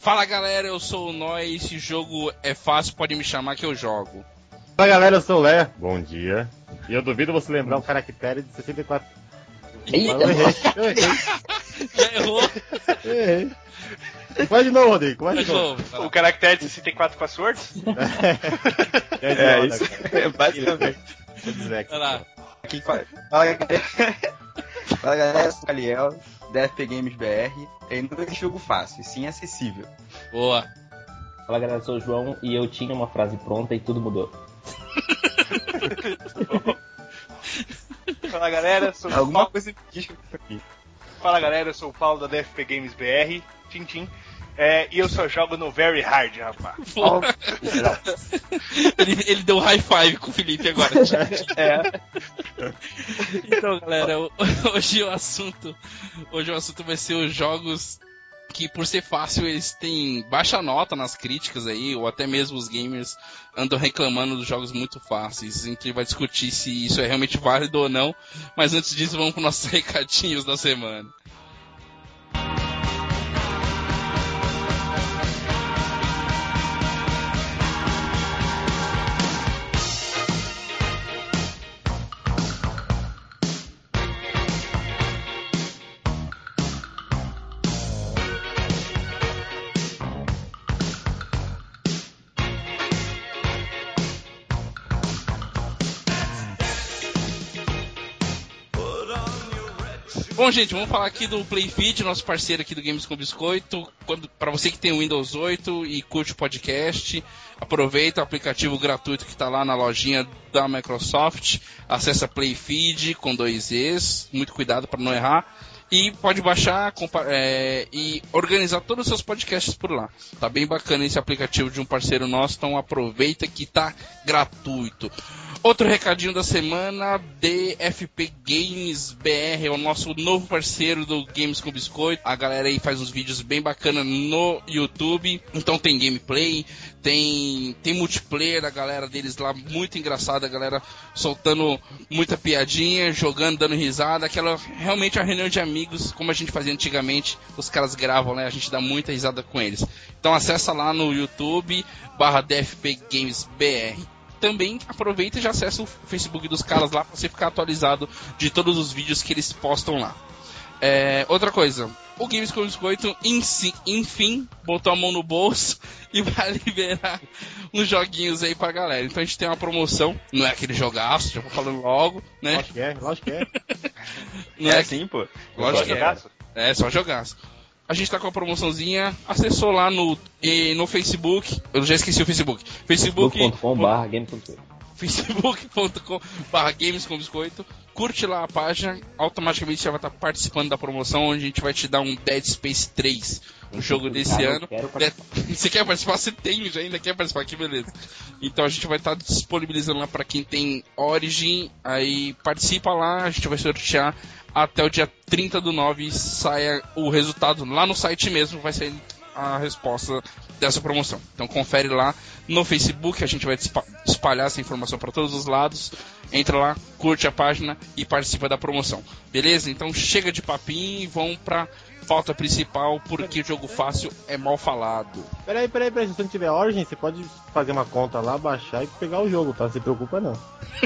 Fala galera, eu sou o Noi, esse jogo é fácil, pode me chamar que eu jogo. Fala galera, eu sou o Lé, bom dia. E eu duvido você lembrar um caractere de 64. Eita, eu errei, eu errei. Já errou? Eu errei. Vai de novo, Rodrigo, vai de De novo. novo. O caractere de 64 passwords? É, É, roda, isso é basicamente. Vai lá. Fala galera, eu sou o Caliel, da FP Games BR. E não é jogo fácil, e sim acessível. Boa. Fala galera, eu sou o João e eu tinha uma frase pronta e tudo mudou. Fala galera, sou o Alguma Paulo. coisa aqui. Fala galera, eu sou o Paulo da DFP Games BR. Tchim, tchim. É, e eu só jogo no Very Hard, rapaz. Ele, ele deu high five com o Felipe agora. É. Então, galera, o- hoje o assunto, hoje o assunto vai ser os jogos que por ser fácil eles têm baixa nota nas críticas aí, ou até mesmo os gamers andam reclamando dos jogos muito fáceis. A gente vai discutir se isso é realmente válido ou não, mas antes disso vamos para nossos recadinhos da semana. Bom, gente, vamos falar aqui do Playfeed, nosso parceiro aqui do Games com Biscoito. Para você que tem o Windows 8 e curte o podcast, aproveita o aplicativo gratuito que está lá na lojinha da Microsoft. Acessa Playfeed com dois E's, muito cuidado para não errar. E pode baixar é, e organizar todos os seus podcasts por lá. Tá bem bacana esse aplicativo de um parceiro nosso, então aproveita que tá gratuito. Outro recadinho da semana, DFP Games BR, é o nosso novo parceiro do Games com Biscoito. A galera aí faz uns vídeos bem bacanas no YouTube. Então tem gameplay, tem, tem multiplayer, a galera deles lá muito engraçada, a galera soltando muita piadinha, jogando, dando risada. Aquela realmente a reunião de amigos, como a gente fazia antigamente, os caras gravam, né? A gente dá muita risada com eles. Então acessa lá no YouTube, barra DFP Games BR também aproveita e já acessa o Facebook dos caras lá pra você ficar atualizado de todos os vídeos que eles postam lá. É, outra coisa, o Games com Biscoito, enfim, botou a mão no bolso e vai liberar uns joguinhos aí pra galera. Então a gente tem uma promoção, não é aquele jogaço, já vou falando logo, né? Lógico que é, lógico que é. Não é é, assim, pô. lógico que é. Jogaço? É, só jogaço. A gente tá com a promoçãozinha, acessou lá no, e no Facebook, eu já esqueci o Facebook. Facebook. facebook.com barra games.com facebook.com barra games com biscoito curte lá a página automaticamente você vai estar participando da promoção onde a gente vai te dar um Dead Space 3 um jogo desse Cara, ano. quero Dead- você quer participar? Você tem já ainda quer participar? Aqui beleza. Então a gente vai estar disponibilizando lá para quem tem Origin aí participa lá a gente vai sortear até o dia 30 do 9 saia o resultado lá no site mesmo vai sair a resposta dessa promoção. Então confere lá no Facebook, a gente vai espalhar essa informação para todos os lados. Entra lá, curte a página e participa da promoção. Beleza? Então chega de papinho e vão pra pauta principal, porque jogo fácil é mal falado. Peraí, peraí, peraí. Se você não tiver Origin, você pode fazer uma conta lá, baixar e pegar o jogo, tá? Não se preocupa não.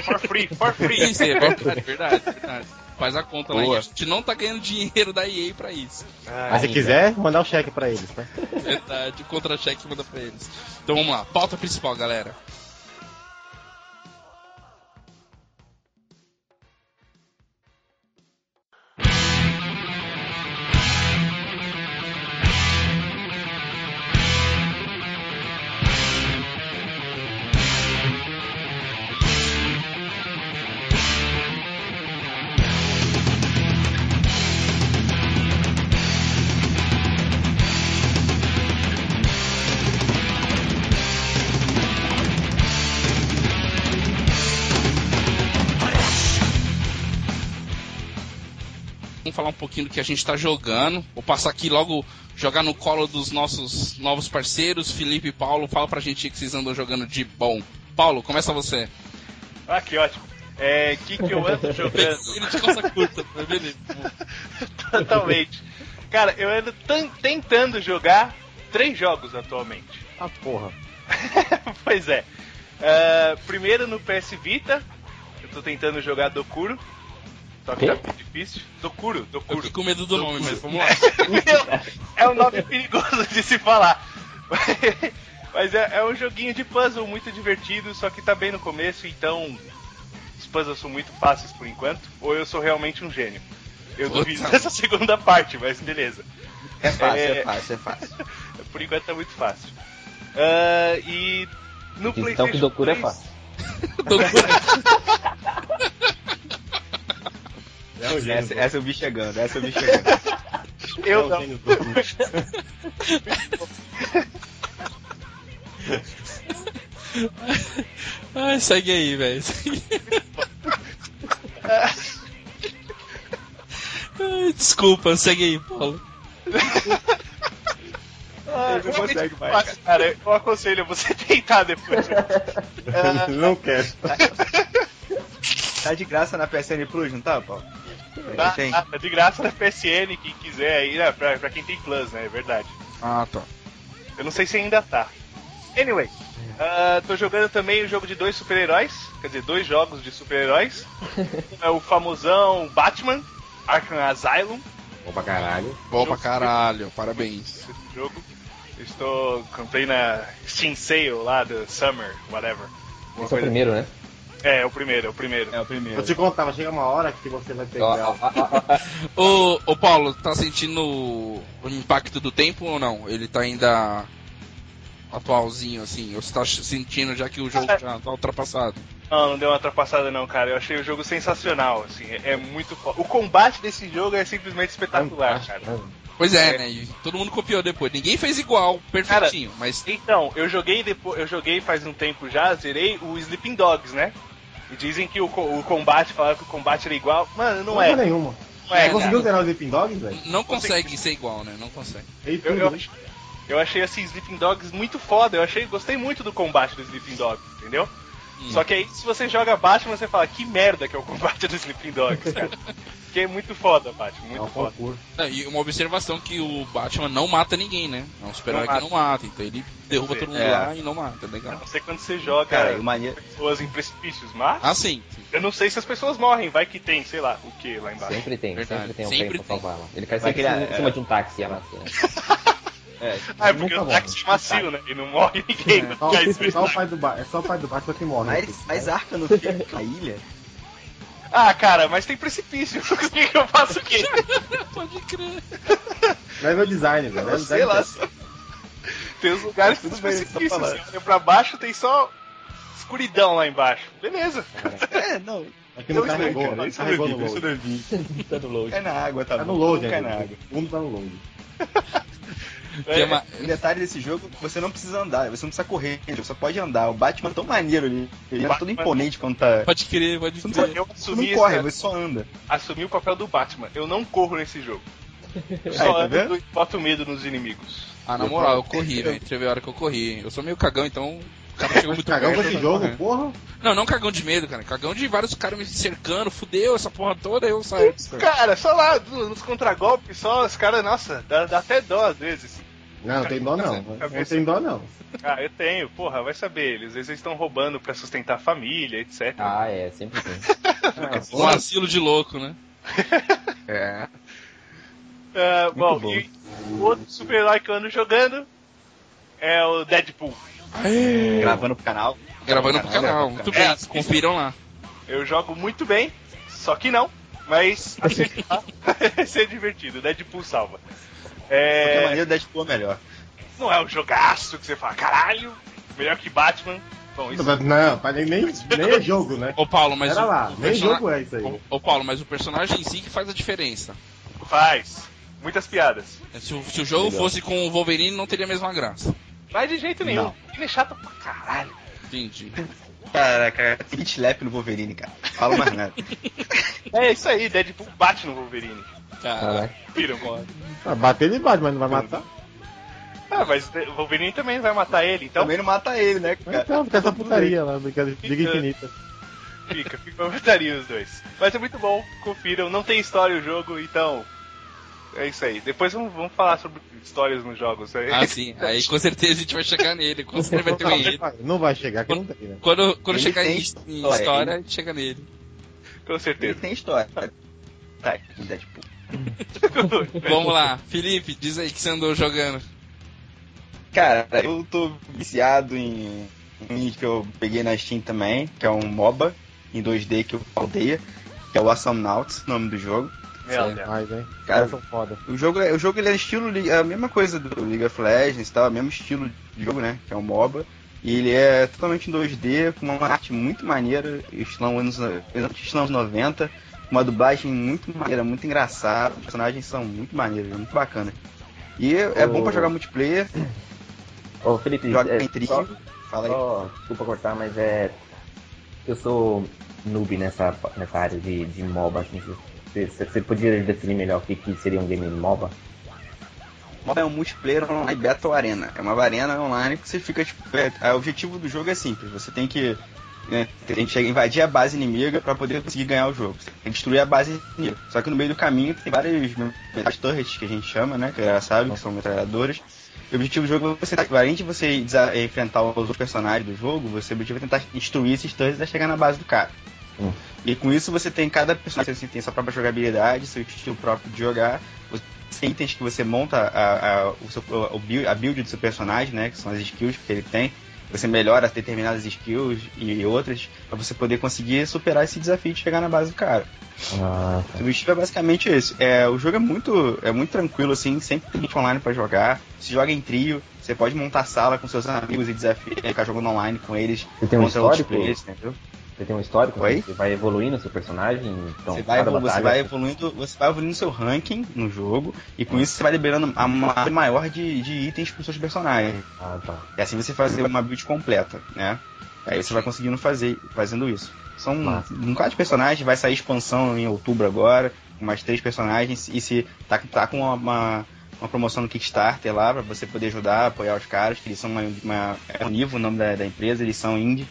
For free, for free. Isso é verdade, verdade, verdade. Faz a conta lá e Boa. a gente não tá ganhando dinheiro da EA pra isso. Mas se quiser, mandar o cheque pra eles, tá? Verdade, contra-cheque manda pra eles. Então vamos lá, pauta principal, galera. Vamos falar um pouquinho do que a gente está jogando. Vou passar aqui logo jogar no colo dos nossos novos parceiros, Felipe e Paulo. Fala pra gente o que vocês andam jogando de bom. Paulo, começa você. Ah, que ótimo. É, que que eu ando jogando? Ele de calça curta, beleza. Totalmente. Cara, eu ando tan- tentando jogar três jogos atualmente. Ah, porra. pois é. Ah, primeiro no PS Vita, eu tô tentando jogar Dokuro. Só que tá muito difícil. Dokuro, Eu Dokuro. fiquei com medo do nome, mas vamos lá. É um nome perigoso de se falar. Mas é, é um joguinho de puzzle muito divertido, só que tá bem no começo, então os puzzles são muito fáceis por enquanto, ou eu sou realmente um gênio. Eu Puta. duvido dessa segunda parte, mas beleza. É fácil, é, É. fácil, é fácil. Por enquanto tá muito fácil. Ah, e no Então PlayStation que Dokuro é 3, fácil. É o gênio. Essa, essa eu vi chegando, essa eu vi chegando. é Eu o não. gênio Ai, segue aí, velho. Ai, Desculpa, segue aí, Paulo. Ah, Ele não consegue mais, fácil, cara. Eu aconselho você tentar depois. Não quero. Tá de graça na PSN Plus, não tá, Paulo? Tá, Tem. tá, de graça na PSN, quem quiser aí, né, pra, pra quem tem Plus, né? É verdade. Ah, tá. Eu não sei se ainda tá. Anyway, ah, tô jogando também o jogo de dois super-heróis, quer dizer, dois jogos de super-heróis. é o famosão Batman, Arkham Asylum, Bom pra caralho. Bom pra caralho, parabéns. esse jogo. Estou, comprei na Steam Sale lá do Summer, whatever. Esse é o primeiro, né? É, é o primeiro, é o primeiro. É o primeiro. Vou te contar, vai chegar uma hora que você vai pegar. Ô, ô Paulo, tá sentindo o impacto do tempo ou não? Ele tá ainda atualzinho, assim? Ou você tá sentindo já que o jogo já tá ultrapassado? Não, não deu uma ultrapassada não, cara. Eu achei o jogo sensacional, assim. É, é muito foda. O combate desse jogo é simplesmente espetacular, cara. Pois é, É. né? E todo mundo copiou depois. Ninguém fez igual, perfeitinho, mas Então, eu joguei depois, eu joguei faz um tempo já, zerei o Sleeping Dogs, né? E dizem que o, o combate, falaram que o combate era igual. Mano, não Não é. nenhuma. Não é, Você conseguiu zerar o Sleeping Dogs, velho? não consegue ser igual, né? Não consegue. Eu, eu, eu achei assim, Sleeping Dogs muito foda. Eu achei, gostei muito do combate do Sleeping Dogs, entendeu? Hum. Só que aí, se você joga Batman, você fala, que merda que é o combate do Sleeping Dogs, cara. Que é muito foda, Batman, É muito um foda. concurso. E uma observação que o Batman não mata ninguém, né? É um super-herói que não mata, então ele derruba Sim. todo mundo É. lá e não mata, Eu legal. não sei quando você joga Cara, maneiro. pessoas em precipícios, mas Ah, sim. sim. eu não sei se as pessoas morrem, vai que tem, sei lá, o que lá embaixo. Sempre tem, Verdade. sempre tem um Sempre pra tem. salvar ela. Ele cai sempre que em cima de um táxi e assim, né? É, Ah, é porque Nunca o é macio, né? E não morre ninguém. É, só, isso. só o pai do ba... É só o pai do Batman que morre. mas, né? mas Arca não fica na ilha? Ah, cara, mas tem precipício. O que eu faço o quê? Pode crer. Level design, velho. Level Sei design lá. tá- Tem os lugares que Tudo tem bem, tô precipício. falando. Você olha pra baixo, tem só escuridão lá embaixo. Beleza. É, não. Aqui não Eu carregou, sei, cara, não isso eu carregou no isso load. eu vi. Tá no load. Cai na água, tá Tá no load, Cai na ainda. água. O mundo tá no load. Que é uma- O detalhe desse jogo, você não precisa andar, você não precisa correr, você só pode andar. O Batman é tão maneiro ali. Ele é todo imponente quando tá. Pode crer, pode Você não, você não assumi, corre, você só anda. assumi o papel do Batman. Eu não corro nesse jogo. Eu Aí, só tá ando vendo? e boto medo nos inimigos. Ah, na moral, eu corri, velho. Teve hora que eu corri. Eu sou meio cagão, então. O cara chegou muito Cagão perto. eu jogo, corri. porra. Não, não cagão de medo, cara. Cagão de vários caras me cercando, fudeu essa porra toda, eu saio. Cara, só lá nos contragolpes, só os caras, nossa, dá, dá até dó às vezes. Não, não tem dó não. Não Cabeça. tem dó não. Ah, eu tenho, porra, vai saber. Eles às vezes estão roubando pra sustentar a família, etc. Ah, é, sempre tem. Ah, Um asilo de louco, né? É. Ah, bom, bom. e o outro super-herói que eu ando jogando é o Deadpool. Gravando pro canal. Gravando pro canal. Muito bem, É, confiram lá. Eu jogo muito bem, só que não. Mas vai ser divertido. Deadpool salva. De É, qualquer maneira, o Deadpool é melhor. não é um jogaço que você fala, caralho, melhor que Batman. Bom, isso Não, nem, nem, é jogo, né? Ô Paulo, mas Pera o, lá, o nem persona- jogo é isso aí. Ô, ô, Paulo, mas o personagem em si que faz a diferença. faz. Muitas piadas. Se o, se o jogo Legal. fosse com o Wolverine, não teria a mesma graça. Mas de jeito nenhum. Não. Ele é chato pra caralho. Entendi. Caraca, hit slap no Wolverine, cara. Fala mais nada. É isso aí, Deadpool bate no Wolverine. Cara, Caraca. Mano? Ah, bater ele bate, mas não vai matar. Ah, mas o Wolverine também vai matar ele, então Também não mata ele, né, cara? Então, fica essa putaria lá, brincadeira de Liga Infinita. fica, fica mataria os dois. Mas é muito bom, confiram, não tem história o jogo, então é isso aí. Depois vamos, vamos falar sobre histórias nos jogos. É Ah, sim. Aí com certeza a gente vai chegar nele. Com certeza vai ter um enredo. Não vai chegar, que não tem, né? Quando, quando Ele chegar em, história, história, ele- a gente chega nele. Com Ele certeza. tem história. Tá, Deadpool. Vamos lá. Felipe, diz aí que você andou jogando. Cara, eu tô viciado em um que eu peguei na Steam também, que é um MOBA em 2D que eu odeio, que é o Assomnauts, nome do jogo. Meu Sei Deus. mais, hein? Cara, são foda. O jogo, é- o jogo ele é estilo, é a mesma coisa do League of Legends e tal, é o mesmo estilo de jogo, né, que é um MOBA. E ele é totalmente em 2D, com uma arte muito maneira, estilo anos, estilo anos 90, uma dublagem muito maneira, muito engraçada, os personagens são muito maneiros, muito bacana. E é bom pra jogar multiplayer, Ô, Felipe, joga é, em trio, só- fala aí. Só, desculpa cortar, mas é. Eu sou noob nessa, nessa área de, de MOBA. Assim, você, você- podia definir melhor o que, que seria um game MOBA? MOBA é um multiplayer online Battle Arena. É uma arena online que você fica, tipo, é, o objetivo do jogo é simples. Você tem que né, tem que chegar- invadir a base inimiga pra poder conseguir ganhar o jogo. Tem que destruir a base inimiga. Só que no meio do caminho tem várias as turrets que a gente chama, né? Que já sabe, que são metralhadoras. O objetivo do jogo é você, além de você desa- enfrentar os outros personagens do jogo, você o objetivo é tentar destruir esses turrets até chegar na base do cara. Hum. E com isso você tem cada personagem assim, tem sua própria jogabilidade, seu estilo próprio de jogar. Você tem itens que você monta a, a, o seu, build, a build do seu personagem, né? Que são as skills que ele tem. Você melhora determinadas skills e outras pra você poder conseguir superar esse desafio de chegar na base do cara. Ah, O objetivo é basicamente esse. É, o jogo é muito, é muito tranquilo, assim, sempre tem gente online pra jogar. Se joga em trio, você pode montar sala com seus amigos e desafiar, ficar jogando online com eles. Você tem um histórico? players, entendeu? Você tem um histórico? Oi? Você vai evoluindo o seu personagem? Então, você, vai, evolu- você batalha- vai evoluindo, você vai evoluindo seu ranking no jogo e com isso você vai liberando a- uma maior de, de itens para seus personagens. Ah, tá. E assim você fazer uma build completa, né? Aí você vai conseguindo fazer, fazendo isso. São Massa. um bocado de personagens, vai sair expansão em outubro agora, com mais três personagens, e se tá, tá com uma, uma, promoção no Kickstarter lá, pra você poder ajudar, apoiar os caras, que eles são uma, uma é Univo, o nome da, da empresa, eles são indie.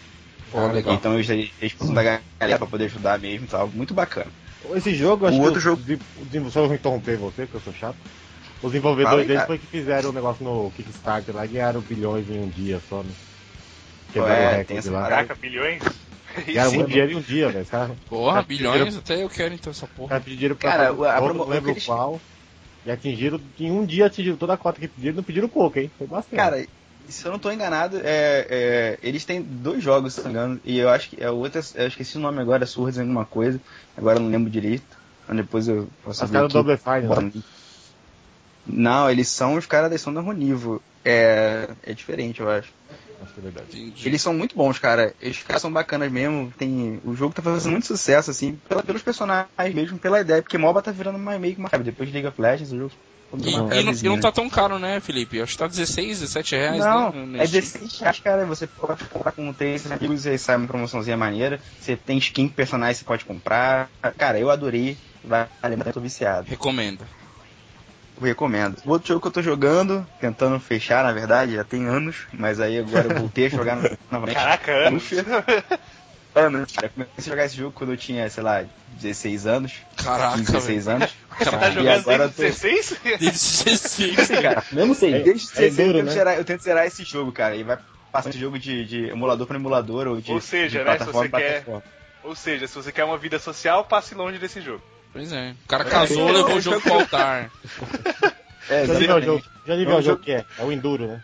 Legal. Então eles, precisam da galera pra poder ajudar mesmo, tá? Muito bacana. Esse jogo, acho O que outro os- jogo- os desenvol- Só vou interromper você, que eu sou chato. Os desenvolvedores deles cara. foi que fizeram o negócio no Kickstarter lá, ganharam bilhões em um dia só, né? Quebraram É, o recorde lá. Caraca, bilhões? Ganharam Sim. muito dinheiro em um dia, velho. Os caras Porra, Cara, bilhões, até eu quero então essa porra. caras pediram pra Cara, a promo- não lembro que eles- qual. E atingiram, em um dia atingiram toda a cota que pediram, não pediram pouco, hein? Foi bastante. Cara, se eu não tô enganado, é, é, eles têm dois jogos, se não me engano, e eu acho que é outra, eu esqueci o nome agora, Surras alguma coisa, agora eu não lembro direito. Mas depois eu posso Os ver caras do aqui. Double Fine, né? Não, eles são os caras da São da Ronivo. É, é diferente, eu acho. Acho que é verdade. Entendi. Eles são muito bons, cara. Esses caras são bacanas mesmo. Tem, o jogo tá fazendo muito sucesso, assim, pela- pelos personagens mesmo, pela ideia. Porque MOBA tá virando uma, meio que uma. Depois de League of Legends, o jogo E, e não, e não tá tão caro, né, Felipe? Acho que tá 16, 17 reais. Não, né, é Steam. 16 reais, cara. Você pode comprar com três amigos e sai uma promoçãozinha maneira. Você tem skin com personagem, você pode comprar. Cara, eu adorei. Vale, eu tô viciado. Recomenda. Eu recomendo. O outro jogo que eu tô jogando, tentando fechar, na verdade, já tem anos, mas aí agora eu voltei a jogar novamente. Caraca, anos. Anos, cara. Comecei a jogar esse jogo quando eu tinha, sei lá, 16 anos. Caraca, 15, 16 anos. Você tá jogando agora desde eu tô- 16? Desde 16. Cara, Mesmo sei. desde É 16 eu, duro, tento né? zerar, eu tento zerar esse jogo, cara. E vai passar esse jogo de, de emulador pra emulador ou de, Ou seja, de né, se você quer-. Ou seja, se você quer uma vida social, passe longe desse jogo. Pois é. O cara casou, É, levou eu- o jogo pro altar. É, Já viu o jogo, já É um o jogo que é? É o Enduro, né?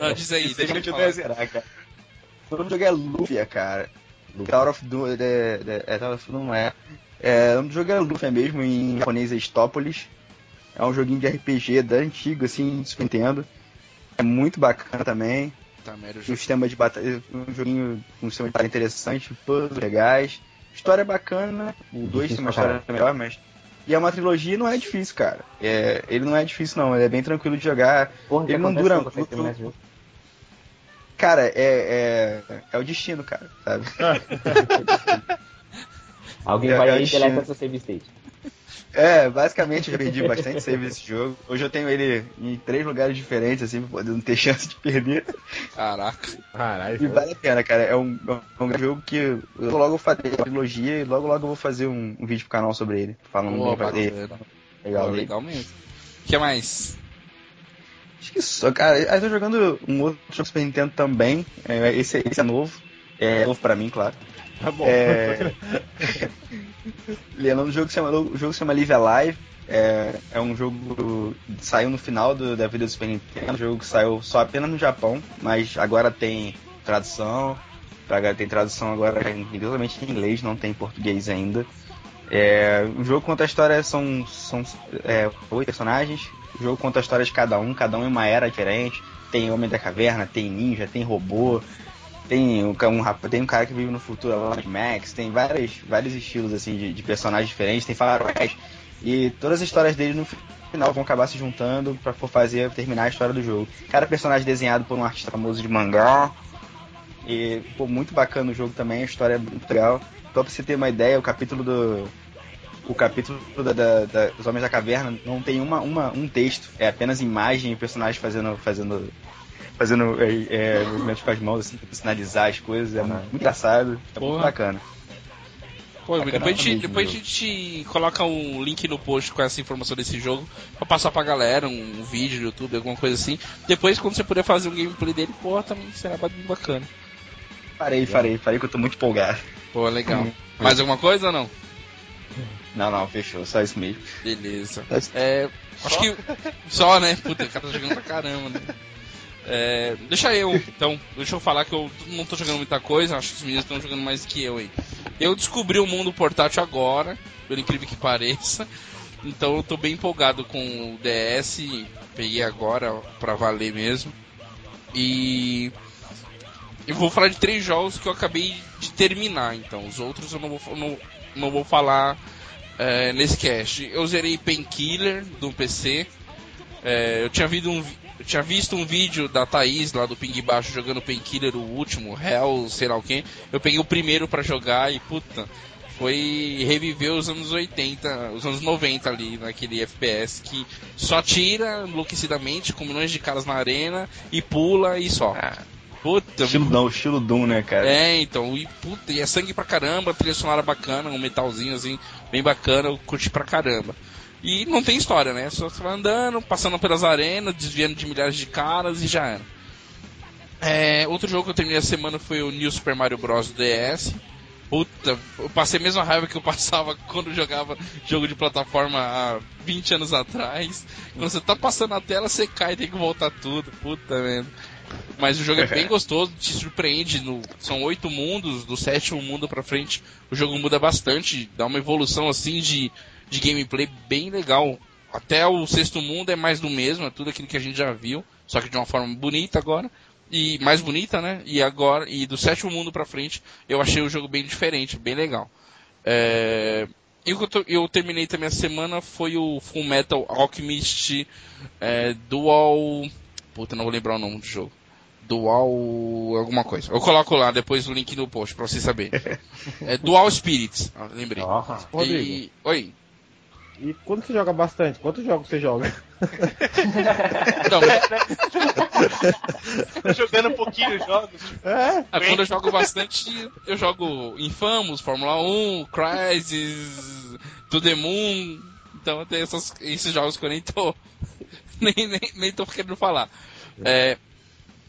Não, diz aí, deixa eu ia zerar, cara. O nome do jogo é Lufia, cara. Tower of Doom, é, é, é, Tower of Doom não é. É. O nome do jogo é Lufia mesmo, em japonês é Stópolis. É um joguinho de RPG da antiga, assim, Super Nintendo. É muito bacana também. Tá, Um jogo. sistema de batalha, um joguinho com um sistema de batalha interessante, puzzles legais. História bacana, o 2 tem uma história melhor, mas. E é uma trilogia e não é difícil, cara. É, ele não é difícil, não. Ele é bem tranquilo de jogar. Porra, Ele não dura muito. jogo? Cara, é, é, é o destino, cara, sabe? Alguém É- vai é aí e destino. deleta seu save state. É, basicamente eu perdi bastante save nesse jogo. Hoje eu tenho ele em três lugares diferentes, assim, pra poder não ter chance de perder. Caraca. Caralho. E vale a pena, cara. É um, é um jogo que eu logo fazer uma trilogia e logo logo eu vou fazer um, um vídeo pro canal sobre ele. Falando Pô, bem dele. Legal, dele. legal mesmo. O que mais? Acho que só, cara. Eu tô jogando um outro jogo Super Nintendo também. É, esse, esse é novo. É novo pra mim, claro. Tá bom. É... Lembrando, o jogo se chama, o jogo se chama Live Alive. É, é um jogo que saiu no final do- da vida do Super Nintendo. Um jogo que saiu só apenas no Japão, mas agora tem tradução. Tem tradução agora em, totalmente em inglês, não tem em português ainda. É, o jogo conta a história, são, são é, oito personagens. O jogo conta a história de cada um, cada um em uma era diferente. Tem Homem da Caverna, tem ninja, tem robô, tem um, um, tem um cara que vive no futuro lá, Max, tem vários, vários estilos assim de, de personagens diferentes, tem faroeste. E todas as histórias dele no final vão acabar se juntando for fazer terminar a história do jogo. Cada personagem desenhado por um artista famoso de mangá. E pô, muito bacana o jogo também, a história é muito legal. Só pra você ter uma ideia, o capítulo do. O capítulo da, da- da- dos Homens da Caverna não tem uma, uma, um texto, é apenas imagem e personagens fazendo. fazendo. Fazendo é, é, movimentos com as mãos assim, pra sinalizar as coisas. É muito engraçado, é muito Porra. bacana. Pô, Bacana depois, a gente, mesmo, depois a gente coloca um link no post com essa informação desse jogo pra passar pra galera, um vídeo no YouTube, alguma coisa assim. Depois, quando você puder fazer um gameplay dele, porra, também será bem bacana. Farei, farei, farei que eu tô muito empolgado. Pô, legal. Hum. Mais alguma coisa ou não? Não, não, fechou, só isso mesmo. Beleza. É, acho que. Só, né? Puta, o cara tá jogando pra caramba, né? É, deixa eu, então, deixa eu falar que eu não tô jogando muita coisa, acho que os meninos estão jogando mais que eu aí. Eu descobri o mundo portátil agora, pelo incrível que pareça, então eu tô bem empolgado com o DS, peguei agora pra valer mesmo. E eu vou falar de três jogos que eu acabei de terminar, então os outros eu não vou, não, não vou falar é, nesse cast. Eu zerei Painkiller do PC. É, eu, tinha visto um, eu tinha visto um vídeo da Thaís lá do Ping Baixo jogando Painkiller, o último, Hell, sei lá o que. Eu peguei o primeiro pra jogar e puta, foi reviver os anos 80, os anos 90 ali, naquele FPS que só tira enlouquecidamente com milhões de caras na arena e pula e só. Puta, Estilo, não, estilo Doom, né, cara? é, então, e puta, e é sangue pra caramba, trilha sonora bacana, um metalzinho assim, bem bacana, eu curti pra caramba. E não tem história, né? Só você vai andando, passando pelas arenas, desviando de milhares de caras e já era. É, outro jogo que eu terminei a semana foi o New Super Mario Bros. DS. Puta, eu passei a mesma raiva que eu passava quando eu jogava jogo de plataforma há 20 anos atrás. Quando você tá passando a tela, você cai e tem que voltar tudo. Puta merda. Mas o jogo é bem gostoso, te surpreende. No, são oito mundos, do sétimo mundo pra frente, o jogo muda bastante, dá uma evolução assim de, de gameplay bem legal. Até o sexto mundo é mais do mesmo, é tudo aquilo que a gente já viu, só que de uma forma bonita agora. E mais bonita, né? E agora, e do sétimo mundo pra frente, eu achei o jogo bem diferente, bem legal. É, e o que eu, to- eu terminei também a semana foi o Full Metal Alchemist é, Dual. Puta, não vou lembrar o nome do jogo. Dual. alguma coisa. Eu coloco lá depois o link no post pra vocês saberem. É Dual Spirits. Ah, lembrei. Rodrigo, E... Oi. E quando você joga bastante, quantos jogos você joga? Então, jogando um pouquinho os jogos. É? ah, quando eu jogo bastante, eu jogo Infamous, Fórmula 1, Crysis, To The Moon. Então tem essas, esses jogos que eu nem tô. nem, nem, nem tô querendo falar. É,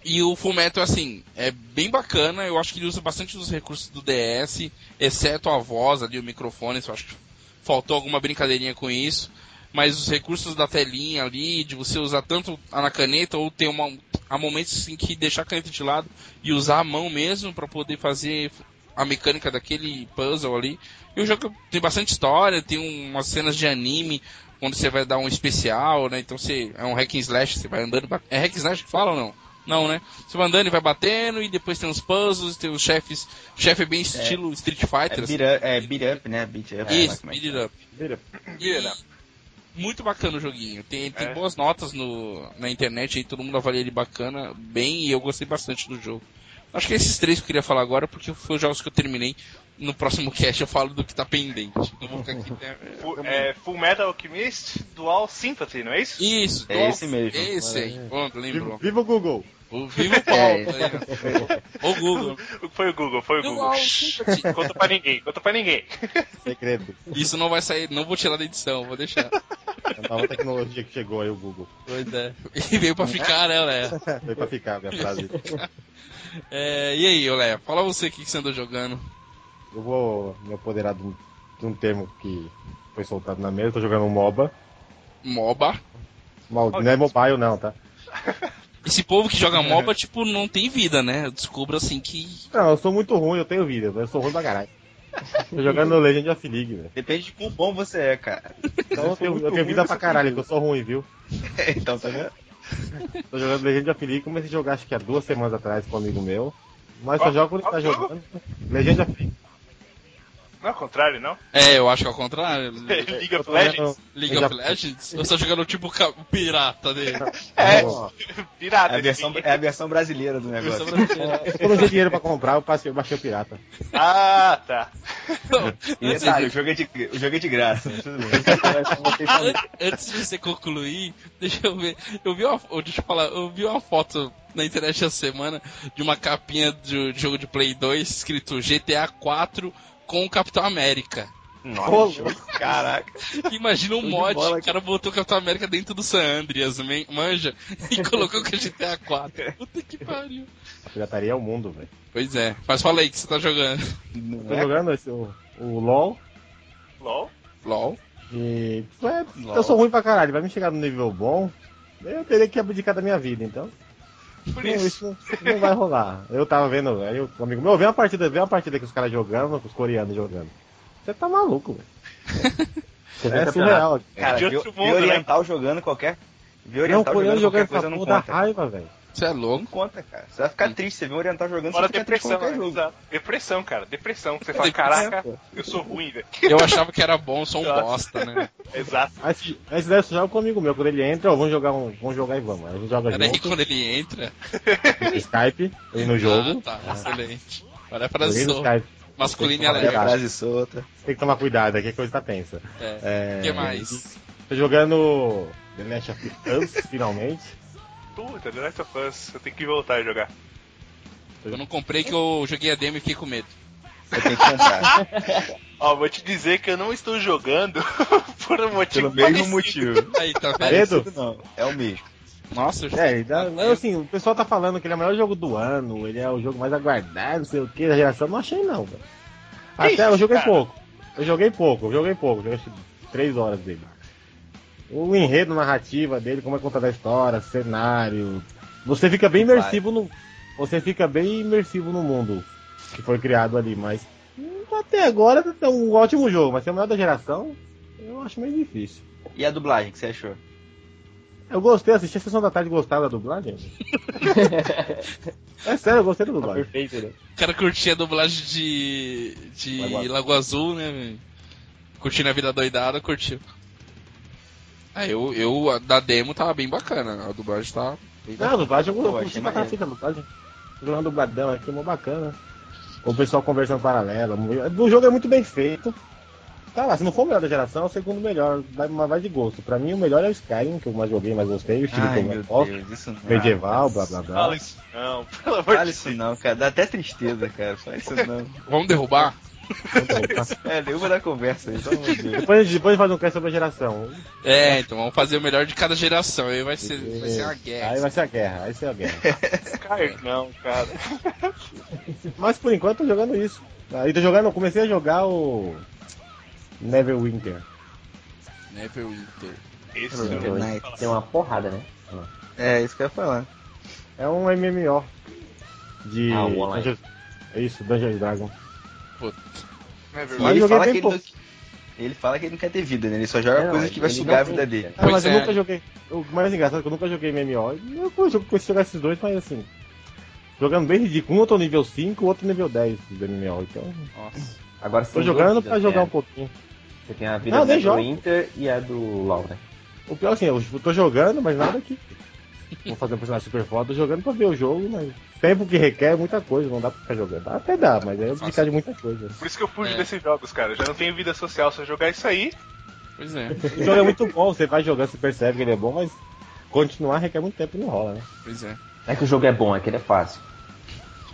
e o Fullmetal, assim, é bem bacana. Eu acho que ele usa bastante dos recursos do DS, exceto a voz ali, o microfone. Eu acho que faltou alguma brincadeirinha com isso. Mas os recursos da telinha ali, de você usar tanto na caneta ou ter uma. Há momentos em que deixar a caneta de lado e usar a mão mesmo para poder fazer a mecânica daquele puzzle ali. E o jogo tem bastante história, tem um- umas cenas de anime quando você vai dar um especial, né? Então você é um hack and slash, você vai andando. É hack and slash que fala ou não? Não, né? Você vai andando e vai batendo, e depois tem os puzzles, tem os chefes. O chefe é bem estilo Street É Fighter. beat up, é beat up, né? Beat up. sei lá Isso, como é que beat it up. Vira. E muito bacana o joguinho. Tem, tem É. boas notas no, na internet aí, todo mundo avalia ele bacana, bem, e eu gostei bastante do jogo. Acho que é esses três que eu queria falar agora, porque foi os jogos que eu terminei no próximo cast eu falo do que tá pendente. Não vou ficar aqui. né? Fu- é, Full Metal Alchemist Dual Sympathy, não é isso? Isso, É Dual- esse mesmo. Esse aí, pronto, Viva, lembrou. viva o Google! O Vivo Paulo. aí, ó. O Google. Foi o Google, foi o Google. Sympathy. Conta pra ninguém, conta pra ninguém. Segredo. Isso não vai sair, não vou tirar da edição, vou deixar. É a nova tecnologia que chegou aí, o Google. Pois é. E veio pra ficar, né, Léo? Foi pra ficar, minha frase. É, e aí, Léo? Fala você o que que você andou jogando. Eu vou me apoderar de um, de um termo que foi soltado na mesa. Tô jogando um MOBA. MOBA. Mal- Não é mobile, não, tá? Esse povo que joga MOBA, tipo, não tem vida, né? Eu descubro assim que. Não, eu sou muito ruim, eu tenho vida, eu sou ruim pra caralho. Tô jogando Legend of League, velho. Depende de quão bom você é, cara. Então eu tenho, eu tenho vida pra caralho, que eu sou ruim, viu? então, tá vendo? Tô jogando Legend of League, comecei a jogar acho que há duas semanas atrás com um amigo meu. Mas só Qual- jogo quando ele tá jogando. Legend of League. Não é o contrário, não? É, eu acho que é o contrário. League Eu of Legends? League eu of Legends? Eu tô jogando tipo o pirata dele. É. Pirata. É a versão, é a versão brasileira do negócio. Eu não tinha dinheiro pra comprar, eu passei, eu baixei o pirata. Ah, tá. E detalhe, o jogo é de, o jogo é de graça. Antes de você concluir, deixa eu ver. Eu vi uma, oh, deixa eu falar, eu vi uma foto na internet essa semana de uma capinha de, de jogo de Play 2 escrito GTA 4 com o Capitão América. Nossa. Caraca. Imagina um mod, o cara botou o Capitão América dentro do San Andreas, man- manja, e colocou com o GTA 4. Puta que pariu. Pirataria é o mundo, velho. Pois é, mas fala aí que você tá jogando. Não Tô é? jogando esse, o, o LOL. LOL? LOL. E. ué, LOL. eu sou ruim pra caralho, vai me chegar no nível bom. Eu teria que abdicar da minha vida, então. Por Não, isso. isso não, não vai rolar. Eu tava vendo, aí o amigo meu, vê uma partida, vê uma partida que os caras jogando, os coreanos jogando. Você tá maluco, velho. É surreal. Cara, de outro ver mundo, né? oriental jogando qualquer. Não, oriental coreano jogando jogando qualquer coisa não conta. raiva, velho. Você é Não louco? conta, cara. Você vai ficar triste. Você vê um oriental jogando, Fora você fica triste com depressão, né? jogo. Depressão, cara. Depressão. Você fala, Depressão, caraca, eu sou ruim, velho. Eu achava que era bom, sou um Nossa. bosta, né? Exato. Aí se aí se der, eu jogo com um amigo meu. Quando ele entra, ó, vamos jogar um. Vamos jogar e vamos. Aí a gente joga junto, quando ele entra. Skype, aí no jogo. Ah, tá, excelente. Olha pra. Skype. Masculino e alegre. frase solta. Tem que tomar cuidado, aqui a coisa tá tensa. É. É, O que mais? Tô jogando The Last of Us, finalmente. Puta, The Last of Us. Eu tenho que voltar a jogar. Eu não comprei que eu joguei a demo e fiquei com medo. Você tem que comprar. Ó, vou te dizer que eu não estou jogando por um motivo Pelo mesmo parecido. motivo. Aí, tá vendo? Medo? Não, é o mesmo. Nossa, eu É, dá- mas assim, o pessoal tá falando que ele é o melhor jogo do ano, ele é o jogo mais aguardado, não sei o que, da geração. Não achei não, velho. Até eu joguei cara? pouco. Eu joguei pouco, eu joguei pouco, joguei acho que três horas dele. O enredo, narrativa dele, como é contada a história, cenário. Você fica bem imersivo no. Você fica bem imersivo no mundo que foi criado ali, mas até agora é um ótimo jogo, mas ser o melhor da geração, eu acho meio difícil. E a dublagem, o que você achou? Eu gostei, assisti a sessão da tarde e gostava da dublagem. é sério, eu gostei da Tá dublagem. perfeito, né? O cara curtia a dublagem de. de Lago Azul. Lago Azul, né, velho? Curtindo a vida doidada, curtiu. Ah, eu, eu, a da demo tava bem bacana, a dublagem tá bem Não, a bacana. dublagem eu Pô, curti pra cacete a dublagem. Jogando dubladão aqui, mó bacana. O pessoal conversando paralelo. O jogo é muito bem feito. Tá lá, se não for o melhor da geração, é o segundo melhor. Vai, mas vai de gosto. Pra mim, o melhor é o Skyrim, que eu mais joguei, mais gostei. O estilo que Ai, eu meu mais gosto. Isso não. Medieval, blá blá blá. Fala isso não, pelo amor Fala de isso Deus. não, cara. Dá até tristeza, cara. Fala isso não. Vamos derrubar? É, derruba da conversa aí, pelo amor de Deus. Depois, depois faz um cast sobre a geração. É, então vamos fazer o melhor de cada geração. Aí vai ser, vai ser uma Aí guerra. vai ser a guerra, aí vai ser a guerra. Cara, não, cara. Mas por enquanto tô jogando isso. Aí tô jogando, eu comecei a jogar o Neverwinter. Neverwinter. Esse Neverwinter. eu Tem uma porrada, né? É, isso que eu ia falar. É um MMO de Ah. Dungeons- é isso, Dungeons Dragon. Puta. Never E Mas ele fala, bem que ele, não, ele fala que ele não quer ter vida, né? Ele só joga Não, coisas que vai sugar a não vida dele. Ah, mas Pois eu é. nunca joguei. O mais engraçado é que eu nunca joguei MMO. Eu a jogar esses dois, mas assim. Jogando bem ridículo. Um eu tô nível 5, o outro nível 10 do MMO. Então, Nossa. Agora você tô jogando pra jogar né? um pouquinho. Você tem a vida Não, do jogo. Inter e a do LoL, né? O pior assim, eu tô jogando, mas nada aqui. Vou fazer um personagem super foda jogando pra ver o jogo, mas tempo que requer é muita coisa, não dá pra ficar jogando. Até dá, mas é abdicar de muita coisa. Por isso que eu fujo É. desses jogos, cara. Eu já não tenho vida social. Se eu jogar isso aí, Pois é, O jogo é muito bom, você vai jogando, você percebe que ele é bom, mas continuar requer muito tempo e não rola, né? pois é. Não é que o jogo é bom, é que ele é fácil.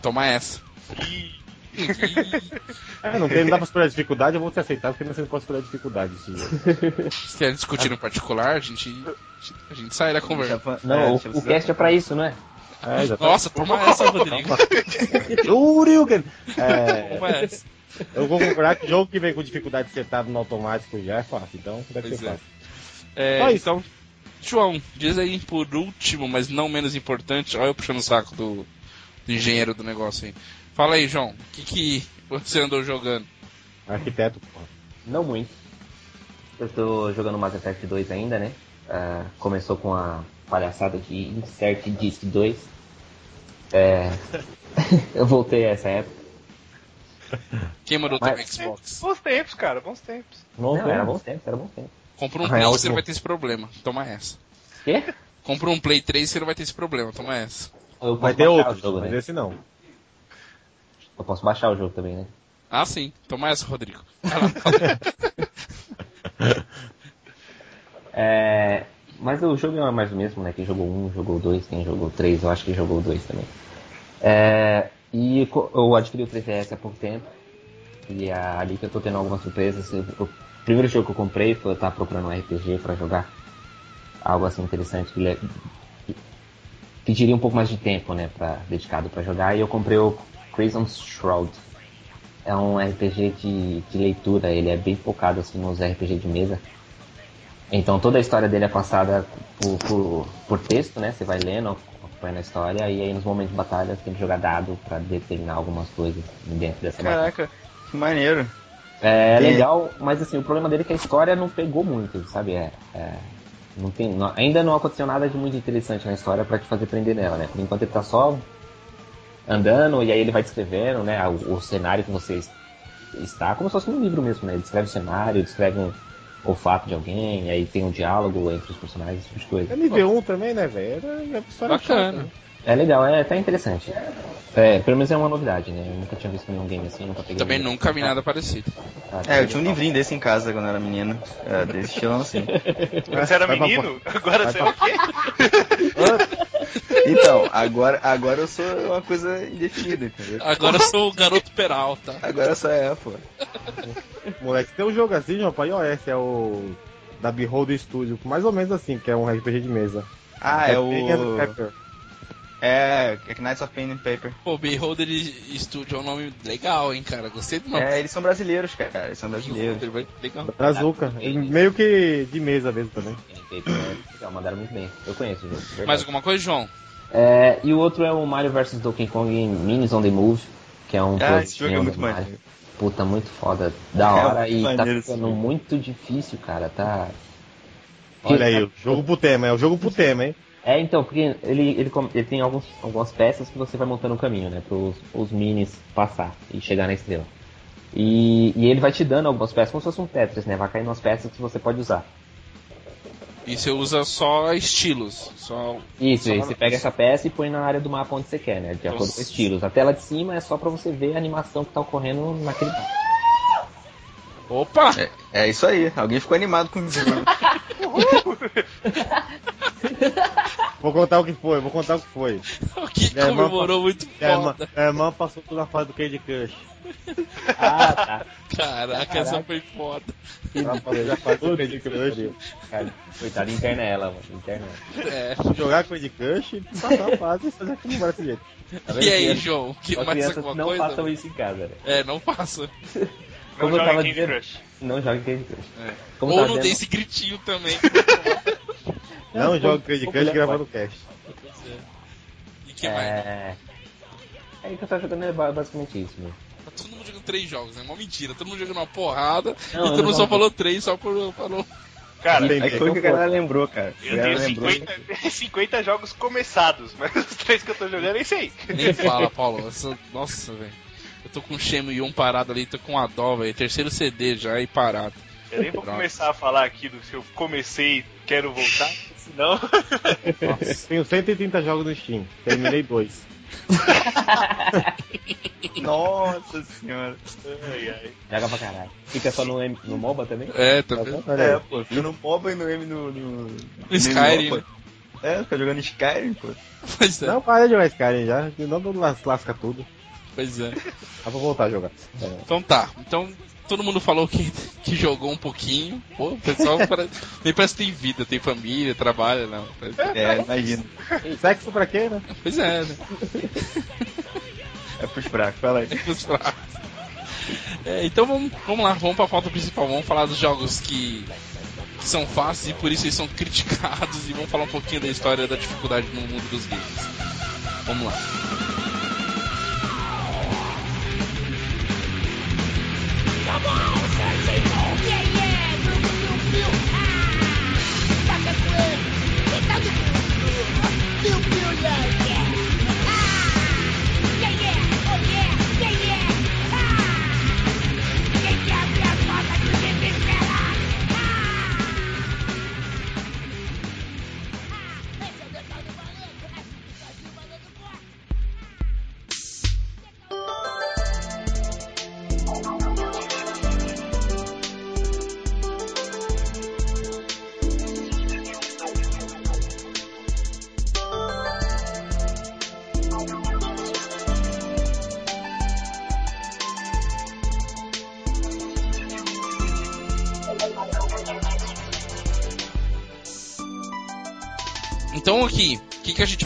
Toma essa. e É, não, tem, não dá pra esperar dificuldade, eu vou te aceitar, porque você não pode esperar dificuldade esse jogo. Se quer discutir no particular, a gente, a gente sai da conversa. Não, É, o, o cast é pra isso, não é? É, já. Nossa, toma essa, Rodrigo. Uriuken! É, Toma essa. eu vou comprar que jogo que vem com dificuldade setado no automático já é fácil, então deve Pois ser é. fácil. É, Só isso. então, João, diz aí por último, mas não menos importante, olha eu puxando o saco do, do engenheiro do negócio aí. Fala aí, João, o que, que você andou jogando? Arquiteto, porra. Não muito. Eu estou jogando Mass Effect 2 ainda, né? Ah, começou com a palhaçada de Insert Disc 2. É, eu voltei a essa época. Quem mandou Mas- teu Xbox? bons tempos, cara, bons tempos. Não, Não, era bom tempo, era bom tempo. Comprou um Ah, é Play, ótimo. você não vai ter esse problema. Toma essa. Quê? Comprou um Play 3, você não vai ter esse problema. Toma essa. Vai ter outro, jogo, mas né? esse não. Eu posso baixar o jogo também, né? Ah, sim. Toma essa, Rodrigo. É, mas o jogo é mais o mesmo, né? Quem jogou um, jogou dois, quem jogou três, eu acho que jogou dois também. É, e eu adquiri o 3DS há pouco tempo. E é ali que eu tô tendo algumas surpresas. O primeiro jogo que eu comprei foi eu tava procurando um RPG pra jogar. Algo assim interessante que, le- que pediria um pouco mais de tempo, né? Pra, dedicado pra jogar. E eu comprei o Crimson Shroud. É um RPG de, de leitura, ele é bem focado assim nos RPG de mesa. Então toda a história dele é passada por, por, por texto, né? Você vai lendo, acompanhando a história, e aí nos momentos de batalha você tem que jogar dado pra determinar algumas coisas dentro dessa batalha. Caraca, que maneiro. É Tem- legal, mas assim, o problema dele é que a história não pegou muito, sabe? É, é, não tem, não- ainda não aconteceu nada de muito interessante na história pra te fazer prender nela, né? Por enquanto ele tá só andando e aí ele vai descrevendo, né? O, o cenário que você es- está, como se fosse um livro mesmo, né? Ele descreve o cenário, descreve um olfato de alguém, e aí tem um diálogo entre os personagens, esse tipo de coisa. É nível 1 também, né, velho? É história Bacana. chata, né? É legal, é até interessante. É, pelo menos é uma novidade, né? Eu nunca tinha visto nenhum game assim, nunca peguei. Também um- nunca vi nada parecido. Ah, É, eu tinha um livrinho desse em casa quando eu era menino. É, desse estilão assim. Você era Vai pra menino? Agora vai você é o quê? Então, agora, agora eu sou uma coisa indefinida, entendeu? Agora eu sou o garoto Peralta. Agora só é, pô. Moleque, tem um jogo assim, João, pra iOS, é o da Behold Studio, mais ou menos assim, que é um RPG de mesa. Ah, é and o. É, é Knights of Pen and Paper. Pô, Beholder Studio é um nome legal, hein, cara. Gostei do nome. É, eles são brasileiros, cara. Eles são brasileiros. Beholder, Legal. Brazuca. E meio que de mesa mesmo também. Legal, mandaram muito bem. Eu conheço o jogo. verdade. Mais alguma coisa, João? É, e o outro é o Mario vs Donkey Kong Minis on the Move, que é um Ah, esse jogo é muito maneiro. Puta, muito foda. Da É hora muito e tá ficando muito difícil, cara. Tá. Olha aí, o jogo pro tema, é o jogo pro tema, hein? É, então, porque ele, ele, com- ele tem alguns, algumas peças que você vai montando o caminho, né? Para os minis passar e chegar na estrela. E, e ele vai te dando algumas peças, como se fosse um Tetris, né? Vai caindo umas peças que você pode usar. E você usa só estilos. Só. Isso, Só você pega essa peça e põe na área do mapa onde você quer, né? De acordo com Nossa. estilos. A tela de cima é só pra você ver a animação que tá ocorrendo naquele mapa. Opa! É, é isso aí. Alguém ficou animado com o. Vou contar o que foi, vou contar o que foi. O que Minha irmã comemorou muito Minha irmã, foda. minha irmã passou tudo na fase do Candy Crush. Ah, tá. Caraca, essa foi foda. Ela passou já fase do Candy Crush. Cara, coitada, interna ela, mano. Interna ela. É. Jogar Candy Crush e passar a fase e fazer como desse jeito. Tá E aí, criança? João? Que mais alguma não coisa? façam isso em casa, né? É, não faça. Não Como eu joga tava dizendo- Crush. Não joga Candy Crush. É. Como Ou não dizendo- dê esse gritinho também. Não Não, joga Candy Crush gravando cast. E que mais? É. É que eu tava jogando é ba- basicamente isso, meu. Tá todo mundo jogando três jogos, né? Uma mentira. Todo mundo jogando uma porrada. Não, e todo não mundo só falou três, só por falou. Cara. Aí foi o que a galera lembrou, cara. Eu tenho lembrou. 50, 50 jogos começados, mas os três que eu tô jogando nem sei. Nem fala, Paulo. Essa- Nossa, velho. Eu tô com o Shenmue 1 parado ali, tô com a dó, velho. Terceiro CD já e parado. Eu nem vou Droga. começar a falar aqui do se eu comecei e quero voltar. Não. Tenho 130 jogos no Steam. Terminei dois. Nossa senhora. Ai, ai. Joga pra caralho. Fica só no, M- no MOBA também? É, tá vendo? Olha É, pô, fica no MOBA e no M no. no, no Skyrim? É, fica jogando Skyrim, pô. Pois é, Não, para de jogar aí já. Senão não las- lasca tudo. pois é. Dá pra voltar a jogar. É. Então tá. Então todo mundo falou que, que jogou um pouquinho. Pô, o pessoal parece, nem parece que tem vida, tem família, trabalha, não. É, imagina. Sexo pra quê, né? Pois é, né? É pros fracos, fala aí. Vamos lá. É, então vamos, vamos lá, vamos pra pauta principal. Vamos falar dos jogos que, que são fáceis e por isso eles são criticados. E vamos falar um pouquinho da história da dificuldade no mundo dos games. Vamos lá. Yeah.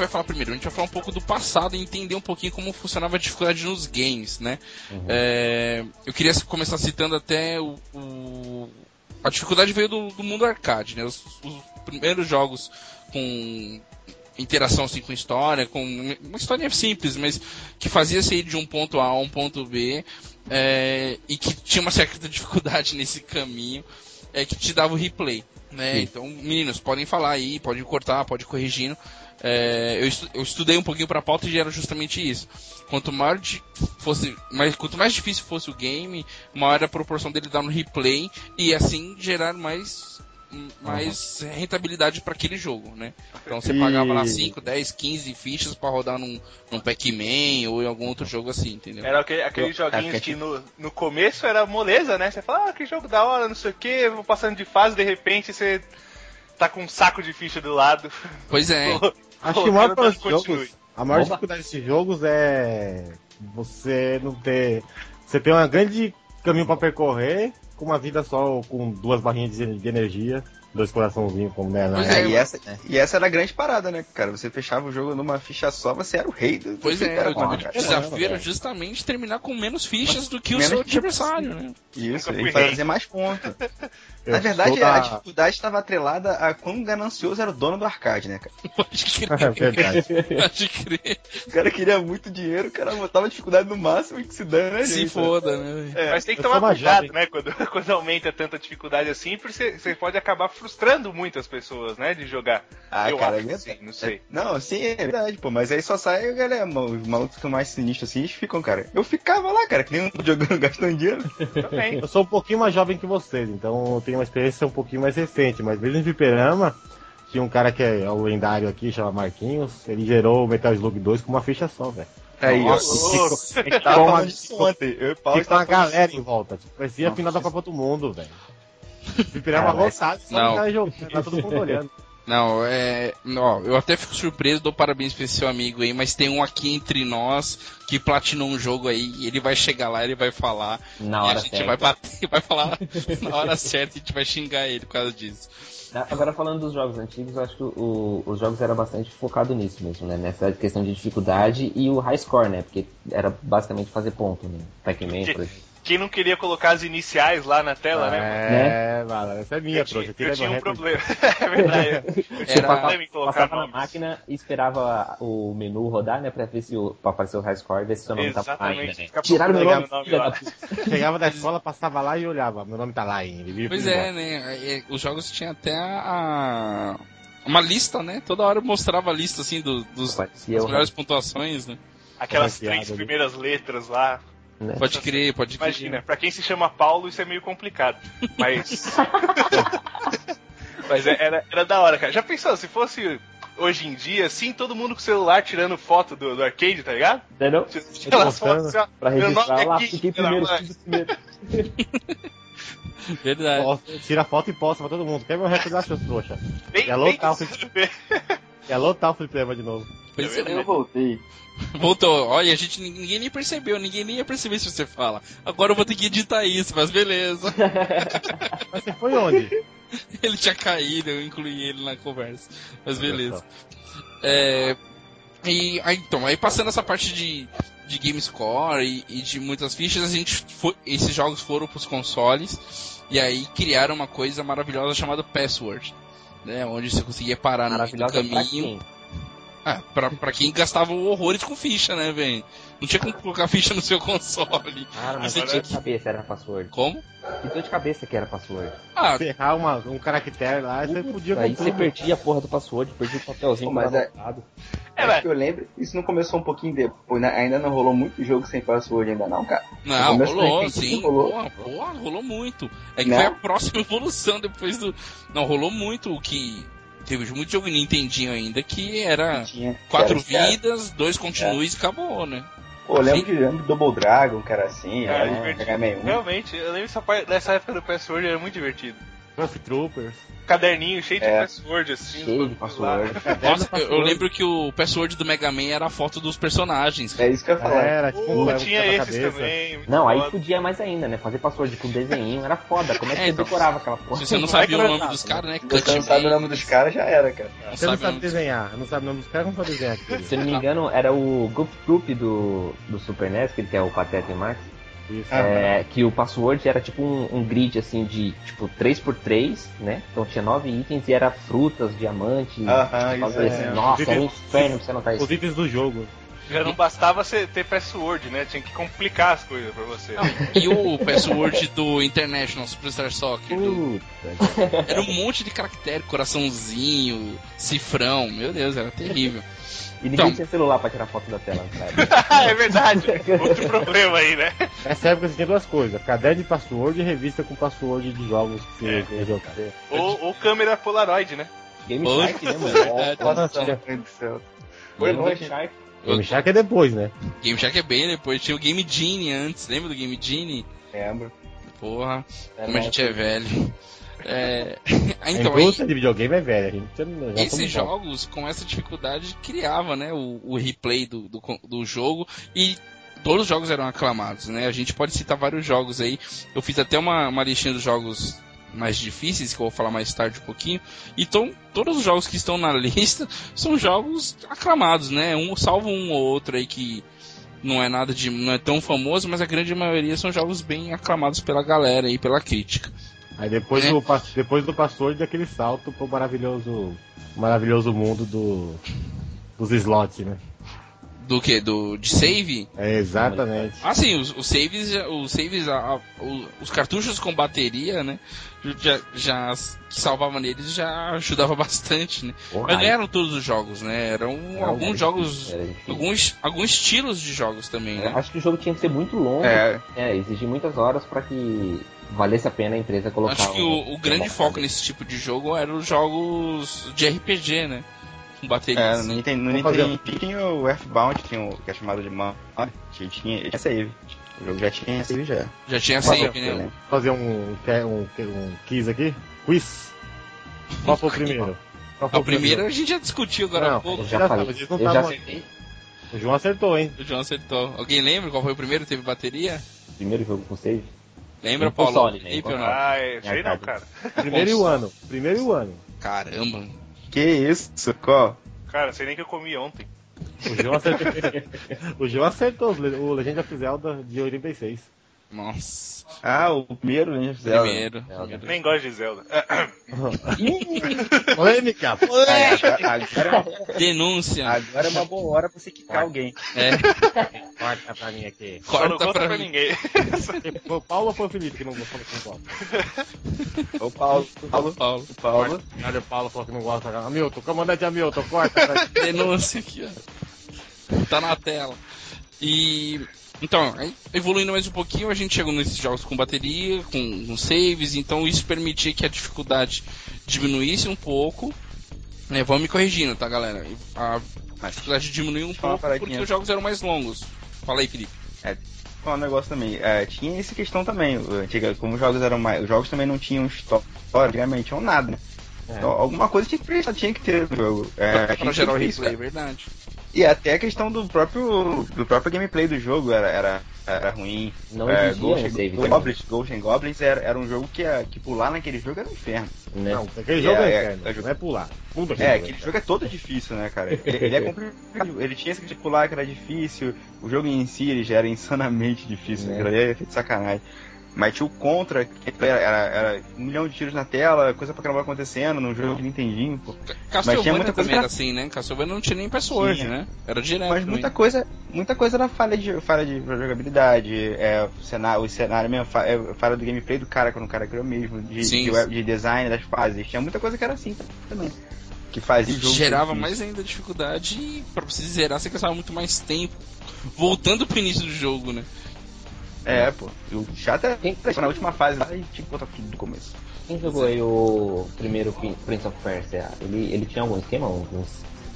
Vai falar primeiro? A gente vai falar um pouco do passado e entender um pouquinho como funcionava a dificuldade nos games, né? É, eu queria começar citando até o, o- a dificuldade veio do, do mundo arcade, né? Os, os primeiros jogos com interação assim com história, com uma história simples, mas que fazia você ir de um ponto A a um ponto B é, e que tinha uma certa dificuldade nesse caminho, é que te dava o replay. Né? Então, meninos, podem falar aí, podem cortar, pode ir corrigindo. É, eu, estu- eu estudei um pouquinho pra pauta e era justamente isso. Quanto maior fosse, mais, quanto mais difícil fosse o game, maior era a proporção dele dar no replay e assim gerar mais mais rentabilidade para aquele jogo, né? Então você E- pagava lá 5, 10, 15 fichas pra rodar num, num Pac-Man ou em algum outro jogo assim, entendeu? Era aquele, aqueles Eu- joguinhos é, que no, no começo era moleza, né? Você fala, ah, que jogo da hora, não sei o que, vou passando de fase, de repente você tá com um saco de ficha do lado. Pois é. Acho Pô, que o maior problema jogos, a maior Oba. dificuldade desses jogos é você não ter. Você tem um grande caminho pra percorrer com uma vida só, ou com duas barrinhas de, de energia, dois coraçãozinhos, como né? Pois né? É, e, essa, e essa era a grande parada, né, cara? Você fechava o jogo numa ficha só, você era o rei do, do Pois é, fliperama, o desafio era justamente terminar com menos fichas do que o seu adversário, né? Isso, e fazer rei. mais pontos. Eu Na verdade, da- a dificuldade estava atrelada a quão ganancioso era o dono do arcade, né, cara? Pode É crer, verdade. pode crer. O cara queria muito dinheiro, o cara botava a dificuldade no máximo e que se dane, né, Se gente? foda, né? É, Mas tem que eu tomar cuidado, jovem. né? Quando, quando aumenta tanta dificuldade assim, porque você, você pode acabar frustrando muitas pessoas, né? De jogar. Ah, Eu cara, acho é que verdade. sim, não sei. Não, sim, é verdade, pô. Mas aí só sai a galera, os malucos que mais sinistros assim, eles ficam, cara. Eu ficava lá, cara, que nem um jogando, gastando dinheiro. Também. Eu sou um pouquinho mais jovem que vocês, então eu tenho uma experiência um pouquinho mais recente, mas mesmo em Fliperama, tinha um cara que é o lendário aqui, chama Marquinhos, ele gerou o Metal Slug 2 com uma ficha só, velho. Aí, ó. Nossa, A gente tava falando disso ontem. Eu e Paulo uma galera em volta, tipo, parecia a final da Copa do Mundo, velho. Fliperama lotado, só Não. cara jogando, tá todo mundo olhando. Não, é. Ó, eu até fico surpreso, dou parabéns pra esse seu amigo aí, mas tem um aqui entre nós que platinou um jogo aí, e ele vai chegar lá, ele vai falar. Na e hora a gente certa. vai bater, vai falar na hora certa e a gente vai xingar ele por causa disso. Agora falando dos jogos antigos, eu acho que o- os jogos eram bastante focados nisso mesmo, né? Nessa questão de dificuldade e o high score, né? Porque era basicamente fazer ponto, né? Pac-Man, por exemplo. Quem não queria colocar as iniciais lá na tela, né? É, mano, essa é minha, Eu tinha, trouxa. eu Tira tinha um problema. é verdade. Eu tinha um Era- problema em colocar Passava na máquina e esperava o menu rodar, né? Pra ver se o, pra aparecer o high score, ver se seu nome lá Exatamente, ainda, né? Tiraram meu nome, o nome da lá. Chegava da escola, passava lá e olhava. Meu nome tá lá ainda. Pois é, né? é, Os jogos tinham até a. Uma lista, né? Toda hora mostrava a lista assim do, dos, das o melhores pontuações, né? Aquelas três primeiras letras lá. Né? Pode crer, pode crer. Imagina, pra quem se chama Paulo, isso é meio complicado. Mas. Mas é- era, era da hora, cara. Já pensou, se fosse hoje em dia, assim, todo mundo com o celular tirando foto do, do arcade, tá ligado? Entendeu? Postando fotos assim, ó, Pra registrar nome lá, aqui, fiquei primeiro, fiz primeiro. Verdade. Posta- Tira foto e posta pra todo mundo. Quer ver o recorde lá, seus trouxa? Bem, É local. Quer lotar o fliperama de novo. Pois é, Eu voltei. Voltou. Olha, a gente ninguém nem percebeu, ninguém nem ia perceber se você fala. Agora eu vou ter que editar isso, mas beleza. Mas você foi onde? Ele tinha caído, eu incluí ele na conversa. Mas beleza. É, e aí, então, aí passando essa parte de, de game score e, e de muitas fichas, a gente foi, esses jogos foram pros consoles e aí criaram uma coisa maravilhosa chamada Password. Né, onde você conseguia parar no meio do caminho. quem? Ah, pra, pra quem gastava horrores com ficha, né, velho? Não tinha como colocar ficha no seu console. Cara, mas que tinha de cabeça era password. Como? Que dor de cabeça que era password. Ah, Ferrar uma, um caractere lá, você podia Aí você perdia a porra do password, perdia o papelzinho mas lá é- anotado. É, É, que eu lembro, isso não começou um pouquinho depois, né? ainda não rolou muito jogo sem password ainda não, cara. Não, rolou, sim. rolou. Porra, porra, rolou muito. É que Né? foi a próxima evolução depois do. Não, rolou muito o que. Teve muito jogo Nintendinho ainda que era Tinha, quatro que era- vidas, dois continues e acabou, né? Pô, eu lembro de lembro do Double Dragon, que era assim, Cara, era divertido. HM1. Realmente, eu lembro dessa época do password era muito divertido. Ruff Troopers. Caderninho cheio de É. password, assim. Cheio de password. Nossa, eu, eu lembro que o password do Mega Man era a foto dos personagens. É isso que eu ia falar. Era, tipo, Uh, um tinha esses quebra-cabeça. também. Não, aí podia mais ainda, né? Fazer password com desenho era foda. Como é que É, você então, decorava aquela porra? Se você não é sabia o era nome dos né? caras, né? Se você não sabe o nome dos caras, já era, cara. Não Você não sabe sabe desenhar, não sabe o nome dos caras, como pode desenhar aqui? Se eu não me engano, era o Goof Troop do, do Super NES, que ele é o Pateta e Max. Isso. É, que o password era tipo um, um grid assim de tipo 3x3, né? Então tinha nove itens e era frutas, diamantes. Aham, tipo, isso assim, é. Nossa, era um inferno você anotar isso. Os itens do jogo. Já não bastava você ter password, né? Tinha que complicar as coisas pra você. E o password do International Superstar Soccer? do-. Era um monte de caractere, coraçãozinho, cifrão. Meu Deus, era terrível. E ninguém Então. tinha celular pra tirar foto da tela, sabe? é verdade. Outro problema aí, né? Nessa época você tinha duas coisas: caderno de password e revista com password de jogos que você É. queria jogar. Ou, ou câmera Polaroid, né? Game. Shark, né, mano? Verdade. Nossa, Deus do céu. Foi Game. Shark. O Shark é depois, né? Game Shark é bem depois. Tinha o Game Genie antes. Lembra do Game Genie? Lembro. Porra, Era como a gente é velho. É... a então, aí, indústria de videogame é velha, a gente já, esses jogos, com essa dificuldade, criava né, o, o replay do, do, do jogo e todos os jogos eram aclamados, né? A gente pode citar vários jogos aí. Eu fiz até uma, uma listinha dos jogos mais difíceis, que eu vou falar mais tarde um pouquinho. Então, todos os jogos que estão na lista são jogos aclamados, né? Um, salvo um ou outro aí que não é nada de. não é tão famoso, mas a grande maioria são jogos bem aclamados pela galera e pela crítica. Aí depois, É. do, depois do password, daquele salto pro maravilhoso, maravilhoso mundo do, dos slots, né? Do que? Do, de save? É, exatamente. Ah, sim, os, os saves, já- os saves, a- a- os cartuchos com bateria, né? Já, já que salvava neles já ajudava bastante, né? Porra, Mas não eram todos os jogos, né? Eram Não, alguns era jogos, alguns, alguns estilos de jogos também, Eu né? Acho que o jogo tinha que ser muito longo, É, é, exigir muitas horas pra que valesse a pena a empresa colocar. Acho que um- o, o grande foco nesse tipo de jogo eram os jogos de RPG, né? Com bateria. é, assim. no Nintendo, no Nintendo tinha o Earthbound, tinha o que é chamado de Man, que tinha, tinha save. O jogo já tinha save já. Já tinha save, né? lembro? Fazer um, um, um quiz aqui? Quiz. Qual foi o primeiro? Qual foi A primeira a gente já discutiu agora há Não, pouco. Eu já Já falei. não eu já acertei. O João acertou, hein? O João acertou. Alguém lembra qual foi o primeiro que teve bateria? Primeiro jogo com save. Lembra, Paulo? console, né? Ah, é, sei não, cara. cara. Primeiro e o ano. Primeiro e o ano. Caramba. Que isso, qual? Cara, sei nem que eu comi ontem. O João acertou. o João acertou o Legend of Zelda de 86. Nossa. Ah, o primeiro Legend of Zelda. Primeiro. Zelda. Nem gosto de Zelda. Polêmica! Aí, agora, agora, Denúncia. agora é uma boa hora pra você quicar alguém. É, Corta pra mim aqui. Só não corta conta pra pra mim. ninguém. Foi o Paulo ou foi o Felipe que não gostou do Paulo? O Paulo, o Paulo, Paulo. o Paulo. Olha, o Paulo falou que não gosta. Hamilton, comandante Hamilton, corta. pra- Denúncia aqui, ó. Tá na tela. E. Então, evoluindo mais um pouquinho, a gente chegou nesses jogos com bateria, com, com saves, então isso permitia que a dificuldade diminuísse um pouco. É, vamos me corrigindo, tá, galera? A dificuldade diminuiu um pouco porque os jogos eram mais longos. Fala aí, Felipe. falar um negócio também. É, tinha essa questão também. o- Antiga, como os jogos eram mais. Os jogos também não tinham história, antigamente tinham nada, né? É. Então, alguma coisa tinha que, prestar, tinha que ter no jogo. É, Pra tinha gerar o replay, cara. verdade. E até a questão do próprio. do próprio gameplay do jogo era, era, era ruim. Não é, Ghost, save. Goblins, Ghost and Goblins era, era um jogo que, a- que pular naquele jogo era um inferno. Né? Não, aquele É, jogo é, é, inferno, é não é pular. Puta que É, aquele é jogo é todo difícil, né, cara? Ele, ele é complicado. Ele tinha esse de pular que era difícil. O jogo em si ele já era insanamente difícil. É. Ali é feito de sacanagem. Mas tinha o contra, que era, era, um milhão de tiros na tela, coisa pra caramba acontecendo, num jogo de Nintendinho, pô. Ca- tinha muita coisa também era assim, né? Castlevania não tinha nem password, Tinha. né? Era direto. Mas também. muita coisa, muita coisa era falha de, falha de jogabilidade, é, o cenário, o cenário mesmo, é, falha do gameplay do cara quando o cara criou mesmo, de, Sim. de, web- de design das fases. Tinha muita coisa que era assim também. Que fazia o jogo. gerava mais ainda dificuldade e pra você zerar você gastava muito mais tempo voltando pro início do jogo, né? É, pô. E o chato é Quem- na última fase lá e tinha que botar tudo do começo. Quem jogou aí o primeiro Prin- Prince of Persia? Ele, ele tinha algum esquema? Um,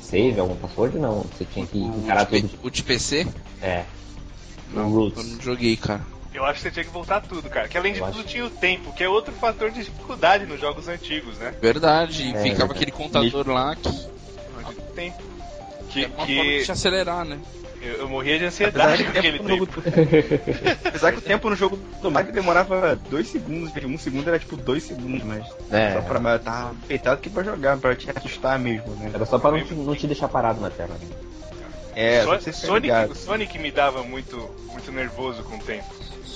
save, algum password? Não, você tinha que O encarar de, tudo. O de PC? É. Não, No eu Roots. não joguei, cara. Eu acho que você tinha que voltar tudo, cara. Que além de Eu tudo acho. tinha o tempo, que é outro fator de dificuldade nos jogos antigos, né? Verdade, e É, ficava verdade. aquele contador lá que O tempo. Que, é uma forma de que te acelerar, né? Eu, eu morria de ansiedade com aquele tempo jogo... Apesar que o tempo no jogo do Mario demorava dois segundos, um segundo era tipo dois segundos, mas É. só pra mas tá feitado que pra jogar, pra te assustar mesmo, né? Era só pra não te, não te deixar parado na tela. Né? É, Son- Sonic, Sonic me dava muito, muito nervoso com o tempo.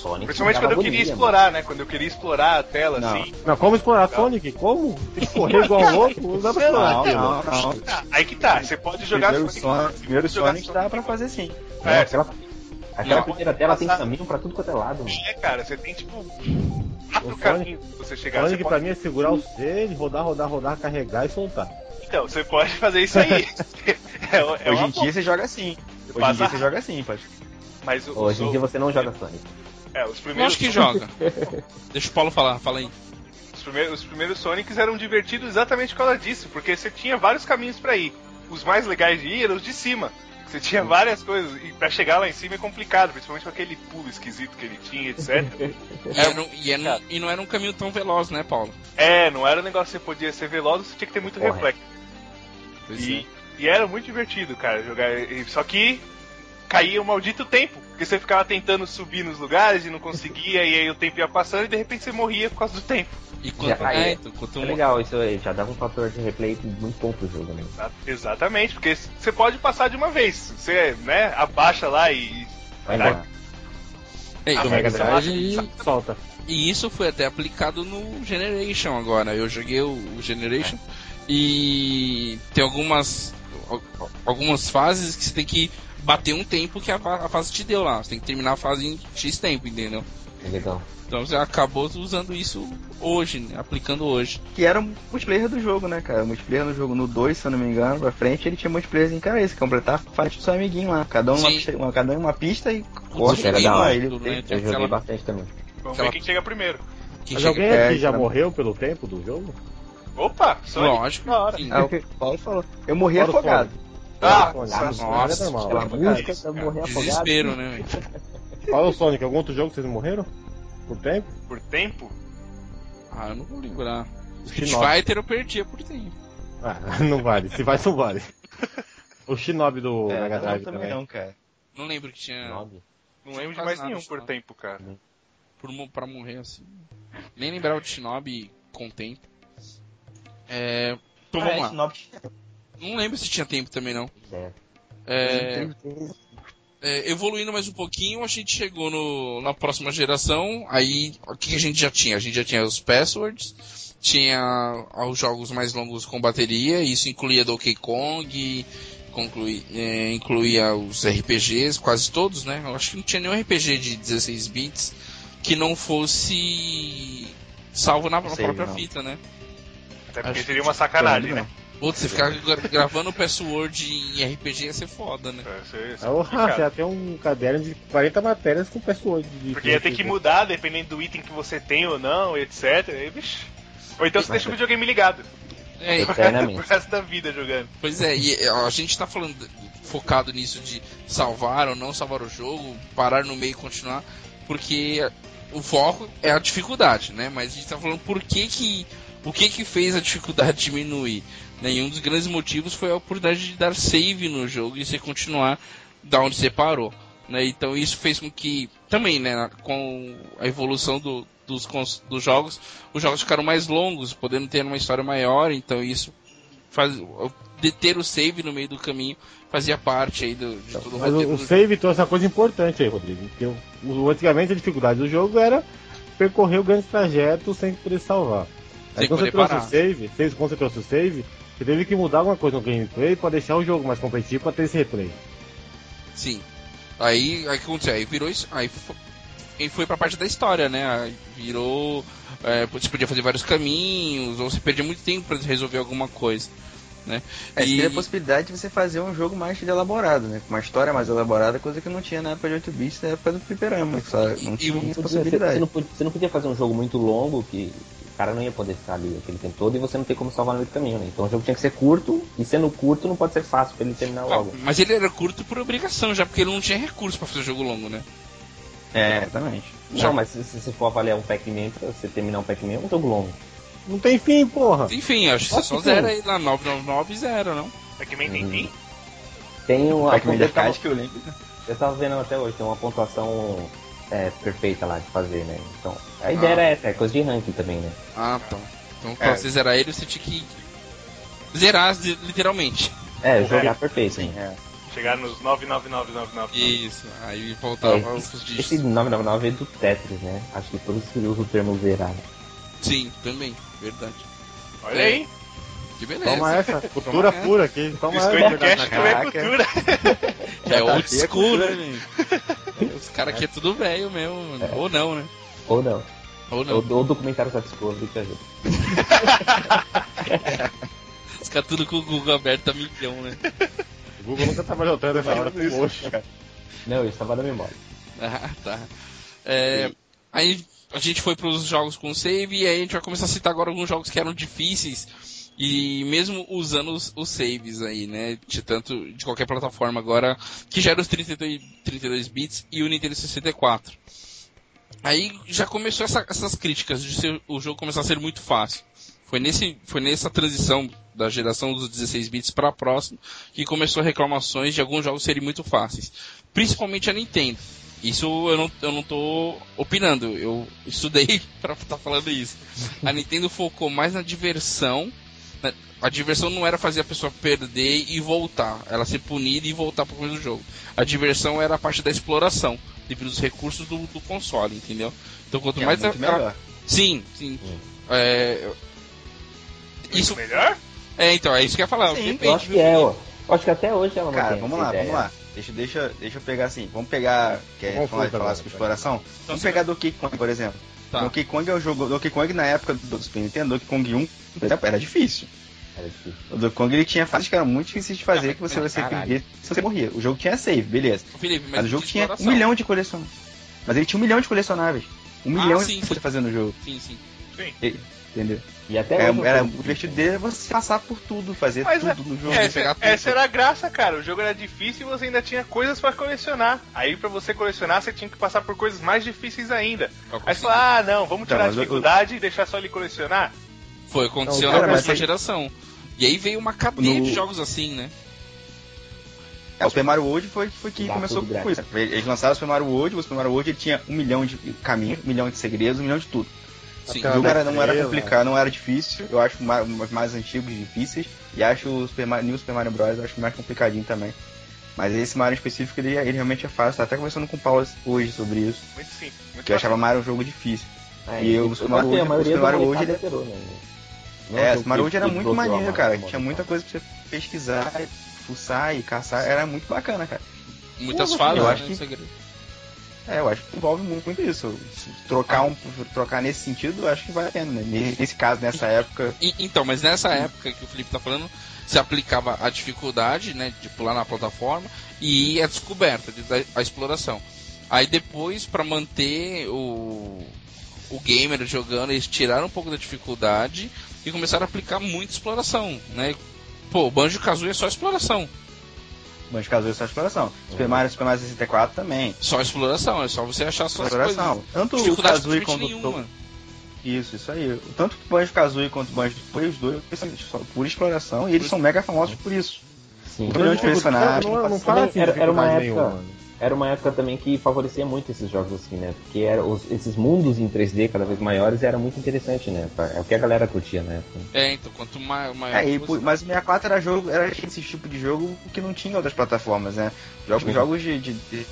Sonic Principalmente quando eu queria explorar, né? Quando eu queria explorar a tela, Não. assim. Não, como explorar Sonic? Como? Tem que correr igual o outro? Não dá pra explorar. Não, não, não. Ah, aí que tá, você pode jogar Primeiro Sonic. Sonic, primeiro jogar Sonic dá pra fazer sim. Não, É, aquela aquela Não. primeira tela tem Passar- caminho pra tudo quanto é lado. Mano. É, cara, você tem tipo O Sonic- caminhos pra você chegar. Você Sonic pra pode- mim é segurar o C, rodar, rodar, rodar, carregar e soltar. Então, você pode fazer isso aí. é, é Hoje em dia você joga assim. Hoje em dia você joga assim, pode. Mas o- Hoje em dia você não joga Sonic. É, os primeiros acho que joga. Deixa o Paulo falar, fala aí. Os primeiros, os primeiros Sonics eram divertidos exatamente por causa disso, porque você tinha vários caminhos pra ir. Os mais legais de ir eram os de cima. Você tinha várias coisas, e pra chegar lá em cima é complicado, principalmente com aquele pulo esquisito que ele tinha, etc. E, era um- e era um- e não era um caminho tão veloz, né, Paulo? é, não era um negócio que você podia ser veloz, você tinha que ter muito reflexo. Pois E, é. e era muito divertido, cara, jogar. Só que caía o maldito tempo. Porque você ficava tentando subir nos lugares e não conseguia, e aí o tempo ia passando e de repente você morria por causa do tempo. E quanto, Já- é, é- então, quanto É legal, isso aí já dava um fator de replay muito bom pro jogo, né? Exa- Exatamente, porque você pode passar de uma vez. Você, né, abaixa lá e. Vai embora. É, Ah, na Mega Drive, solta. E isso foi até aplicado no Generation agora. Eu joguei o Generation e tem algumas al- algumas fases que você tem que bater um tempo que a, a fase te deu lá. Você tem que terminar a fase em X tempo, entendeu? É legal. Então você acabou usando isso hoje, né? aplicando hoje. Que era o multiplayer do jogo, né, cara? O multiplayer no jogo no 2, se eu não me engano, pra frente, ele tinha multiplayer em cara esse, completar faz do seu amiguinho lá. Cada um uma pista, uma, cada um uma pista e corre Isso era da hora. ele, né? Eu joguei aquela- bastante também. Vamos Aquela- ver quem chega primeiro. que Mas chega- alguém É, aqui já tá. morreu pelo tempo do jogo? Opa, Sonic. Lógico. Da hora. sim. Ah, o Paulo falou. Eu morri afogado. Ah, Nossa, nossa, é normal. Aquela música isso, morrer afogado. Desespero, né? Fala o Sonic, algum outro jogo que vocês morreram? Por tempo? Por tempo? Ah, eu não vou lembrar. Street Shinobi. Fighter eu perdia por tempo. Ah, não vale. Se vai, não vale. O Shinobi do É, Mega não, Drive também também. não, cara. Não lembro que tinha Nove. Não lembro de mais nada, nenhum por tempo, cara. por, mo- pra morrer assim. Nem lembrava de Shinobi com tempo. É, então Ah, vamos é, lá. Shinobi- Não lembro se tinha tempo também não. É. É, é, evoluindo mais um pouquinho, a gente chegou no, na próxima geração. Aí, o que a gente já tinha? A gente já tinha os passwords, tinha os jogos mais longos com bateria, isso incluía Donkey Kong, conclui- é, incluía os RPGs, quase todos, né? Eu acho que não tinha nenhum RPG de 16 bits que não fosse salvo na, própria não. fita, né? Até porque Acho seria uma sacanagem, né? Você ficar gra- gravando o password em RPG ia ser foda, né? É- isso é o já tem um caderno de 40 matérias com password. De Porque ia ter que mudar dependendo do item que você tem ou não, etc. E, bicho. Ou então você deixa o videogame ligado. É, Eternamente. Pro resto da vida jogando. Pois é, e é, a gente tá falando focado nisso de salvar ou não salvar o jogo, parar no meio e continuar, porque o foco é a dificuldade, né? Mas a gente tá falando por que que o que que fez a dificuldade diminuir, né? E um dos grandes motivos foi a oportunidade de dar save no jogo e você continuar da onde você parou, né? Então isso fez com que também, né, com a evolução do- dos, dos jogos, os jogos ficaram mais longos, podendo ter uma história maior, então isso faz, de ter o save no meio do caminho fazia parte aí do, de todo o Mas o, o save trouxe uma coisa importante aí, Rodrigo. Porque o, o- antigamente a dificuldade do jogo era percorrer o grande trajeto sem poder salvar. Aí Sem quando você trouxe parar. o save, quando você trouxe o save, você teve que mudar alguma coisa no gameplay pra deixar o jogo mais competitivo pra ter esse replay. Sim. Aí, aí o que aconteceu? Aí virou isso. Aí foi, aí foi pra parte da história, né? Aí virou. É, você podia fazer vários caminhos, ou você perdia muito tempo pra resolver alguma coisa. Né? É, E- a possibilidade de você fazer um jogo mais elaborado, né? Com uma história mais elaborada, coisa que não tinha na época de 8 bits, na época do fliperama. que Só não E tinha o- essa Você, você possibilidade. não podia, você não podia fazer um jogo muito longo que cara não ia poder ficar ali aquele tempo todo e você não tem como salvar no meio do caminho, né? Então o jogo tinha que ser curto e sendo curto não pode ser fácil pra ele terminar Ah, logo. mas ele era curto por obrigação, já porque ele não tinha recurso pra fazer jogo longo, né? É, exatamente. Não, mas se você for avaliar um Pac-Man pra você terminar um Pac-Man é um jogo longo. Não tem fim, porra! Enfim, acho que você só bom. aí lá 999 zero, não? Pac-Man tem fim? Tem um Pac-Man tava- que eu lembro. Eu tava vendo até hoje, tem uma pontuação é, perfeita lá de fazer, né? Então, a Ah. ideia era essa, é coisa de ranking também, né? Ah, tá. Então pra É. você zerar ele, você tinha que zerar li- literalmente. É, jogar perfeito, Sim, sim. é. Chegar nos 99999. Isso, aí voltava É, os esse, dígitos. esse 999 é do Tetris, né? Acho que todos usam o termo zerar. Sim, também, verdade. Olha É. aí. Que beleza. Toma essa, cultura essa. pura aqui. Toma Biscoito essa. Cast também é cultura. É Tá old a school, né? Os caras aqui é tudo velho mesmo, mano. É. ou não, né? Ou não. Ou não. Ou, ou documentário da Discovery que ajuda. Os caras tudo com o Google aberto a milhão, né? O Google nunca trabalhou tanto essa hora com mocho. Não, isso tava na memória. Ah, tá. É, aí a gente foi pros jogos com save e aí a gente vai começar a citar agora alguns jogos que eram difíceis e mesmo usando os, os saves aí, né? De tanto de qualquer plataforma agora, que já eram os 32, 32 bits e o Nintendo 64. Aí já começou essa- essas críticas de ser- o jogo começar a ser muito fácil. Foi, nesse, foi nessa transição da geração dos 16 bits para a próxima que começou reclamações de alguns jogos serem muito fáceis. Principalmente a Nintendo. Isso eu não, eu não tô opinando, eu estudei para estar falando isso. A Nintendo focou mais na diversão. né? A diversão não era fazer a pessoa perder e voltar, ela ser punida e voltar para o começo do jogo. A diversão era a parte da exploração, devido aos recursos do, do console, entendeu? Então quanto É mais muito ela- melhor. Sim, sim. É, isso, Melhor? é, então, é isso que eu ia falar. Sim, Eu acho que é, ó. Eu acho que até hoje ela Cara, vamos lá, ideia. vamos lá. Deixa, deixa, deixa eu pegar assim. Vamos pegar. Quer Confuso falar, agora, falar sobre exploração? vamos você pegar Donkey Kong, por exemplo. Tá. Donkey Kong é o jogo. Donkey Kong na época do Super Nintendo, Donkey Kong 1, por exemplo, era difícil. Difícil. O Donkey Kong ele tinha fases que eram muito difíceis de fazer, Ah, que você mas você caralho. perdia se você morria. O jogo tinha save, beleza. Felipe, Mas, o jogo tinha um milhão de colecionáveis. Mas ele tinha um milhão de colecionáveis. Um Ah, milhão sim, de coisas sim. fazer no jogo. Sim, sim. E- Entendeu? E até É, era, o divertido dele era você passar por tudo, fazer Mas tudo no jogo. é, Essa, pegar tudo. essa era a graça, cara. O jogo era difícil e você ainda tinha coisas pra colecionar. Aí pra você colecionar, você tinha que passar por coisas mais difíceis ainda. Aí você fala, ah, não, vamos Então, tirar a mas eu- dificuldade e deixar só ele colecionar. Foi, aconteceu Não, na cara, mas próxima aí- geração. E aí veio uma cadeia No- de jogos assim, né? É, o Super Mario World foi, foi que Dá começou tudo com isso. Eles lançaram o Super Mario World, o Super Mario World ele tinha um milhão de caminhos, um milhão de segredos, um milhão de tudo. Sim. O jogo era, não era complicado, não era difícil. Eu acho os mais antigos difíceis. E acho o Super Mario, New Super Mario Bros. eu acho mais complicadinho também. Mas esse Mario em específico, ele, ele realmente é fácil. Tá até conversando com o Paulo hoje sobre isso. Muito simples. Muito Que eu achava. Mario um jogo difícil. É, E eu- eu o Super Mario gostei, a World- o Super Mario World, molecada zerou, né? É, o World era muito maneiro, cara. Tinha muita coisa pra você pesquisar, fuçar e caçar. Era muito bacana, cara. Muitas Eu fases, acho né? que-. É, eu acho que envolve muito, muito isso. Trocar, um, trocar nesse sentido, eu acho que vale a pena, né? Nesse caso, nessa época. Então, mas nessa época que o Felipe tá falando, se aplicava a dificuldade, né, de pular na plataforma e a descoberta, a exploração. Aí depois, pra manter o, o gamer jogando, eles tiraram um pouco da dificuldade e começaram a aplicar muita exploração, né? Pô, o Banjo Kazooie é só exploração. Banjo Kazooie é só exploração. Super Mario, Super Mario 64 também. Só exploração, é só você achar suas Exploração. coisas. Tanto o Kazooie quanto o nenhuma. Isso, isso aí. Tanto o Banjo Kazooie quanto o Banjo foi os dois são só pura exploração e eles são mega famosos por isso. Sim. Um milhão de personagens. Não, não, não passando- fala assim, Era- era uma dificuldade época- nenhuma. Era uma época também que favorecia muito esses jogos assim, né? Porque era os- esses mundos em 3D cada vez maiores era muito interessante, né? É o que a galera curtia na época. É, então, quanto mais. maior É, e, mas o 64 era jogo, era esse tipo de jogo que não tinha outras plataformas, né? Jogos, Sim. jogos de, de- de-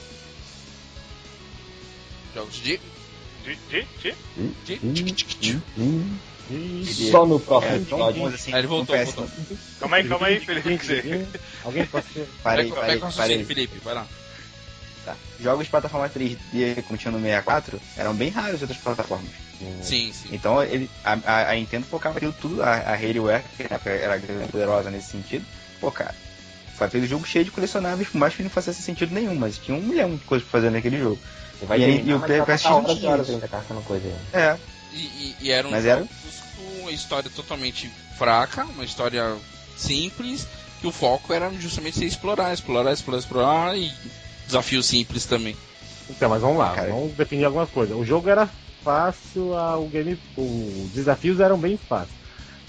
Jogos de. De, de, de. Só no próximo é, episódio. assim. Ele voltou, voltou. Calma aí, calma aí, Felipe. Alguém pode ser. Parei, parei, parei. Felipe, vai lá. Tá. Jogos de plataforma 3D como tinha no 64 eram bem raros em outras plataformas. Sim, sim. Então ele, a, a, a Nintendo focava aquilo tudo, a, a Rareware, que na época era grande poderosa nesse sentido, pô, cara, foi fez o jogo cheio de colecionáveis, por mais que não fizesse sentido nenhum, mas tinha um milhão de coisas pra fazer naquele jogo. Você vai E aí- terminar, e o PSX não e tinha horas isso. ainda caçando coisa aí. É, E, e, e eram Mas era- com uma história totalmente fraca, uma história simples, que o foco era justamente você explorar, explorar, explorar, explorar e desafio simples tambem. Então, mas vamos lá, Cara. vamos definir algumas coisas. O jogo era fácil, a- o game, os desafios eram bem fáceis.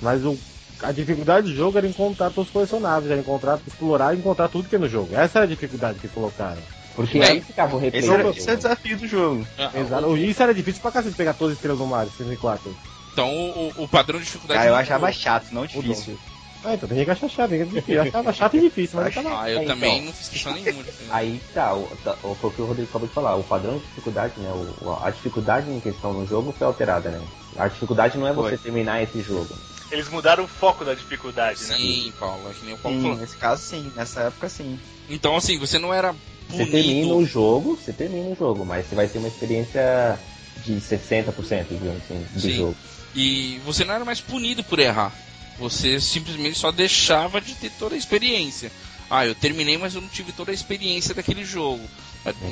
Mas o, a dificuldade do jogo era encontrar todos os colecionáveis, era encontrar, explorar e encontrar tudo que é no jogo. Essa era a dificuldade que colocaram. Porque É, aí ficava o replay. esse, era, esse é o desafio do jogo. Exato. Isso era difícil pra cacete pegar todas as estrelas do Mario 64. Então o, o- o padrão de dificuldade. Cara, eu achava chato, não difícil. Ah, então tem gente que acha chato, tem gente que difícil. Eu achava chato e difícil, mas Acho- tava... Ah, eu É, também então. não fiz questão nenhuma. Aí tá, o, tá, o, foi o que o Rodrigo acabou de falar. O padrão de dificuldade, né? O, a dificuldade em questão no jogo foi alterada, né? A dificuldade não é você Foi. terminar esse jogo. Eles mudaram o foco da dificuldade, né? Sim, Paulo, é que nem o Paulo Sim, falou. nesse caso sim, nessa época sim. Então, assim, você não era Você termina o punido. jogo, você termina o jogo, mas você vai ter uma experiência de 60%, digamos assim, do Sim. jogo. E você não era mais punido por errar. Você simplesmente só deixava de ter toda a experiência. Ah, eu terminei, mas eu não tive toda a experiência daquele jogo.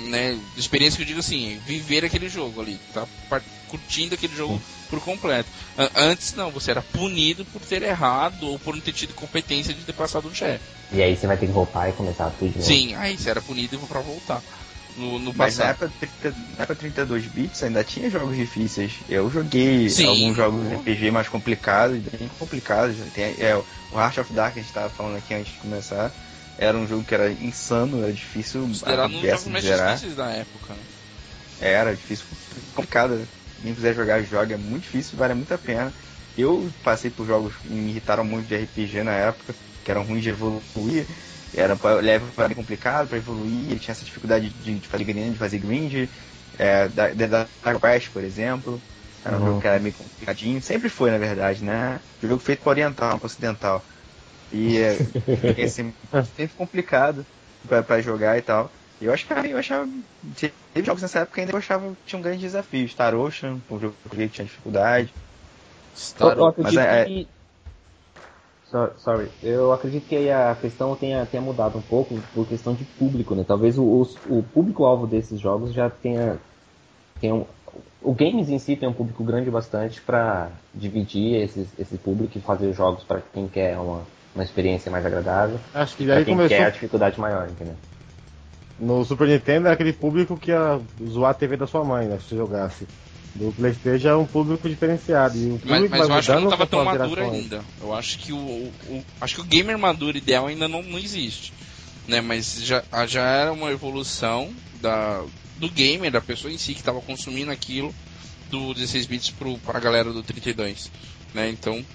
Né? Experiência que eu digo assim, viver aquele jogo ali, tá curtindo aquele jogo por completo. Antes não, você era punido por ter errado ou por não ter tido competência de ter passado um chefe. E aí você vai ter que voltar e começar tudo de novo. Sim, aí você era punido pra voltar. No, no Mas na passado. época, 30 na época 32 bits ainda tinha jogos difíceis. Eu joguei Sim. alguns jogos RPG mais complicados, bem complicados. Tem, é, o Heart of Dark que a gente tava falando aqui antes de começar. Era um jogo que era insano, era difícil Considerado a um dos jogos de mais difíceis da época. Era difícil, complicado. Quem quiser jogar, joga. É muito difícil, vale muito a pena. Eu passei por jogos que me irritaram muito de RPG na época, que eram ruins de evoluir. Era pra, level para bem complicado para evoluir. Ele tinha essa dificuldade de, de fazer grind, de fazer grind. É, da, da, da Dragon Quest, por exemplo. Era um Uhum. jogo que era meio complicadinho. Sempre foi, na verdade, né? Um jogo feito para oriental, pra ocidental. E é, fica assim, sempre complicado pra, pra jogar e tal. E eu achava, eu achava. Teve jogos nessa época ainda que eu achava que tinha um grande desafio. Star Ocean, um jogo que eu joguei que tinha dificuldade. Acredito Mas é- que. So- Sorry, eu acredito que a questão tenha, tenha mudado um pouco por questão de público, né? Talvez o, o, o público-alvo desses jogos já tenha. tenha um, o games em si tem um público grande bastante para dividir esses, esse público e fazer jogos para quem quer uma, uma experiência mais agradável, Acho que daí quem começou quer a dificuldade maior, entendeu? no Super Nintendo era aquele público que ia zoar a TV da sua mãe, né? Se você jogasse. Do Playstation é um público diferenciado. E o público Mas, mas eu acho que não estava tão maduro ainda. Eu acho que o, o- o- acho que o gamer maduro ideal ainda não, não existe, né? Mas já, ah, já era uma evolução da do gamer, da pessoa em si que estava consumindo aquilo do 16 bits para a galera do 32, né? Então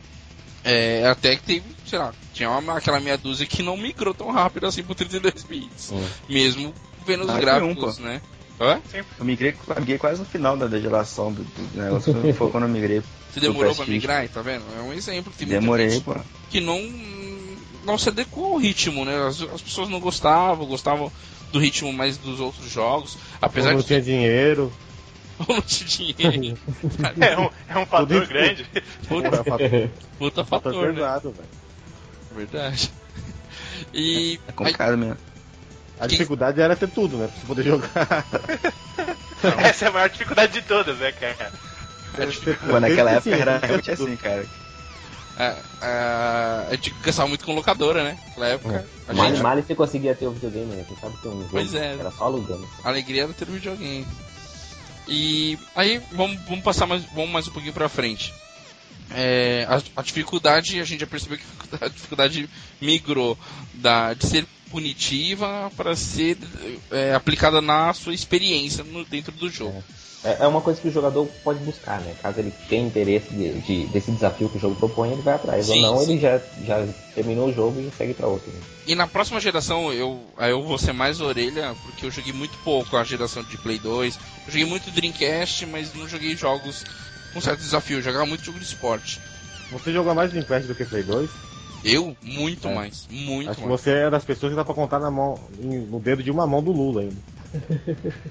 é, até que teve, sei lá, tinha uma, aquela meia dúzia que não migrou tão rápido assim pro 32 bits, Hum. mesmo vendo os Ah, gráficos, um, né? Hã? Eu migrei, migrei quase no final da, da geração do, do negócio. Foi quando eu migrei. Você demorou para PSX. migrar, tá vendo? É um exemplo que tem Demorei, pô. que não não se adequou ao ritmo, né? As, as pessoas não gostavam, gostavam do ritmo mais dos outros jogos. Ou Apesar não de tinha dinheiro. não tinha dinheiro. É um, é um fator Tudo- grande. Puta, fator, puta fator fator, né? pesado, velho. Verdade. E É complicado mesmo. A Que- dificuldade era ter tudo, né? Pra você poder jogar. Essa é a maior dificuldade de todas, né, cara? Pô, naquela época Sim, era realmente tudo. assim, cara. a, a, a gente gastava muito com locadora, né? Naquela época. A, Mal, gente, mal você conseguia ter o videogame, né? Quem sabe ter um jogo. Pois é. Era só alugando. a alegria era ter um videogame. E aí, vamos, vamos passar mais, vamos mais um pouquinho pra frente. É, a, a dificuldade, a gente já percebeu que a dificuldade migrou da, de ser punitiva para ser é, aplicada na sua experiência no, dentro do jogo. É, é uma coisa que o jogador pode buscar, né? Caso ele tenha interesse de, de- desse desafio que o jogo propõe, ele vai atrás. Sim, Ou não, sim. ele já, já terminou o jogo e segue pra outro. né? E na próxima geração eu, eu vou ser mais orelha, porque eu joguei muito pouco a geração de Play 2. Eu joguei muito Dreamcast, mas não joguei jogos com certo desafio. Eu jogava muito jogo de esporte. Você jogou mais Dreamcast do que Play 2? Eu, muito É. mais. Muito Acho que mais. você é das pessoas que dá pra contar na mão, no dedo de uma mão do Lula ainda.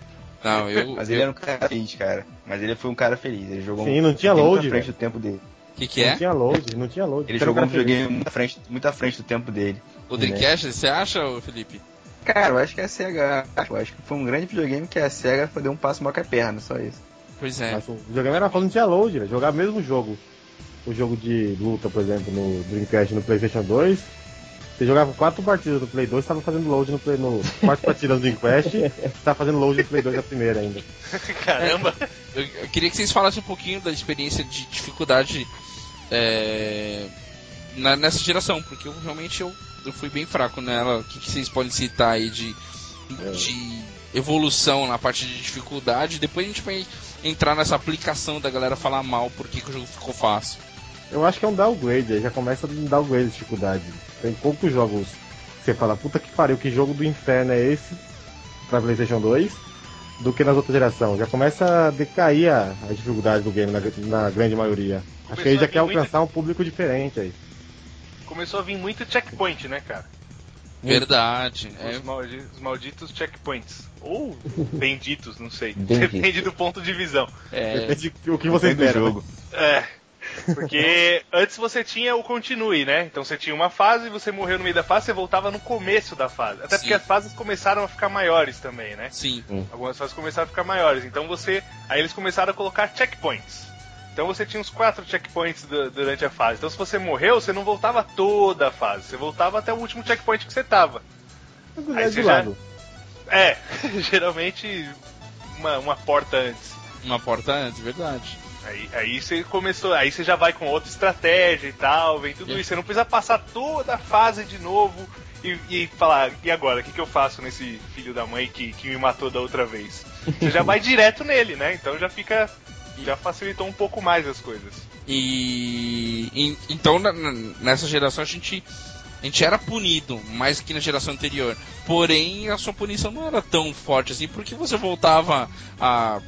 Não, eu. Mas ele era um cara feliz, cara. Mas ele foi um cara feliz. Ele jogou Sim, não tinha muito load, frente do tempo dele. O que, que Não é? tinha load, não tinha load. Ele Você jogou um videogame muito à frente, muito à frente do tempo dele. O Dreamcast, você acha, ô, Felipe? Cara, eu acho que a SEGA. Eu acho que foi um grande videogame que a SEGA deu um passo maior que a perna, só isso. Pois é. Mas o videogame era não tinha load, velho. Jogar mesmo jogo. O jogo de luta, por exemplo, no Dreamcast no Playstation 2. Você jogava quatro partidas no Play 2, tava fazendo load no Play. No, quatro partidas no Dreamcast, tava fazendo load no Play 2 a primeira ainda. Caramba. Eu, eu queria que vocês falassem um pouquinho da experiência de dificuldade é, na- nessa geração, porque eu realmente eu, eu fui bem fraco nela. O que, que vocês podem citar aí de, de evolução na parte de dificuldade? Depois a gente vai entrar nessa aplicação da galera falar mal porque que o jogo ficou fácil. Eu acho que é um downgrade, aí já começa a dar downgrade de dificuldade. Tem poucos jogos que você fala, puta que pariu, que jogo do inferno é esse pra Playstation 2 do que nas outras gerações. Já começa a decair a, a dificuldade do game na, na grande maioria. Acho que aí já Começou a quer muito- alcançar um público diferente aí. Começou a vir muito checkpoint, né, cara? Verdade. É, Os, maldi- os malditos checkpoints. Ou benditos, não sei. Benditos. Depende do ponto de visão. é, Depende do que você espera. jogo. É. Porque antes você tinha o continue, né? Então você tinha uma fase, você morreu no meio da fase, você voltava no começo da fase. Até Sim. porque as fases começaram a ficar maiores também, né? sim. Algumas fases começaram a ficar maiores. Então você. Aí eles começaram a colocar checkpoints. Então você tinha uns quatro checkpoints du- durante a fase. Então se você morreu, você não voltava toda a fase. Você voltava até o último checkpoint que você tava. Mas Aí é você já- lado. É, geralmente uma, uma porta antes. Uma porta antes, verdade. Aí, aí você começou, aí você já vai com outra estratégia e tal, vem tudo É. isso. Você não precisa passar toda a fase de novo e, e falar, e agora, o que, que eu faço nesse filho da mãe que, que me matou da outra vez? Você já vai direto nele, né? Então já fica. Já facilitou um pouco mais as coisas. E, e- então na- nessa geração a gente a gente era punido mais que na geração anterior. Porém, a sua punição não era tão forte assim, porque você voltava a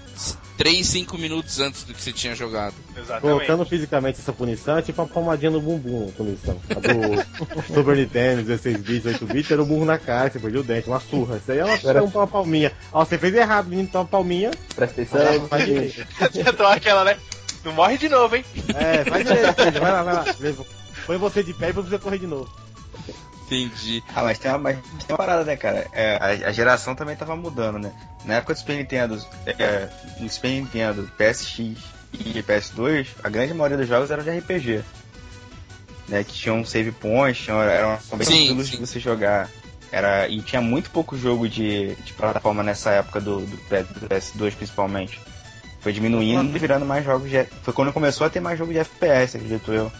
3, 5 minutos antes do que você tinha jogado. Exatamente. Colocando fisicamente essa punição, é tipo uma palmadinha no bumbum a punição. A do Super Nintendo, 16 bits, 8 bits, era o burro na cara, você perdeu o dente, uma surra. Isso aí é uma, Era- uma palminha. Ó, você fez errado, menino, toma uma palminha. Presta Vai, atenção. então aquela, né? Não morre de novo, hein? É, faz direito, vai lá, vai lá. Põe você de pé e você correr de novo. Entendi. Ah, mas tem uma, mas tem uma parada, né, cara? É, a, a geração também tava mudando, né? Na época do Super Nintendo, é, no Super Nintendo, PSX e PS2, a grande maioria dos jogos eram de RPG. Né, que tinham save points, tinham, eram tranquilos sim. de você jogar. Era, e tinha muito pouco jogo de, de plataforma nessa época do, do, do PS2 principalmente. Foi diminuindo e virando mais jogos de. Foi quando começou a ter mais jogo de FPS, acredito eu.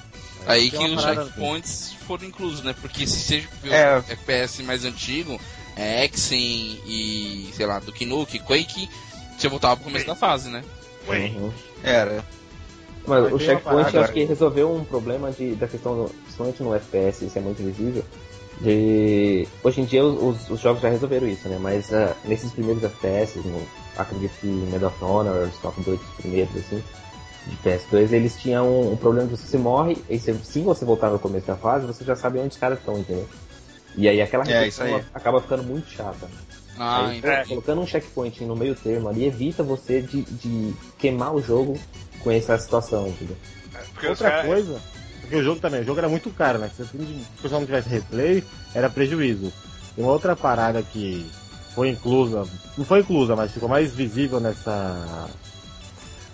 Aí Tem que uma os checkpoints foram inclusos, né? Porque se você viu É. o FPS mais antigo, é Exen e, sei lá, Duke Nukem, Quake, você voltava pro começo da fase, né? Uhum. Era. Mas Mas o checkpoint parada acho que resolveu um problema de, da questão, do- principalmente no FPS, isso é muito visível. De... Hoje em dia os, os jogos já resolveram isso, né? Mas ah, nesses primeiros FPS, no, acredito que Medal of Honor, os top 2 primeiros, assim, de PS2, eles tinham um, um problema de você morre, e se, se você voltar no começo da fase, você já sabe onde os caras estão, entendeu? E aí aquela É, aí. acaba ficando muito chata. Ah, Aí, entendi. colocando um checkpoint no meio termo ali evita você de, de queimar o jogo com essa situação, entendeu? Os Outra caras- coisa, porque o jogo também, o jogo era muito caro, né? Se o pessoal não tivesse replay, era prejuízo. E uma outra parada que foi inclusa, não foi inclusa, mas ficou mais visível nessa,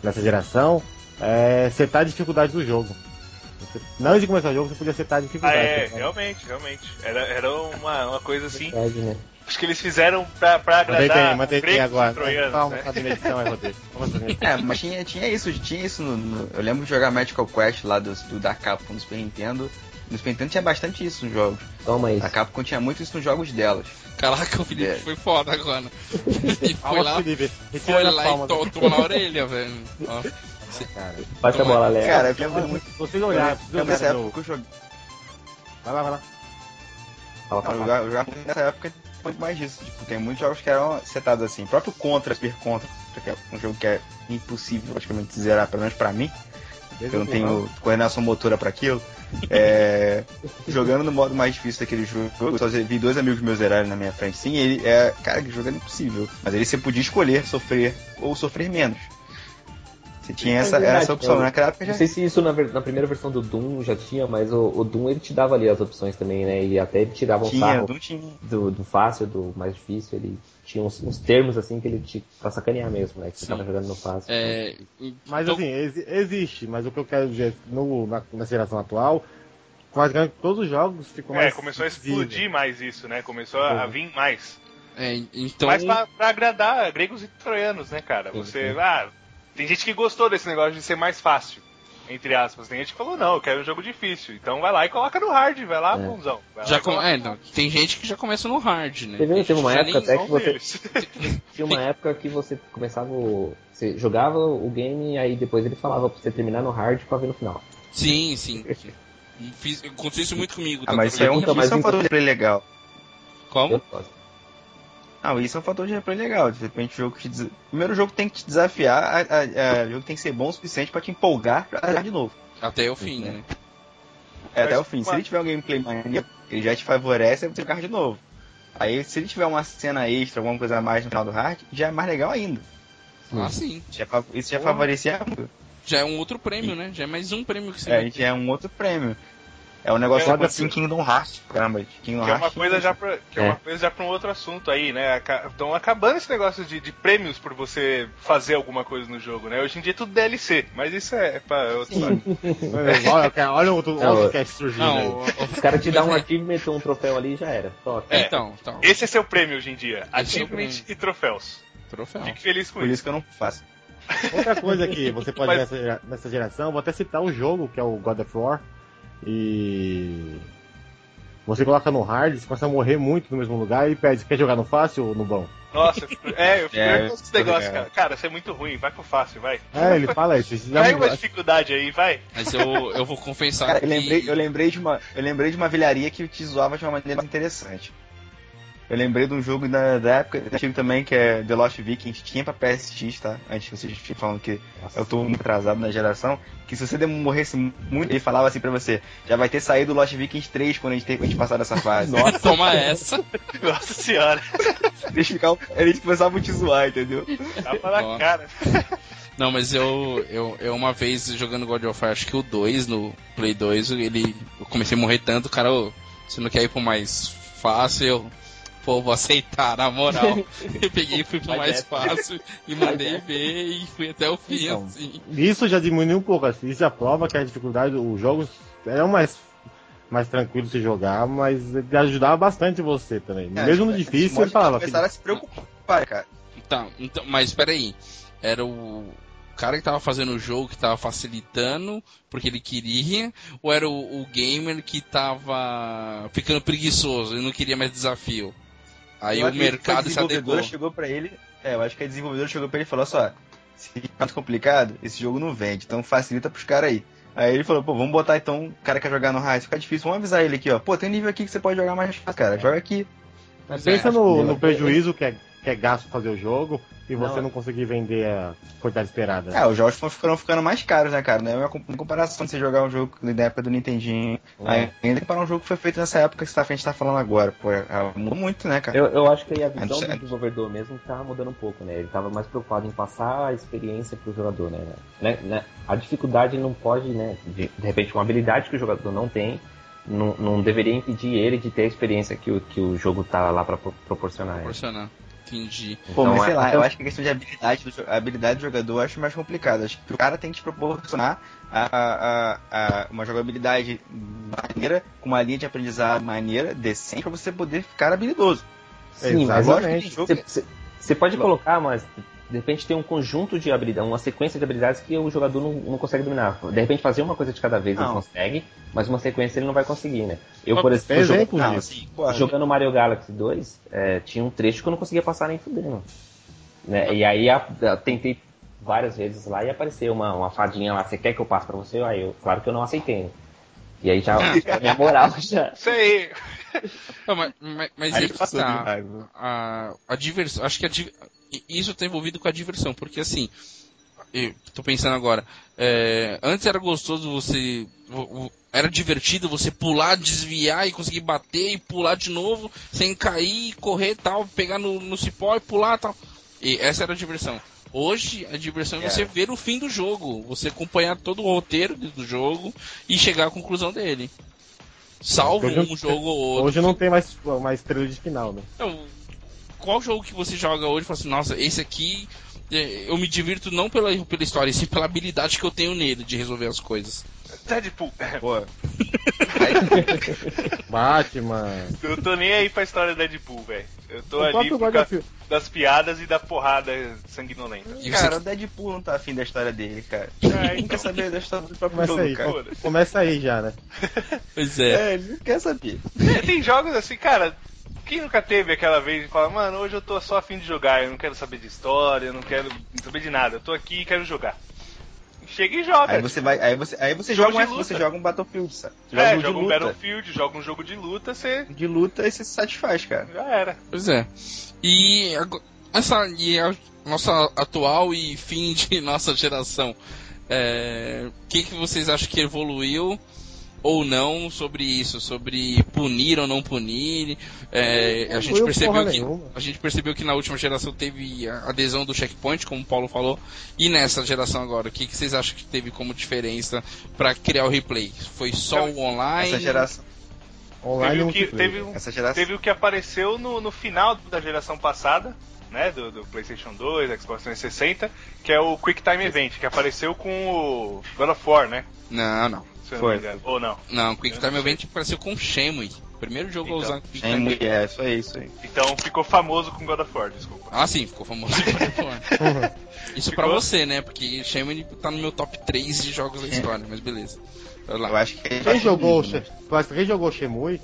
nessa geração, é setar a dificuldade do jogo. Você, não antes de começar o jogo, você podia setar a Ah, dificuldade. é, Você- realmente, realmente. Era, era uma, uma coisa assim. Verdade, né? Acho que eles fizeram pra, pra Mantém agradar mantém e agora. troianos, Calma, né? tá edição fazer. É, mas tinha, tinha isso, tinha isso no, no- Eu lembro de jogar Magical Quest lá do, do da Capcom no Super Nintendo. No Super Nintendo tinha bastante isso nos jogos. Toma isso. A Capcom tinha muito isso nos jogos delas. Caraca, o Felipe É. foi foda agora. Ele foi lá, Felipe. foi Retira lá palmas. e to- tomou na orelha, velho. Ó. Cara, Passa a bola, Léo. Cara, eu lembro muito. se vocês Eu vocês lembro nessa olharem época eu joguei. Vai lá, vai lá. Fala, Eu fala. jogava, eu jogava nessa época muito mais disso. Tipo, tem muitos jogos que eram setados assim. O próprio Contra, Super Contra, que é um jogo que é impossível praticamente zerar, pelo menos pra mim. Eu não tenho coordenação motora pra aquilo. É, jogando no modo mais difícil daquele jogo, eu só vi dois amigos meus zerarem na minha frente. Sim, ele é. Cara, que jogo era impossível. Mas ele você podia escolher sofrer ou sofrer menos. Você tinha essa, era essa opção. Naquela época já Não sei se isso na, na primeira versão do Doom já tinha, mas o, o Doom ele te dava ali as opções também, né? E até ele tirava um tinha, sarro do, do fácil, do mais difícil, ele tinha uns, uns termos assim que ele te pra sacanear mesmo, né? Que você Sim. tava jogando no fácil. É, Mas então- assim, exi- existe, mas o que eu quero dizer no, na, na geração atual, praticamente todos os jogos ficam É, mais. começou a explodir mais isso, né? Começou a, a vir mais. é, então. Mas pra, pra agradar gregos e troianos, né, cara? Você. Ah, tem gente que gostou desse negócio de ser mais fácil. Entre aspas. Tem gente que falou, não, eu quero um jogo difícil. Então vai lá e coloca no hard, vai lá, É. bonzão. Vai lá Já e com... é, não, tem gente que já começa no hard, né? Teve, teve uma época até que você tinha uma época que você começava o, você jogava o game e aí depois ele falava pra você terminar no hard pra ver no final. Sim, sim. Fiz, aconteceu isso muito comigo. Ah, mas isso é um, isso é um legal. Como? Eu gosto. Ah, isso é um fator de replay legal. De repente, o jogo te des... Primeiro o jogo tem que te desafiar, a, a- a- o jogo tem que ser bom o suficiente pra te empolgar pra jogar de novo. Até o fim, né? É, até Mas o fim. Se ele tiver um gameplay maneiro, ele já te favorece a você jogar de novo. Aí, se ele tiver uma cena extra, alguma coisa a mais no final do hard, já é mais legal ainda. Ah, sim. Já isso já Porra. favorecia muito. Já é um outro prêmio, né? Já é mais um prêmio que você É, já é um outro prêmio. É um negócio É, que aconteceu em Kingdom Hearts. Caramba, Kingdom Que é uma Hearts. coisa já pra, que é. É. uma coisa já pra um outro assunto aí, né? Estão acabando esse negócio de, de prêmios por você fazer alguma coisa no jogo, né? Hoje em dia é tudo DLC, mas isso é pra outra história. Olha, olha o outro, Não, outro cast surgindo aí. Não, Os caras te dão um achievement ou um troféu ali e já era. Top. é, então, então. Esse é seu prêmio hoje em dia. Esse é Achievement e troféus. Troféu. Fique feliz com Por isso. isso que eu não faço. Outra coisa que você pode Mas- ver nessa, nessa geração, vou até citar o jogo, que é o God of War. E. Você coloca no hard, você começa a morrer muito no mesmo lugar e pede, quer jogar no fácil ou no bom? Nossa, eu fico- é, eu fico É, com esse negócio, é. cara. Cara, isso é muito ruim, vai pro fácil, vai. É, ele fala isso. Pega uma dificuldade aí, vai. Mas eu, eu vou confessar Cara, que... eu lembrei, eu lembrei de uma, eu lembrei de uma vilharia que te zoava de uma maneira interessante. Eu lembrei de um jogo da, da época antigo também, que é The Lost Vikings, tinha pra PSX, tá? Antes que vocês fiquem falando que eu tô muito atrasado na geração, que se você morresse muito, ele falava assim pra você, já vai ter saído o Lost Vikings 3 quando a gente, ter, quando a gente passar dessa fase. Nossa, toma essa. Nossa senhora. Eles, ficavam, eles começavam a te zoar, entendeu? Tava na Nossa. cara. Não, mas eu, eu, eu uma vez jogando God of War, acho que o 2 no Play 2, ele, eu comecei a morrer tanto, o cara, ô, você não quer ir pro mais fácil? Eu, pô, vou aceitar, na moral. eu peguei e fui pro mais fácil e mandei ver e fui até o fim, Então, assim. Isso já diminui um pouco, assim, isso já prova que a dificuldade, os jogos eram mais, mais tranquilos de jogar, mas ele ajudava bastante você também. É, Mesmo no esses difícil, ele mods falava. Começaram a se preocupar, cara. Tá, então, mas peraí. Era o cara que tava fazendo o jogo que tava facilitando porque ele queria, ou era o, o gamer que tava ficando preguiçoso e não queria mais desafio? Aí Eu o mercado se adequou. chegou pra ele. É, eu acho que a desenvolvedora chegou pra ele e falou só, se ficar muito complicado, esse jogo não vende, então facilita pros caras aí. Aí ele falou, pô, vamos botar então, o cara quer jogar no hard, fica difícil, vamos avisar ele aqui, ó. Pô, tem nível aqui que você pode jogar mais fácil, cara, joga aqui. Pensa no, É, no prejuízo que é, que é gasto fazer o jogo e você Não. não, conseguir vender a quantidade esperada. É, os jogos foram ficando mais caros, né, cara? Não é uma comparação de você jogar um jogo da época do Nintendinho. É. Ainda comparar um jogo que foi feito nessa época que a gente tá falando agora. Pô, é- é- mudou muito, né, cara? Eu, eu acho que aí a visão do desenvolvedor mesmo tava mudando um pouco, né? Ele tava mais preocupado em passar a experiência pro jogador, né? Né- né? A dificuldade não pode, né? De, de repente, uma habilidade que o jogador não tem, não, não deveria impedir ele de ter a experiência que o, que o jogo tá lá pra pro- proporcionar. Proporcionar. Entendi. Pô, Então, mas sei é- lá, eu acho que a questão de habilidade do, habilidade do jogador eu acho mais complicado. Acho que o cara tem que te proporcionar a, a- a- uma jogabilidade maneira, com uma linha de aprendizado maneira, decente, pra você poder ficar habilidoso. Sim, mas Lógico que Exatamente. tem jogo Você você pode colocar, mas de repente tem um conjunto de habilidades, uma sequência de habilidades que o jogador não, não consegue dominar. De repente fazer uma coisa de cada vez ele Não. consegue, mas uma sequência ele não vai conseguir, né? Eu, por exemplo, jogo- Não, assim, jogando Mario Galaxy 2, é, tinha um trecho que eu não conseguia passar nem fudendo. Né? E aí a- a- tentei várias vezes lá e apareceu uma, uma fadinha lá, você quer que eu passe pra você? Aí eu, claro que eu não aceitei. né? E aí já a minha moral já. Isso aí. Não, mas, mas, mas Aí que tá. a, a diversão. Acho que a isso tá envolvido com a diversão, porque assim. Tô pensando agora. é, antes era gostoso você. vo- vo- Era divertido você pular, desviar e conseguir bater e pular de novo, sem cair, correr e tal, pegar no, no cipó e pular e tal. E essa era a diversão. Hoje, a diversão é você ver o fim do jogo, você acompanhar todo o roteiro do jogo e chegar à conclusão dele. Salvo um jogo ou outro. Hoje não tem mais uma estrela de final, né? Então, qual jogo que você joga hoje e fala assim, nossa, esse aqui eh, eu me divirto não pela, pela história, sim pela habilidade que eu tenho nele de resolver as coisas. Deadpool. Pô, Batman. Eu tô nem aí pra história do Deadpool, velho. Eu tô O ali por causa das piadas e da porrada sanguinolenta. E cara, você- o Deadpool não tá afim da história dele, cara. É, Ele não então. quer saber da história do próprio Começa jogo, aí, cara. com- começa aí já, né? Pois é. É, ele não quer saber. Tem, tem jogos assim, cara. Quem nunca teve aquela vez de falar, mano, hoje eu tô só afim de jogar, eu não quero saber de história, eu não quero saber de nada, eu tô aqui e quero jogar. Chega e joga. Aí você vai, aí você, aí você joga, um, você joga um Battlefield, sabe? É, joga um de joga um. Battlefield, joga um jogo de luta, você De luta e você se satisfaz, cara. já era. Pois é. E essa e a nossa atual e fim de nossa geração. é, O que, que vocês acham que evoluiu ou não sobre isso? Sobre punir ou não punir? É, a, gente percebeu que, nenhuma. a gente percebeu que na última geração teve a adesão do checkpoint, como o Paulo falou. E nessa geração agora, o que, que vocês acham que teve como diferença para criar o replay? Foi só o online? Essa geração, Online Teve e o, que, teve, um- essa geração. teve o que apareceu no, no final da geração passada, né? Do, do PlayStation 2, Xbox 360, que é o Quick Time Event, que apareceu com o God of War, né? Não, não. Se eu não Foi. me engano. Ou não. Não, Quick Eu Time. Event apareceu com Shenmue. Primeiro jogo a Então, usar Quick É, Time Event. é, isso aí, isso aí. Então ficou famoso com God of War, desculpa. Ah, sim, ficou famoso. Isso pra Ficou? você, né? Porque Shenmue tá no meu top 3 de jogos da história, mas beleza. Vai Eu lá. acho que Quem jogou, mas quem jogou o Shemui,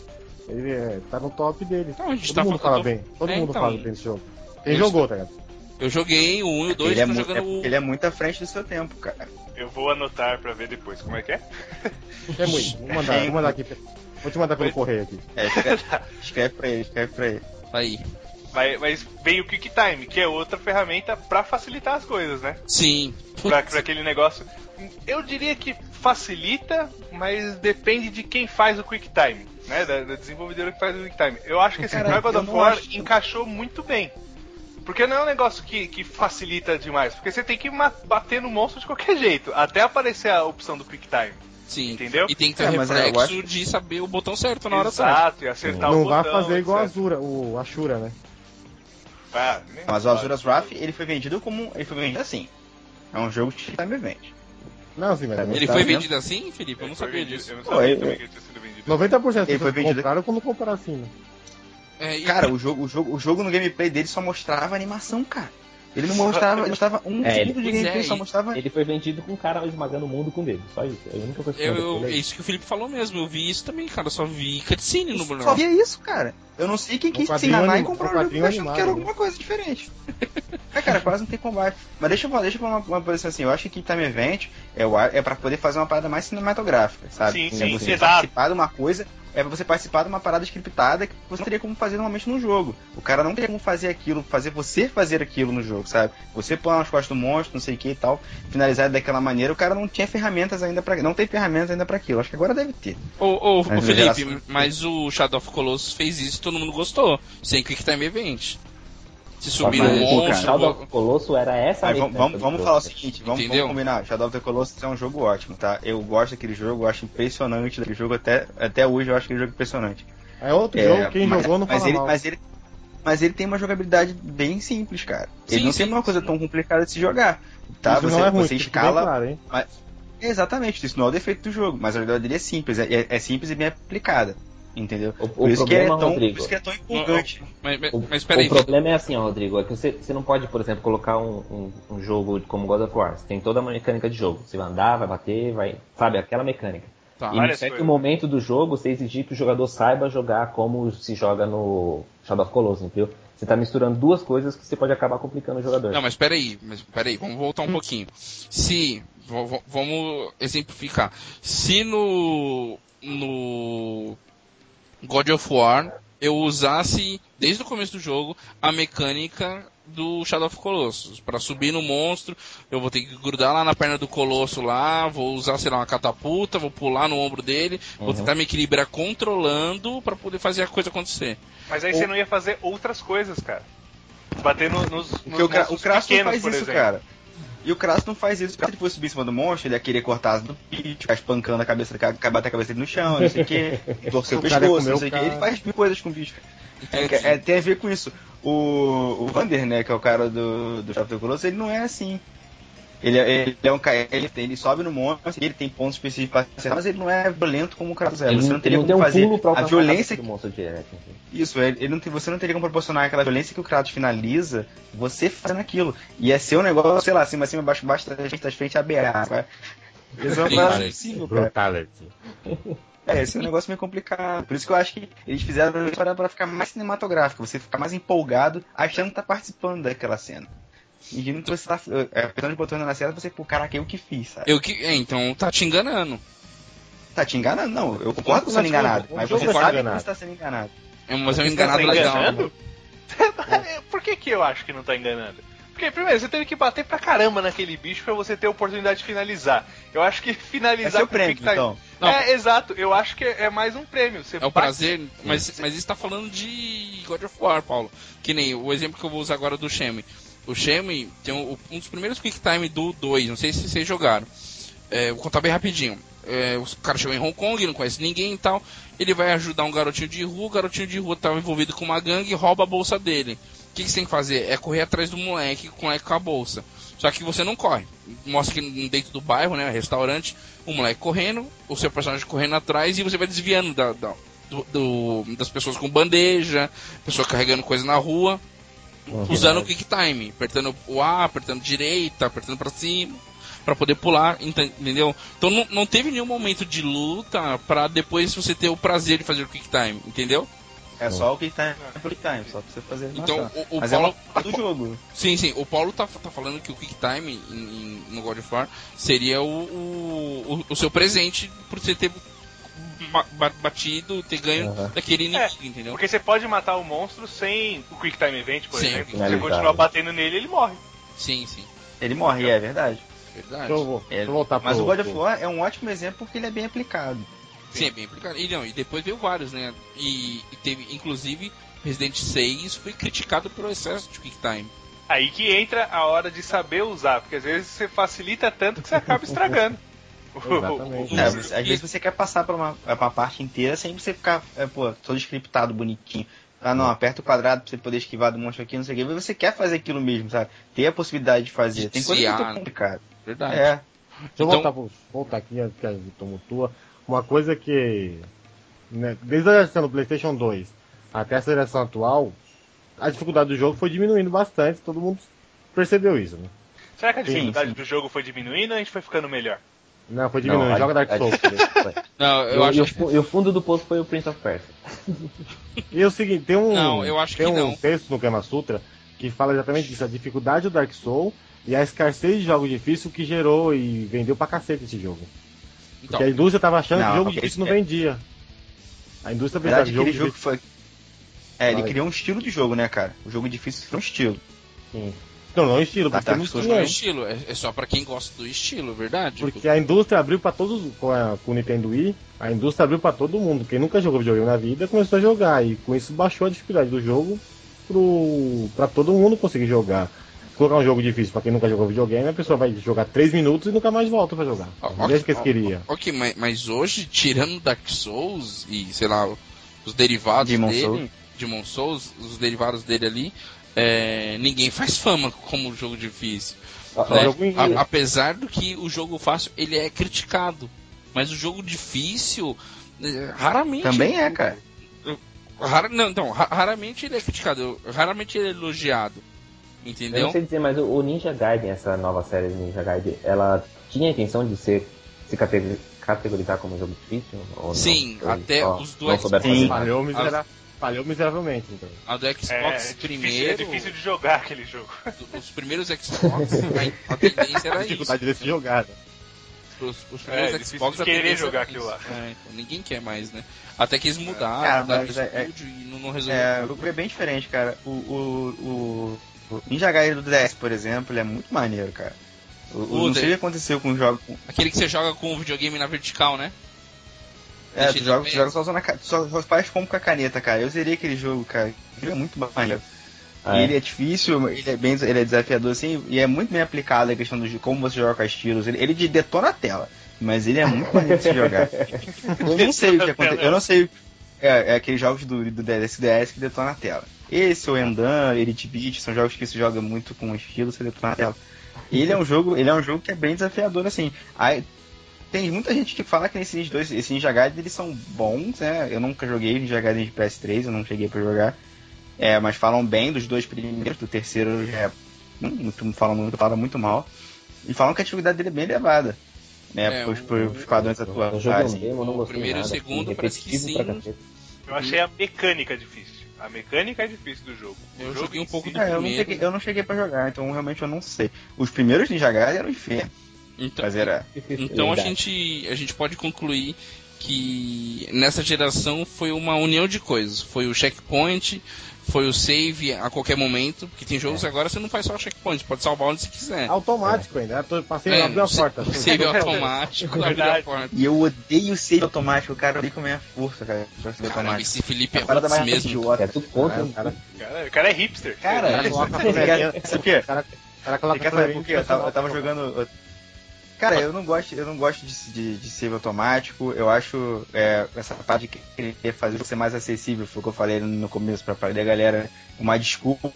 ele é, tá no top dele. Não, a gente Todo tá mundo fala bem. Todo É, mundo então. fala bem desse jogo. Quem Eu jogou, tá ligado? Eu joguei o 1 e o 2, ele é, tô mu- jogando é o... ele é muito à frente do seu tempo, cara. Eu vou anotar pra ver depois como é que é. Shemui, vou mandar, vou mandar aqui. Vou te mandar pelo correio aqui. É, escreve, escreve pra ele, escreve pra ele. Aí. Mas, mas veio o Quick Time, que é outra ferramenta pra facilitar as coisas, né? Sim. Pra, pra aquele negócio. Eu diria que facilita, mas depende de quem faz o Quick Time, né? Da, da desenvolvedora que faz o Quick Time. Eu acho que esse Cara, God of War acho- encaixou muito bem. Porque não é um negócio que, que facilita demais. Porque você tem que bater no monstro de qualquer jeito, até aparecer a opção do Quick Time. Sim. Entendeu? E tem que ter É, o mas eu reflexo acho- de saber o botão certo na hora certa. Exato, e acertar o Não botão. vai fazer igual a etc. Azura, o Ashura, né? Ah, Mas o. Azuras Wrath, ele foi vendido como. Ele foi vendido assim. É um jogo de time event. Não, sim, mas Ele Ele foi vendo? vendido assim, Felipe? Eu Ele não sabia vendido- disso. Eu não Pô, sabia ele- também que ele tinha sido vendido. 90% das Ele foi vendido- compraram quando compraram assim, né? É, e- Cara, o jogo, o, jogo, o jogo no gameplay dele só mostrava animação, cara. Ele não mostrava, ele mostrava um É, segundo de é, gameplay, só e- mostrava. Ele foi vendido com o cara esmagando o mundo com o dedo. Só isso. É a única coisa que eu, eu é isso que o Felipe falou mesmo. Eu vi isso também, cara. Eu só vi cutscene no Só Bruno. via isso, cara. Eu não sei quem quis se enganar e comprar o jogo achando que era alguma coisa diferente. é, cara, quase não tem combate. Mas deixa eu falar, deixa eu falar uma, uma posição assim. Eu acho que Time Event é, o, é pra poder fazer uma parada mais cinematográfica, sabe? Sim, é sim, você exato. participar de uma coisa, é pra você participar de uma parada scriptada que você não teria como fazer normalmente num jogo. O cara não teria como fazer aquilo, fazer você fazer aquilo no jogo, sabe? Você pôr nas costas do monstro, não sei o que e tal, finalizar daquela maneira, o cara não tinha ferramentas ainda para não tem ferramentas ainda para aquilo. Acho que agora deve ter. Ô, ô, ô, Felipe, geração- mas o Shadow of Colossus fez isso todo mundo gostou. Sem Quick Time Event. Se subir no o monstro. Shadow of Colosso era essa Mas mecânica vamos, vamos, vamos falar o seguinte, vamos, vamos combinar. Shadow of the Colossus é um jogo ótimo, tá? Eu gosto daquele jogo, eu acho impressionante daquele jogo, até, até hoje eu acho aquele jogo impressionante. É outro É, jogo, quem mas, jogou não mas fala ele, mal. mas ele Mas ele tem uma jogabilidade bem simples, cara. Ele Sim, não sim, tem uma coisa sim. tão complicada de se jogar. Tá? Isso você não é ruim, você escala. claro, hein? Exatamente, isso não é o defeito do jogo, mas a jogabilidade dele é simples, é, é simples e bem aplicada. Entendeu? O, o Por isso, que é problema, tão, Rodrigo, por isso que é tão empolgante. Mas, mas, o, mas o problema é assim, ó, Rodrigo, é que você, você não pode, por exemplo, colocar um, um, um jogo como God of War. Você tem toda uma mecânica de jogo. Você vai andar, vai bater, vai. Sabe, aquela mecânica. tá. e em certo coisas. momento do jogo, você exigir que o jogador saiba jogar como se joga no Shadow of Colossus, entendeu? Você tá misturando duas coisas que você pode acabar complicando o jogador. Não, mas peraí, mas peraí, vamos voltar um pouquinho. Se, vamos exemplificar. Se no, no God of War eu usasse, desde o começo do jogo, a mecânica do Shadow of Colossus. Para subir no monstro, eu vou ter que grudar lá na perna do colosso lá, vou usar, sei lá, uma catapulta, vou pular no ombro dele, vou Uhum. tentar me equilibrar controlando para poder fazer a coisa acontecer. Mas aí você não ia fazer outras coisas, cara. Bater no- nos, nos o, o Kratos faz por isso, exemplo. cara. E o Kratos não faz isso. Se ele fosse subir em cima do monstro, ele ia querer cortar as do bicho, ficar espancando a cabeça, bater a cabeça dele no chão, não sei o que, torcer o O pescoço, não sei o que. cara. Ele faz mil coisas com o bicho. É, Entendi. é, tem a ver com isso. O, o Vander, né, que é o cara do, do the Colossus, ele não é assim. Ele, é- ele é um cara, ele, ele sobe no monstro, ele tem pontos específicos pra acertar, mas ele não é violento como o Kratos é. Ele Você não, não teria como um fazer a violência do monstro direto. isso, ele, ele não tem, você não teria como proporcionar aquela violência que o Kratos finaliza, você fazendo aquilo. Ia ser um negócio, sei lá, cima, cima, baixo, baixo, da gente, das frente a BA. sabe? Isso é uma cara. Brutality. É, esse é um negócio meio complicado. Por isso que eu acho que eles fizeram isso para, para ficar mais cinematográfico, você ficar mais empolgado, achando que tá participando daquela cena. E que você tá. É, apertando de botão na cena, você, pô, caraca, eu que fiz, sabe? Eu que, é, então tá te enganando. Tá te enganando? Não, eu concordo com você sendo enganado, o mas você sabe que você tá sendo enganado. É, mas é um tá enganado se legal. enganando? Por que, que eu acho que não tá enganando? Porque, primeiro, você teve que bater pra caramba naquele bicho pra você ter a oportunidade de finalizar. Eu acho que É finalizar seu com prêmio, Time- então. Não. É, exato. Eu acho que é mais um prêmio. Você É o bate- prazer, mas, mas isso tá falando de God of War, Paulo. Que nem o exemplo que eu vou usar agora do Shenmue. O Shenmue tem um, um dos primeiros Quick Time do 2, não sei se vocês jogaram. É, vou contar bem rapidinho. É, o cara chegou em Hong Kong, não conhece ninguém e tal. Ele vai ajudar um garotinho de rua, o garotinho de rua estava envolvido com uma gangue e rouba a bolsa dele. O que, que você tem que fazer? É correr atrás do moleque com com a bolsa. Só que você não corre. Mostra que dentro do bairro, né? Restaurante, o moleque correndo, o seu personagem correndo atrás e você vai desviando da, da- do- do- das pessoas com bandeja, pessoa carregando coisa na rua, usando o Quick Time, apertando o A, apertando direita, apertando pra cima, pra poder pular, enten- entendeu? Então não, não teve nenhum momento de luta pra depois você ter o prazer de fazer o Quick Time, entendeu? É só o que tá no Quick Time, só pra você fazer Então, o, o Mas Paulo, é uma parte do jogo. Sim, sim. O Paulo tá, tá falando que o Quick Time em- em- no God of War seria o, o, o- seu presente por você ter batido, ter ganho Aham. daquele inimigo, entendeu? Porque você pode matar o monstro sem o Quick Time Event, por Sim, exemplo. Se você continuar batendo nele, ele morre. Sim, sim. Ele morre, é verdade. Verdade. Deixa eu, vou- É, voltar mas pro, o God of War é um ótimo exemplo porque ele é bem aplicado. Sim, é bem aplicado. E, não, e depois veio vários, né? E, e teve, inclusive, Resident 6 foi criticado pelo excesso de Quick Time. Aí que entra a hora de saber usar, porque às vezes você facilita tanto que você acaba estragando. Exatamente. É, você- às vezes você quer passar pra uma, pra uma parte inteira sem você ficar, é, pô, todo scriptado, bonitinho. Ah não, aperta o quadrado pra você poder esquivar do monstro aqui, não sei o que. Mas você quer fazer aquilo mesmo, sabe? Ter a possibilidade de fazer. Tem coisa Desviar, muito né? complicada. Verdade. É. Deixa eu Então- voltar, pro- voltar aqui antes que a gente tua. Uma coisa que. né, desde a geração do PlayStation 2 até essa geração atual, a dificuldade do jogo foi diminuindo bastante, todo mundo percebeu isso, né? Será que a Sim, dificuldade sim. do jogo foi diminuindo ou a gente foi ficando melhor? Não, foi diminuindo. Não, Joga Dark Souls. Não, eu E, acho e o que. e o fundo do poço foi o Prince of Persia. E é o seguinte, tem um, Não, eu acho tem que um não. texto no Kama Sutra que fala exatamente disso, a dificuldade do Dark Souls e a escassez de jogos difíceis que gerou e vendeu pra cacete esse jogo. Então, Porque a indústria tava achando Não, que jogo difícil não é- vendia. A indústria de aquele jogo jogo foi. É, ele Vai. criou um estilo de jogo, né, cara? O jogo difícil foi um estilo. Sim. Não, não é estilo, Tá, porque, tá, é estilo, é, é só pra quem gosta do estilo, verdade? porque a indústria abriu pra todos, com, a, com o Nintendo Wii, a indústria abriu pra todo mundo. Quem nunca jogou videogame na vida começou a jogar, e com isso baixou a dificuldade do jogo pro, pra todo mundo conseguir jogar. Colocar um jogo difícil pra quem nunca jogou videogame, a pessoa vai jogar 3 minutos e nunca mais volta pra jogar. Ó, Não é o que eles queriam. Ok, mas, mas hoje, tirando Dark Souls e, sei lá, os derivados Demon dele, Souls. Demon Souls, os derivados dele ali, é, ninguém faz fama como jogo difícil. Ó, né? jogo A- apesar do que o jogo fácil, ele é criticado. Mas o jogo difícil, é, raramente... Também é, cara. Rara- não, ra- raramente ele é criticado, raramente ele é elogiado. Eu Entendeu? não sei dizer, mas o Ninja Gaiden, essa nova série de Ninja Gaiden, ela tinha a intenção de ser se categ- categorizar como jogo difícil? Ou não? Sim, Foi até os do não souberam Xbox. fazer Sim. Falhou, falhou miseravelmente, então. A do É, Xbox é difícil, primeiro, é difícil de jogar aquele jogo. do- os primeiros Xbox, a, a tendência A era isso. dificuldade desse jogar. né? Os, os É, primeiros difícil Xbox de a querer tendência jogar era aquilo isso. lá. É, então, ninguém quer mais, né? Até que eles mudaram, Cara, mudaram mas o é- é- estúdio e não, não resolveu. É, o é bem diferente, cara. O, o, o, o Ninja Gaiden do DS, por exemplo, ele é muito maneiro, cara. O, o- não sei o que aconteceu com o jogo. com- Aquele que você joga com o videogame na vertical, né? É, tu joga, tu joga só usando a só, só faz como com a caneta, cara. Eu zerei aquele jogo, cara. Ele é muito maneiro. Ah, é? ele é difícil, ele é bem ele é desafiador assim, e é muito bem aplicado a questão de como você joga com as tiros. Ele, ele de- detona a tela, mas ele é muito maneiro de se jogar. Eu não sei o que aconteceu. Eu não sei. É, é aqueles jogos do, do DS que detona a tela. Esse, o Endan, Elite Beat, são jogos que se joga muito com estilo, você detona a tela. Ele é um jogo, ele é um jogo que é bem desafiador, assim. Aí, tem muita gente que fala que nesses dois, esse Ninja Gaiden, eles são bons, né? Eu nunca joguei Ninja Gaiden de PS3, eu não cheguei pra jogar. É, mas falam bem dos dois primeiros, do terceiro já é muito, falam muito, falam muito mal. E falam que a dificuldade dele é bem elevada. Né, É, pros, pros padrões Eu atuais. joguei assim. o primeiro e o segundo assim, parece que sim. Eu achei a mecânica difícil. A mecânica é difícil do jogo. O Eu jogo joguei um pouco si- do- É, eu, não cheguei, eu não cheguei pra jogar, então realmente eu não sei. Os primeiros Ninja Gaiden eram inferno Então, pra zerar. então a gente, a gente pode concluir que nessa geração foi uma união de coisas. Foi o checkpoint, foi o save a qualquer momento, porque tem jogos agora você não faz só o checkpoint, pode salvar onde você quiser. Automático ainda. Eu tô- passei, É, abriu a porta. Save automático, abriu a Verdade. porta. E eu odeio o save automático, cara, odeio com a minha força, cara. Caramba, automático. esse Felipe é roots mais mesmo. idiota. É tudo contra. O cara, Cara, o cara é hipster. Cara, o cara cara- o cara Você coloca quer a saber coleguinha por quê? Eu tava, eu tava nacional. jogando. eu- Cara, eu não gosto, eu não gosto de, de, de save automático. Eu acho é, essa parte de querer fazer ser mais acessível, foi o que eu falei no começo, fazer a galera uma desculpa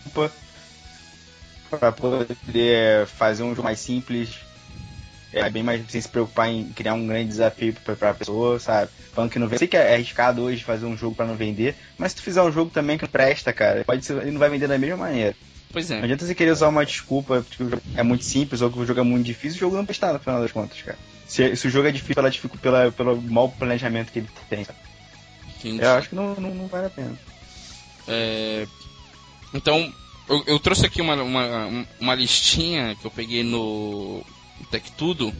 pra poder fazer um jogo mais simples. É bem mais sem se preocupar em criar um grande desafio pra, pra pessoa, sabe? Falando que não vende. Sei que é arriscado hoje fazer um jogo pra não vender, mas se tu fizer um jogo também que não presta, cara, pode ser, ele não vai vender da mesma maneira. Pois Não é. adianta você querer usar uma desculpa porque o jogo é muito simples ou que o jogo é muito difícil, o jogo não prestar no final das contas, cara. Se, se o jogo é difícil pela, dificu- pela, pelo mau planejamento que ele tem, sabe? Entendi. Eu acho que não, não, não vale a pena. É, Então, eu, eu trouxe aqui uma, uma, uma listinha que eu peguei no Tech Tudo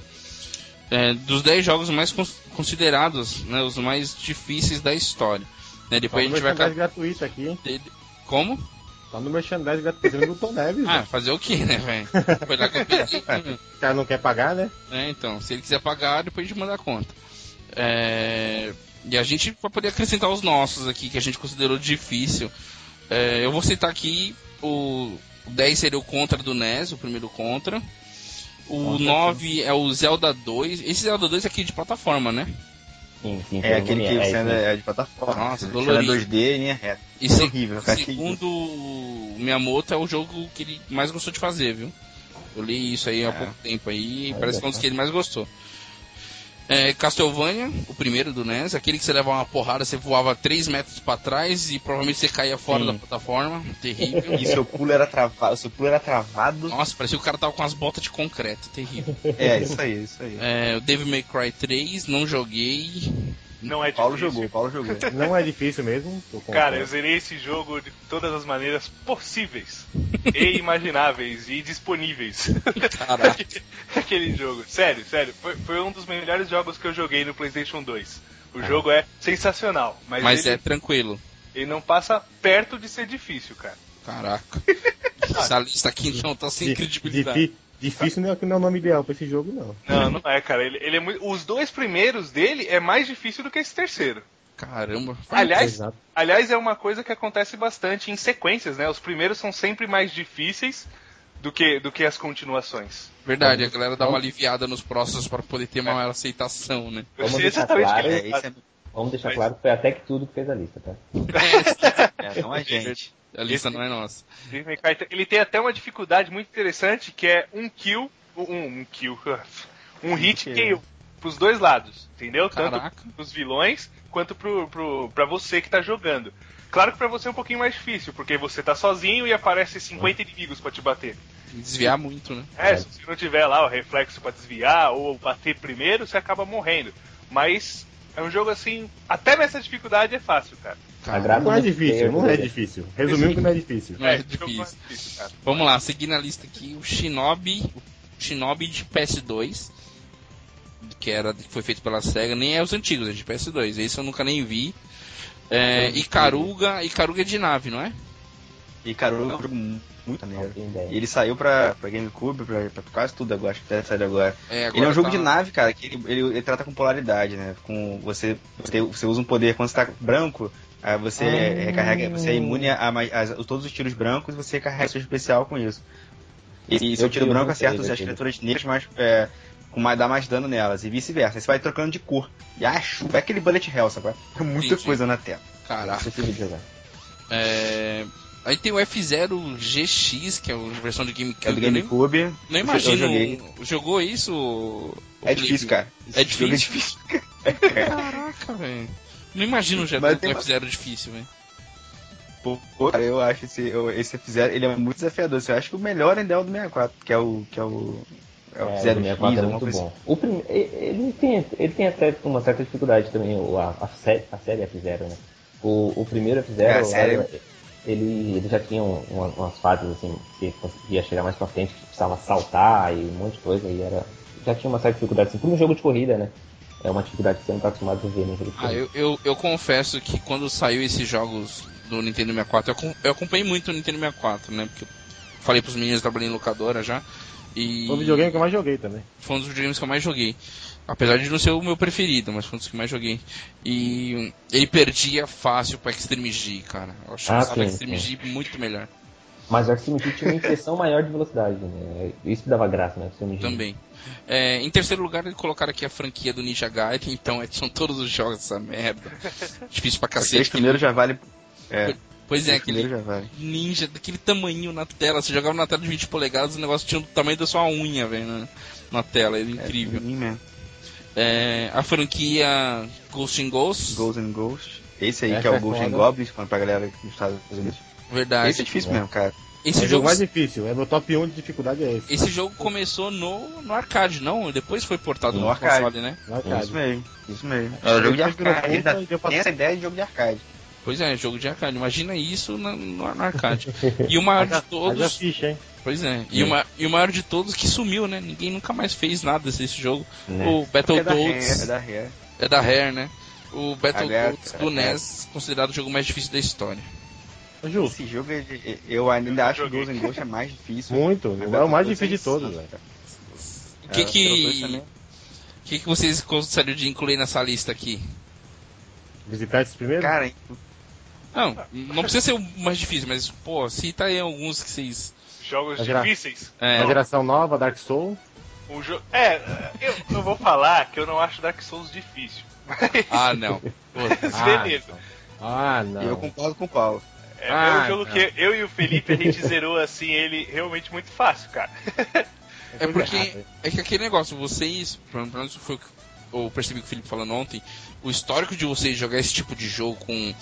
é, dos 10 jogos mais cons- considerados, né, os mais difíceis da história. Né, depois a Só gente no vai. merchandising gratuito aqui, Como? Só no merchandising gratuito do Tom Neves. Ah, né? fazer o que, né, velho? Foi lá que eu peguei. O cara não quer pagar, né? É, então, se ele quiser pagar, depois a gente manda a conta. É, e a gente vai poder acrescentar os nossos aqui, que a gente considerou difícil. É, eu vou citar aqui o, o 10 seria o Contra do NES, o primeiro Contra. O Contra, 9 é o Zelda 2. Esse Zelda 2 é aqui de plataforma, né? Sim, sim, É aquele que nome, você é, anda é de plataforma. Nossa, dolorido. anda 2D e linha reta. E É horrível, cara. segundo o Miyamoto, é o jogo que ele mais gostou de fazer, viu? Eu li isso aí há É. pouco tempo aí, parece que é um dos que ele mais gostou. É, Castlevania, o primeiro do NES, aquele que você levava uma porrada, você voava 3 metros pra trás e provavelmente você caía fora Sim. da plataforma. Terrível. E seu pulo era travado. Seu pulo era travado. Nossa, parecia que o cara tava com as botas de concreto, terrível. É, isso aí, isso aí. É, o Devil May Cry 3, não joguei. Não é Paulo difícil. jogou, Paulo jogou. Não é difícil mesmo. Cara, eu zerei esse jogo de todas as maneiras possíveis e imagináveis e disponíveis. Caraca. Aquele jogo. Sério, sério. Foi, foi um dos melhores jogos que eu joguei no PlayStation 2. O jogo é sensacional, mas, Mas ele, é tranquilo. ele não passa perto de ser difícil, cara. Caraca. Essa lista aqui então tá sem Di- credibilidade. Difícil não é, não é o nome ideal pra esse jogo, não. Não, não é, cara. Ele, ele é muito... Os dois primeiros dele é mais difícil do que esse terceiro. Caramba. Aliás, Exato. aliás, é uma coisa que acontece bastante em sequências, né? Os primeiros são sempre mais difíceis do que, do que as continuações. Verdade, a galera dá uma aliviada nos próximos pra poder ter maior aceitação, né? Eu Vamos sei deixar claro, que É, é, Vamos deixar Mas- claro que foi até que tudo que fez a lista, tá? é, não a gente. A lista não é nossa. Devil May Cry, Ele tem até uma dificuldade muito interessante que é um kill, um, um kill, um hit kill pros dois lados, entendeu? Caraca. Tanto pros vilões quanto pro, pro, pra você que tá jogando. Claro que pra você é um pouquinho mais difícil, porque você tá sozinho e aparece 50 inimigos pra te bater. Desviar muito, né? É, se você não tiver lá o reflexo pra desviar ou bater primeiro, você acaba morrendo. Mas é um jogo assim, até nessa dificuldade é fácil, cara. Agrada Não é difícil, não é difícil. Resumindo que não é difícil. Não é não é difícil. difícil, cara. Vamos lá, seguindo a lista aqui, o Shinobi, o Shinobi de PS2, que era que foi feito pela Sega, nem é os antigos, é de PS2. Esse eu nunca nem vi. É, Icaruga, Icaruga é de nave, não é? E Caruga é um jogo muito maneiro. E ele saiu pra, pra GameCube, pra, pra quase tudo agora, acho que deve sair agora. É, Ele é um jogo tá- de nave, cara, que ele, ele, ele trata com polaridade, né? Com você, você, você usa um poder quando você tá branco, aí você Ah. recarrega, você é imune a, a- a todos os tiros brancos e você recarrega seu especial com isso. E, e seu Eu tiro branco acerta as criaturas negras, mas é, com mais, dá mais dano nelas, e vice-versa. Aí Você vai trocando de cor. E acho, é aquele bullet hell, sabe? É muita Entendi. coisa na tela. Caraca. É, Aí tem o F0 GX, que é a versão de GameCube. É do nem- GameCube. Não imagino. Jogou isso? o É Felipe? difícil, cara. É jogo difícil? É difícil. Caraca, velho. Não imagino já Mas um tem- F0 difícil, velho. Pô, cara, eu acho esse, esse F0, ele é muito desafiador. Eu acho que o melhor ainda é o do 64, que é o. Que é o. É o É, F0 o 64 X, é muito coisa bom. O prime... ele, tem, ele tem até uma certa dificuldade também, a, a, série, a série F0, né? O, o primeiro F0, É, a série- era- ele, ele já tinha um- uma- umas fases assim, que conseguia chegar mais pra frente, que precisava saltar e um monte de coisa, e era. Já tinha uma certa dificuldade, assim, por um jogo de corrida, né? É uma dificuldade que você não tá acostumado a ver no jogo de Ah, corrida. eu, eu, eu confesso que quando saiu esses jogos do Nintendo 64, eu, eu acompanhei muito o Nintendo 64, né? Porque eu falei pros meninos, eu trabalhei em locadora já. E Foi o videogame que eu mais joguei também. foi um dos videogames que eu mais joguei. Apesar de não ser o meu preferido, mas foi um dos que mais joguei. E ele perdia fácil pra Extreme G, cara. Eu acho Ah, o sim, Extreme sim. G muito melhor. Mas o Extreme G tinha uma impressão maior de velocidade, né? Isso que dava graça, né? o Extreme G. Também. É, em terceiro lugar, eles colocaram aqui a franquia do Ninja Gaiden, então é, são todos os jogos dessa merda. Difícil pra cacete. primeiros já vale. É, Pois é, aquele primeiros já vale. ninja daquele tamanho na tela. Você jogava na tela de 20 polegadas, o negócio tinha o tamanho da sua unha, velho, na, na tela. Era incrível. É. É, a franquia Ghost in Ghosts, Ghost and Ghost. Esse aí Essa que é o é Ghost and. Goblins, falando pra galera dos Estados Unidos. verdade. Esse é difícil mesmo, cara. Esse é o jogo, mais difícil. É meu top 1 de dificuldade é esse. esse jogo começou no, no arcade, não? Depois foi portado No no, arcade. console, né? No arcade. Isso mesmo, isso mesmo. É o jogo de arcade. E pra- tem essa ideia de jogo de arcade. Pois é, jogo de arcade. Imagina isso no, no arcade. E o maior de todos. ficha, hein? Pois é. E, o, ma- e o maior de todos que sumiu, né? Ninguém nunca mais fez nada desse jogo. Né? O É da Rare, Battletoads é da Rare. é da Rare, né? O Battletoads do é. NES, considerado o jogo mais difícil da história. É Justo. Esse jogo, eu ainda acho que joguei. Ghost Ghost é mais difícil. Muito. É o mais difícil de todos, velho. O que É, que, também. que que vocês gostariam de incluir nessa lista aqui? Visitar esses primeiros? Cara, Não, não precisa ser o mais difícil, mas, pô, cita aí alguns que vocês... Jogos virar. difíceis. É, Uma geração nova, Dark Soul. Um jo... É, eu, eu vou falar que eu não acho Dark Souls difícil. ah, não. Pô, Beleza. Ah, não. eu concordo com o Paulo. É, Ah, é um jogo não. que eu e o Felipe a gente zerou assim ele realmente muito fácil, cara. É porque é que aquele negócio, vocês, pelo menos foi o que eu percebi que o Felipe falando ontem, o histórico de vocês jogar esse tipo de jogo com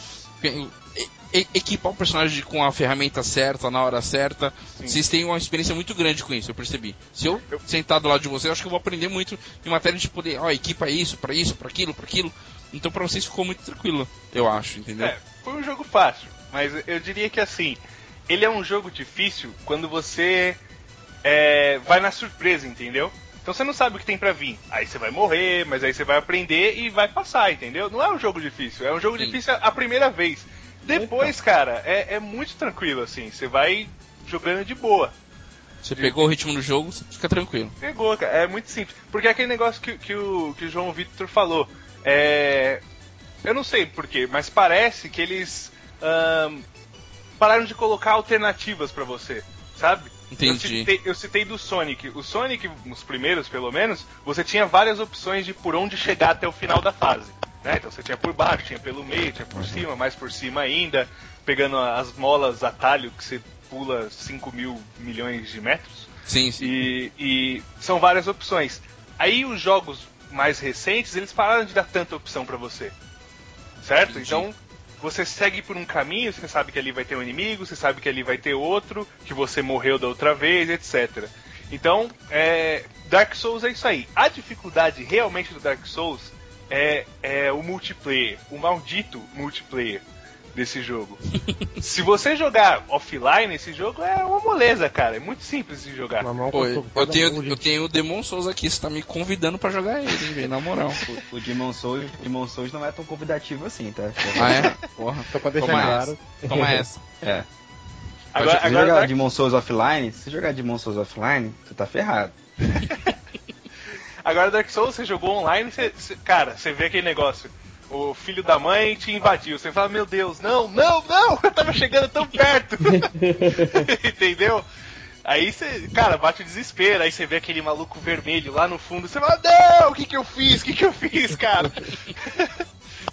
equipar o personagem com a ferramenta certa, na hora certa, Sim. vocês têm uma experiência muito grande com isso, eu percebi. Se eu sentar do lado de vocês, eu acho que eu vou aprender muito em matéria de poder, ó, equipa isso, pra isso, pra aquilo, pra aquilo. Então pra vocês ficou muito tranquilo, eu acho, entendeu? É, foi um jogo fácil, mas eu diria que assim, ele é um jogo difícil quando você é, vai na surpresa, entendeu? Então você não sabe o que tem pra vir. Aí você vai morrer, mas aí você vai aprender e vai passar, entendeu? Não é um jogo difícil, é um jogo Sim. difícil a primeira vez. Depois, cara, é, é muito tranquilo, assim. Você vai jogando de boa. Você pegou o ritmo do jogo, você fica tranquilo. Pegou, cara. É muito simples. Porque é aquele negócio que, que, o, que o João Vitor falou. É. Eu não sei porquê, mas parece que eles pararam de colocar alternativas pra você, sabe? Eu Entendi. citei, eu citei do Sonic. O Sonic, os primeiros pelo menos, você tinha várias opções de por onde chegar até o final da fase. Né? Então você tinha por baixo, tinha pelo meio, tinha por cima, mais por cima ainda, pegando as molas atalho que você pula 5 mil milhões de metros. Sim, sim. E, e são várias opções. Aí os jogos mais recentes, eles pararam de dar tanta opção pra você. Certo? Entendi. Então, você segue por um caminho, você sabe que ali vai ter um inimigo, você sabe que ali vai ter outro, que você morreu da outra vez, etc. Então, é, Dark Souls é isso aí. A dificuldade realmente do Dark Souls é, é o multiplayer, o maldito multiplayer desse jogo. Se você jogar offline, esse jogo é uma moleza, cara. É muito simples de jogar. Pô, eu, tenho, eu tenho o Demon Souls aqui, você tá me convidando pra jogar ele, hein, na moral. O, o Demon Souls, Demon Souls não é tão convidativo assim, tá? Ah, é? Porra. Só pra deixar Toma claro. essa. Toma essa. É. Agora, se você agora jogar Dark- Demon Souls offline, se você jogar Demon Souls offline, você tá ferrado. Agora Dark Souls, você jogou online, você, você- cara, você vê aquele negócio. O filho da mãe te invadiu. Você fala, meu Deus, não, não, não! Eu tava chegando tão perto! Entendeu? Aí você, cara, bate o desespero. Aí você vê aquele maluco vermelho lá no fundo. Você fala, não, o que que eu fiz? O que que eu fiz, cara?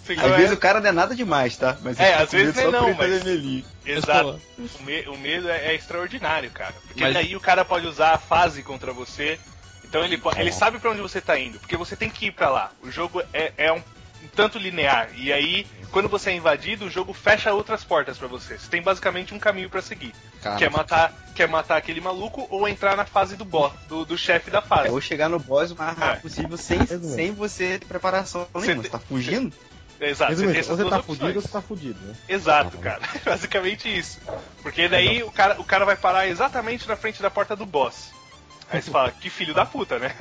Às vezes o cara não é nada demais, tá? Mas É, ele às vezes é não, mas- tá vermelhinho. Exato. O, me- o medo é, é extraordinário, cara. Porque Mas- daí o cara pode usar a fase contra você. Então ele, ele sabe pra onde você tá indo. Porque você tem que ir pra lá. O jogo é, é um, um tanto linear. E aí, quando você é invadido, o jogo fecha outras portas pra você. Você tem basicamente um caminho pra seguir. Cara, Que é matar, que é matar aquele maluco ou entrar na fase do boss, do, do chefe da fase. É, ou chegar no boss o mais rápido É. possível sem, sem você ter preparação Você nenhuma. Você tá fugindo? Exato, você Resumindo, ou você tá opções. fudido ou você tá fudido, né? Exato, cara. Basicamente isso. Porque daí o cara, o cara vai parar exatamente na frente da porta do boss. Aí você fala, que filho da puta, né?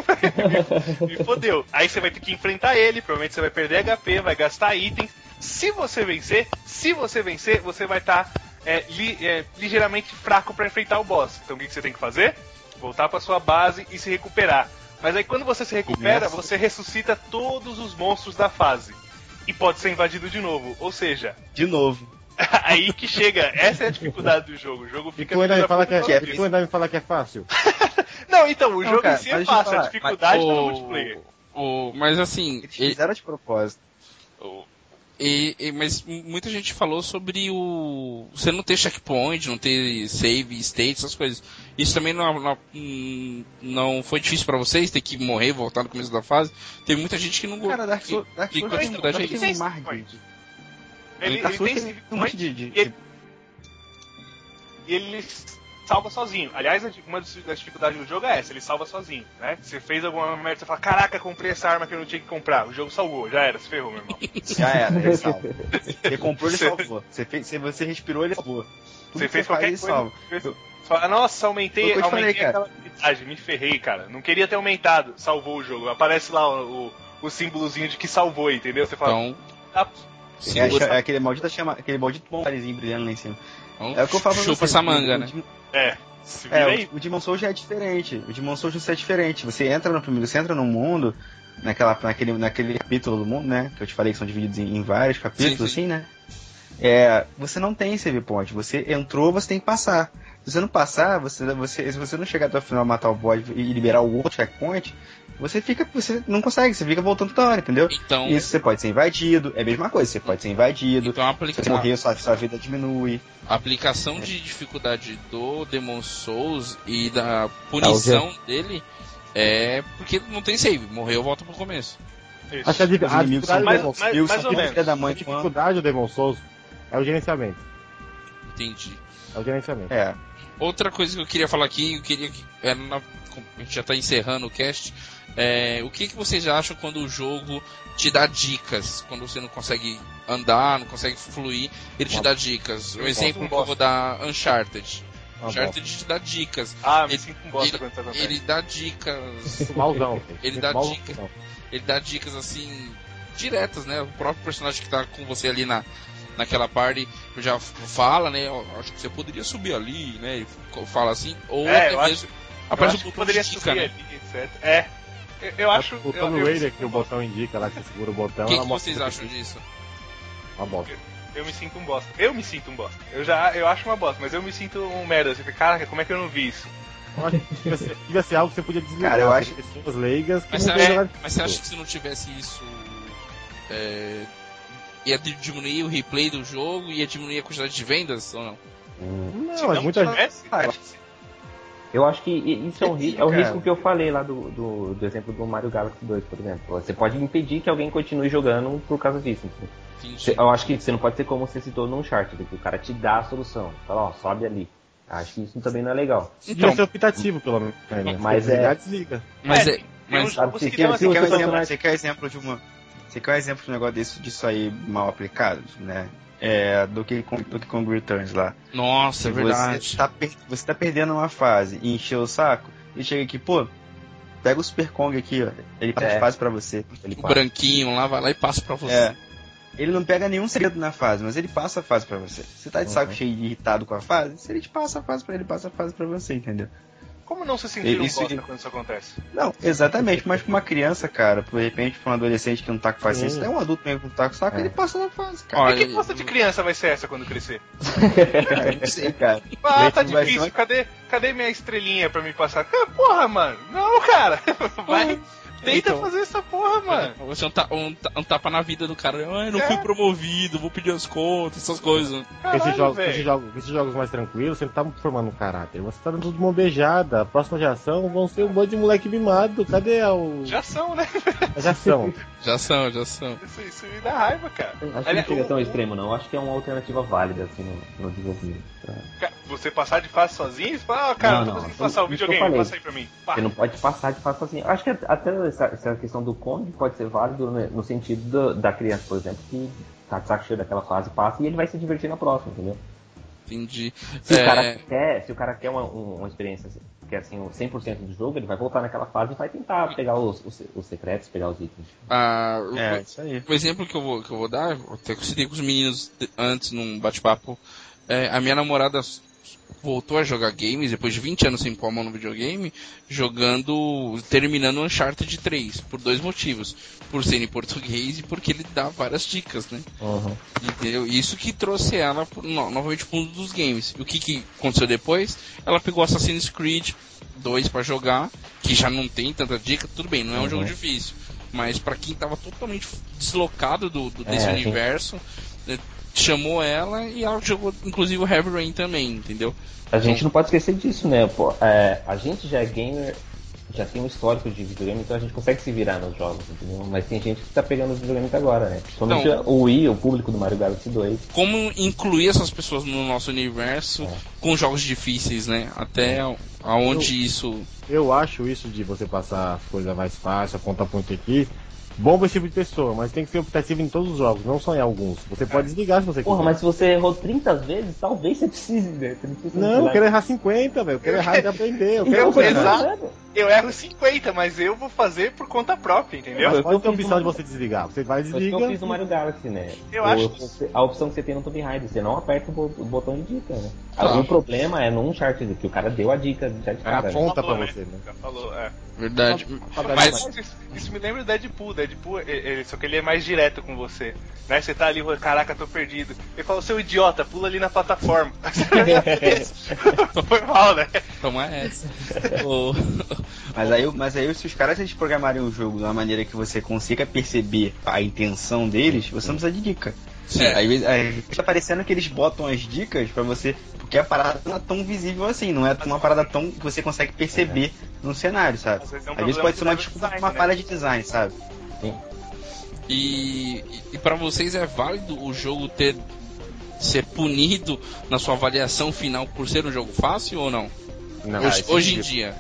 me, me fodeu. Aí você vai ter que enfrentar ele, provavelmente você vai perder HP, vai gastar itens. Se você vencer, se você vencer, você vai estar ligeiramente fraco pra enfrentar o boss. Então o que, que você tem que fazer? Voltar pra sua base e se recuperar. Mas aí quando você se recupera, você ressuscita todos os monstros da fase. E pode ser invadido de novo. Ou seja, De novo. Aí que chega, essa é a dificuldade do jogo. O jogo E fica. tu ainda filho me fala que puta é, toda e tu ainda me fala que é fácil. Não, então, o Não, jogo cara, em si é mas fácil, a falar, dificuldade tá no O- multiplayer. o- mas assim, Eles e- fizeram de propósito. e- e- mas muita gente falou sobre o você não ter checkpoint, não ter save state, essas coisas. Isso também não, não, não foi difícil pra vocês ter que morrer, voltar no começo da fase. Tem muita gente que não go- Cara, Dark que- Souls, Dark Souls a tem, é isso. tem um mar de... Ele, ele Souls tem tem save um monte de... de- e ele- e ele salva sozinho. Aliás, uma das dificuldades do jogo é essa, ele salva sozinho, né? Você fez alguma merda, você fala, caraca, comprei essa arma que eu não tinha que comprar. O jogo salvou, já era, se ferrou, meu irmão. Já era, ele salva. Você comprou, ele salvou. Você, fez, você respirou, ele salvou. Tudo Você fez faz, qualquer ele coisa. salva. Você fala, nossa, aumentei, aumentei falei, aquela habilidade, me ferrei, cara. Não queria ter aumentado, salvou o jogo. Aparece lá o, o, o símbolozinho de que salvou, entendeu? Você fala, Então, ah, sim, É, é aquele maldito chama, aquele maldito bombarezinho brilhando lá em cima. Então É o que eu falo pra chupa vocês, essa manga, o, né? É, É, o, o Demon Souls já é diferente. O Demon Souls já é diferente. Você entra no primeiro, você entra no mundo, naquela, naquele, naquele capítulo do mundo, né? Que eu te falei que são divididos em, em vários capítulos, Sim, sim. assim, né? É, você não tem save point. Você entrou, você tem que passar. Se você não passar, você, você, se você não chegar até o final matar o boss e liberar o outro checkpoint, você fica, você não consegue, você fica voltando toda hora, entendeu? Então, Isso você pode ser invadido, é a mesma coisa, você pode ser invadido, então se aplica- você morrer, sua, sua vida diminui. a aplicação de dificuldade do Demon Souls e da punição dele é porque não tem save. Morreu, volta pro começo. Isso. Acho que a, dificuldade, mais- do Demon- mais- Eu mais sou ou filho menos. da a mãe de uma- dificuldade do Demon Souls é o gerenciamento. Entendi. É o gerenciamento. É, Outra coisa que eu queria falar aqui, eu queria que. é, na- a gente já tá encerrando o cast. É, o que, que vocês acham quando o jogo te dá dicas? Quando você não consegue andar, não consegue fluir, ele te dá dicas. Um Eu exemplo que eu vou dar Uncharted. Uma Uncharted te dá dicas. Ah, me Ele- sinto um bosta ele- quando isso acontece. Ele dá dicas. Malzão. Ele dá Malzão. dica. Ele dá dicas assim diretas, né? O próprio personagem que tá com você ali na naquela parte já fala, né? acho que você poderia subir ali, né? E fala assim, ou É, até eu acho- mesmo Eu aparece acho um que botão poderia de dica, subir né? ali, etc. É. Eu, eu acho. O eu, Tomb eu, Raider que o botão indica lá, que você segura o botão, O que, que mostra vocês acham você. disso? Uma bosta. bosta. Eu me sinto um bosta. Eu me sinto um bosta. Eu já eu acho uma bosta, mas eu me sinto um merda. Você fica, caraca, como é que eu não vi isso? Eu devia ser, devia ser algo que você podia desligar. Cara, eu pra acho- pessoas leigas que Mas você, não têm acha, jogado mas você acha que se não tivesse isso, é, ia diminuir o replay do jogo, ia diminuir a quantidade de vendas ou não? Hum, Não, mas muita gente. tivesse, acho que. Eu acho que isso é, um, é o risco que eu falei lá do, do, do exemplo do Mario Galaxy 2, por exemplo. Você pode impedir que alguém continue jogando por causa disso. Você- Eu acho que você não pode ser como você citou no Uncharted, que o cara te dá a solução. Fala, ó, sobe ali. Acho que isso também não é legal. Então, ser optativo, pelo menos. né? Mas é- desliga. mas É, é, mas jogos se que quer- Você quer, um Você exemplo, você quer um exemplo de uma. Você quer um exemplo de um negócio desse, disso aí mal aplicado, né? É, do que com do que com Returns lá. nossa, Se é verdade. Você tá, per- você tá perdendo uma fase e encheu o saco, e chega aqui, pô, pega o Super Kong aqui, ó. Ele faz É. fase pra você. Ele O passa. branquinho lá vai lá e passa pra você. É. Ele não pega nenhum segredo na fase, mas ele passa a fase pra você. Você tá de saco Uhum. cheio e irritado com a fase, se ele te passa a fase pra ele, passa a fase pra você, entendeu? Como não se sentir um Isso- bosta quando isso acontece? Não, exatamente, mas pra uma criança, cara, de repente, pra um adolescente que não tá com paciência, Sim. é um adulto mesmo que não tá com saco, É. ele passa na fase, cara. Olha, e que bosta de criança vai ser essa quando crescer? Não sei, cara. Ah, tá difícil. ser- Cadê, cadê minha estrelinha pra me passar? Ah, Porra, mano. Não, cara. Vai. Tenta Então. fazer essa porra, mano. Você é um, ta- um um tapa na vida do cara. Ah, eu não É. fui promovido, vou pedir as contas, essas coisas. Com esses, Caralho, jogos, esses, jogos, esses jogos mais tranquilos, você não tá formando um caráter. Você tá dando tudo de mão beijada. A próxima geração vão ser um monte de moleque mimado. Cadê o. Já são, né? Já são. Já são, já são. Isso, isso me dá raiva, cara. Acho que não Aliás, chega o- tão o- extremo, não. Acho que é uma alternativa válida, assim, no, no desenvolvimento. tá? Você passar de fase sozinho e falar, ah, cara, Não, não, tô não, conseguindo isso- passar o videogame, falei. passa aí pra mim. Pá. Você não pode passar de fase assim. Acho que até essa, essa questão do Kong pode ser válido no sentido do- da criança, por exemplo, que tá de saco cheio daquela fase, passa e ele vai se divertir na próxima, entendeu? Entendi. Se, o, É, cara quer, se o cara quer uma, um- uma experiência que é assim, o 100% do jogo, ele vai voltar naquela fase e vai tentar pegar os, os, os secretos, pegar os itens. ah, o- É, isso aí. O exemplo que eu vou, que eu vou dar, eu até que eu citei com os meninos antes num bate-papo, é, a minha namorada voltou a jogar games depois de 20 anos sem pôr a mão no videogame, jogando, terminando Uncharted 3, por dois motivos. Por ser em português e porque ele dá várias dicas, né? Entendeu? Isso que trouxe ela no- novamente pro mundo dos games. E o que, que aconteceu depois? Ela pegou Assassin's Creed 2 pra jogar, que já não tem tanta dica, tudo bem, não é um Uhum. jogo difícil. Mas pra quem tava totalmente deslocado do, do- desse É, universo, né, chamou ela e ela jogou inclusive o Heavy Rain também, entendeu? A gente não pode esquecer disso, né? Pô, é, a gente já é gamer, já tem um histórico de videogame, então a gente consegue se virar nos jogos, entendeu? Mas tem gente que tá pegando os videogames agora, né? Principalmente Não. o Wii, o público do Mario Galaxy 2. Como incluir essas pessoas no nosso universo É. com jogos difíceis, né? Até aonde isso. Eu acho isso de você passar as coisas mais fácil, apontar ponto aqui. Bom pra esse tipo de pessoa, mas tem que ser optativo em todos os jogos, não só em alguns. Você pode desligar se você Porra, quiser. mas se você errou 30 vezes, talvez você precise, né? Você não precisa Não, eu quero errar 50, velho. Eu quero errar e aprender. Eu quero Então, foi errar. Eu erro 50, mas eu vou fazer por conta própria, entendeu? Mas eu ter a opção de você desligar. Você vai Foi isso desliga. que eu fiz no Mario Galaxy, né? Eu O- acho você- A opção que você tem no Tomb Raider, você não aperta o bo- o botão de dica, né? O problema é no Uncharted, que o cara deu a dica já de É cara. a né? ponta pra né? você, né? Já falou, é. Verdade. Mas- Mas, Isso, isso me lembra do Deadpool. Deadpool, é- é- só que ele é mais direto com você. Né? Você tá ali, caraca, tô perdido. Ele fala, seu idiota, pula ali na plataforma. Foi mal, né? toma essa. O- Mas aí, mas aí se os caras eles programarem o jogo de uma maneira que você consiga perceber a intenção deles, você não precisa de dica. Sim. Aí, aí tá parecendo que eles botam as dicas pra você, porque a parada não é tão visível assim, não é uma parada tão que você consegue perceber no cenário, sabe? Às vezes é um Às vezes pode ser uma desculpa design, uma né? falha de design, sabe? E, e para vocês é válido o jogo ter ser punido na sua avaliação final por ser um jogo fácil ou não? Não, hoje esse hoje em dia.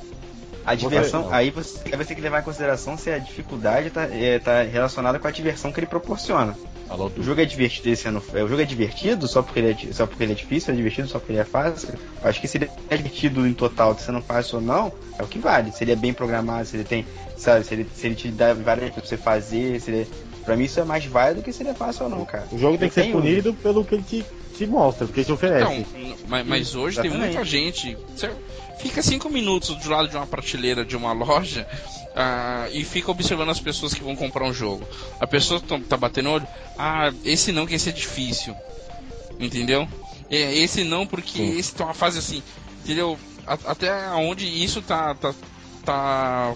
A diversão, não. aí você, aí você tem que levar em consideração se a dificuldade tá, é, tá relacionada com a diversão que ele proporciona. Falou O jogo é divertido esse ano. O jogo é divertido só porque ele é, só porque ele é difícil, é divertido só porque ele é fácil. Eu Acho que se ele é divertido em total, sendo fácil ou não, é o que vale. Se ele é bem programado, se ele tem, sabe, se ele, se ele te dá várias coisas pra você fazer, se ele, pra mim isso é mais válido do que se ele é fácil ou não, cara. O jogo tem que ser Tem punido pelo que ele te, te mostra, porque ele te oferece. Então, mas, mas hoje tem Exatamente. muita gente. Fica cinco minutos do lado de uma prateleira de uma loja ah, e fica observando as pessoas que vão comprar um jogo. A pessoa tá, tá batendo olho, ah, esse não que esse é difícil. Entendeu? É, esse não porque Sim. esse tem uma fase assim. Entendeu? Até onde isso tá. tá, tá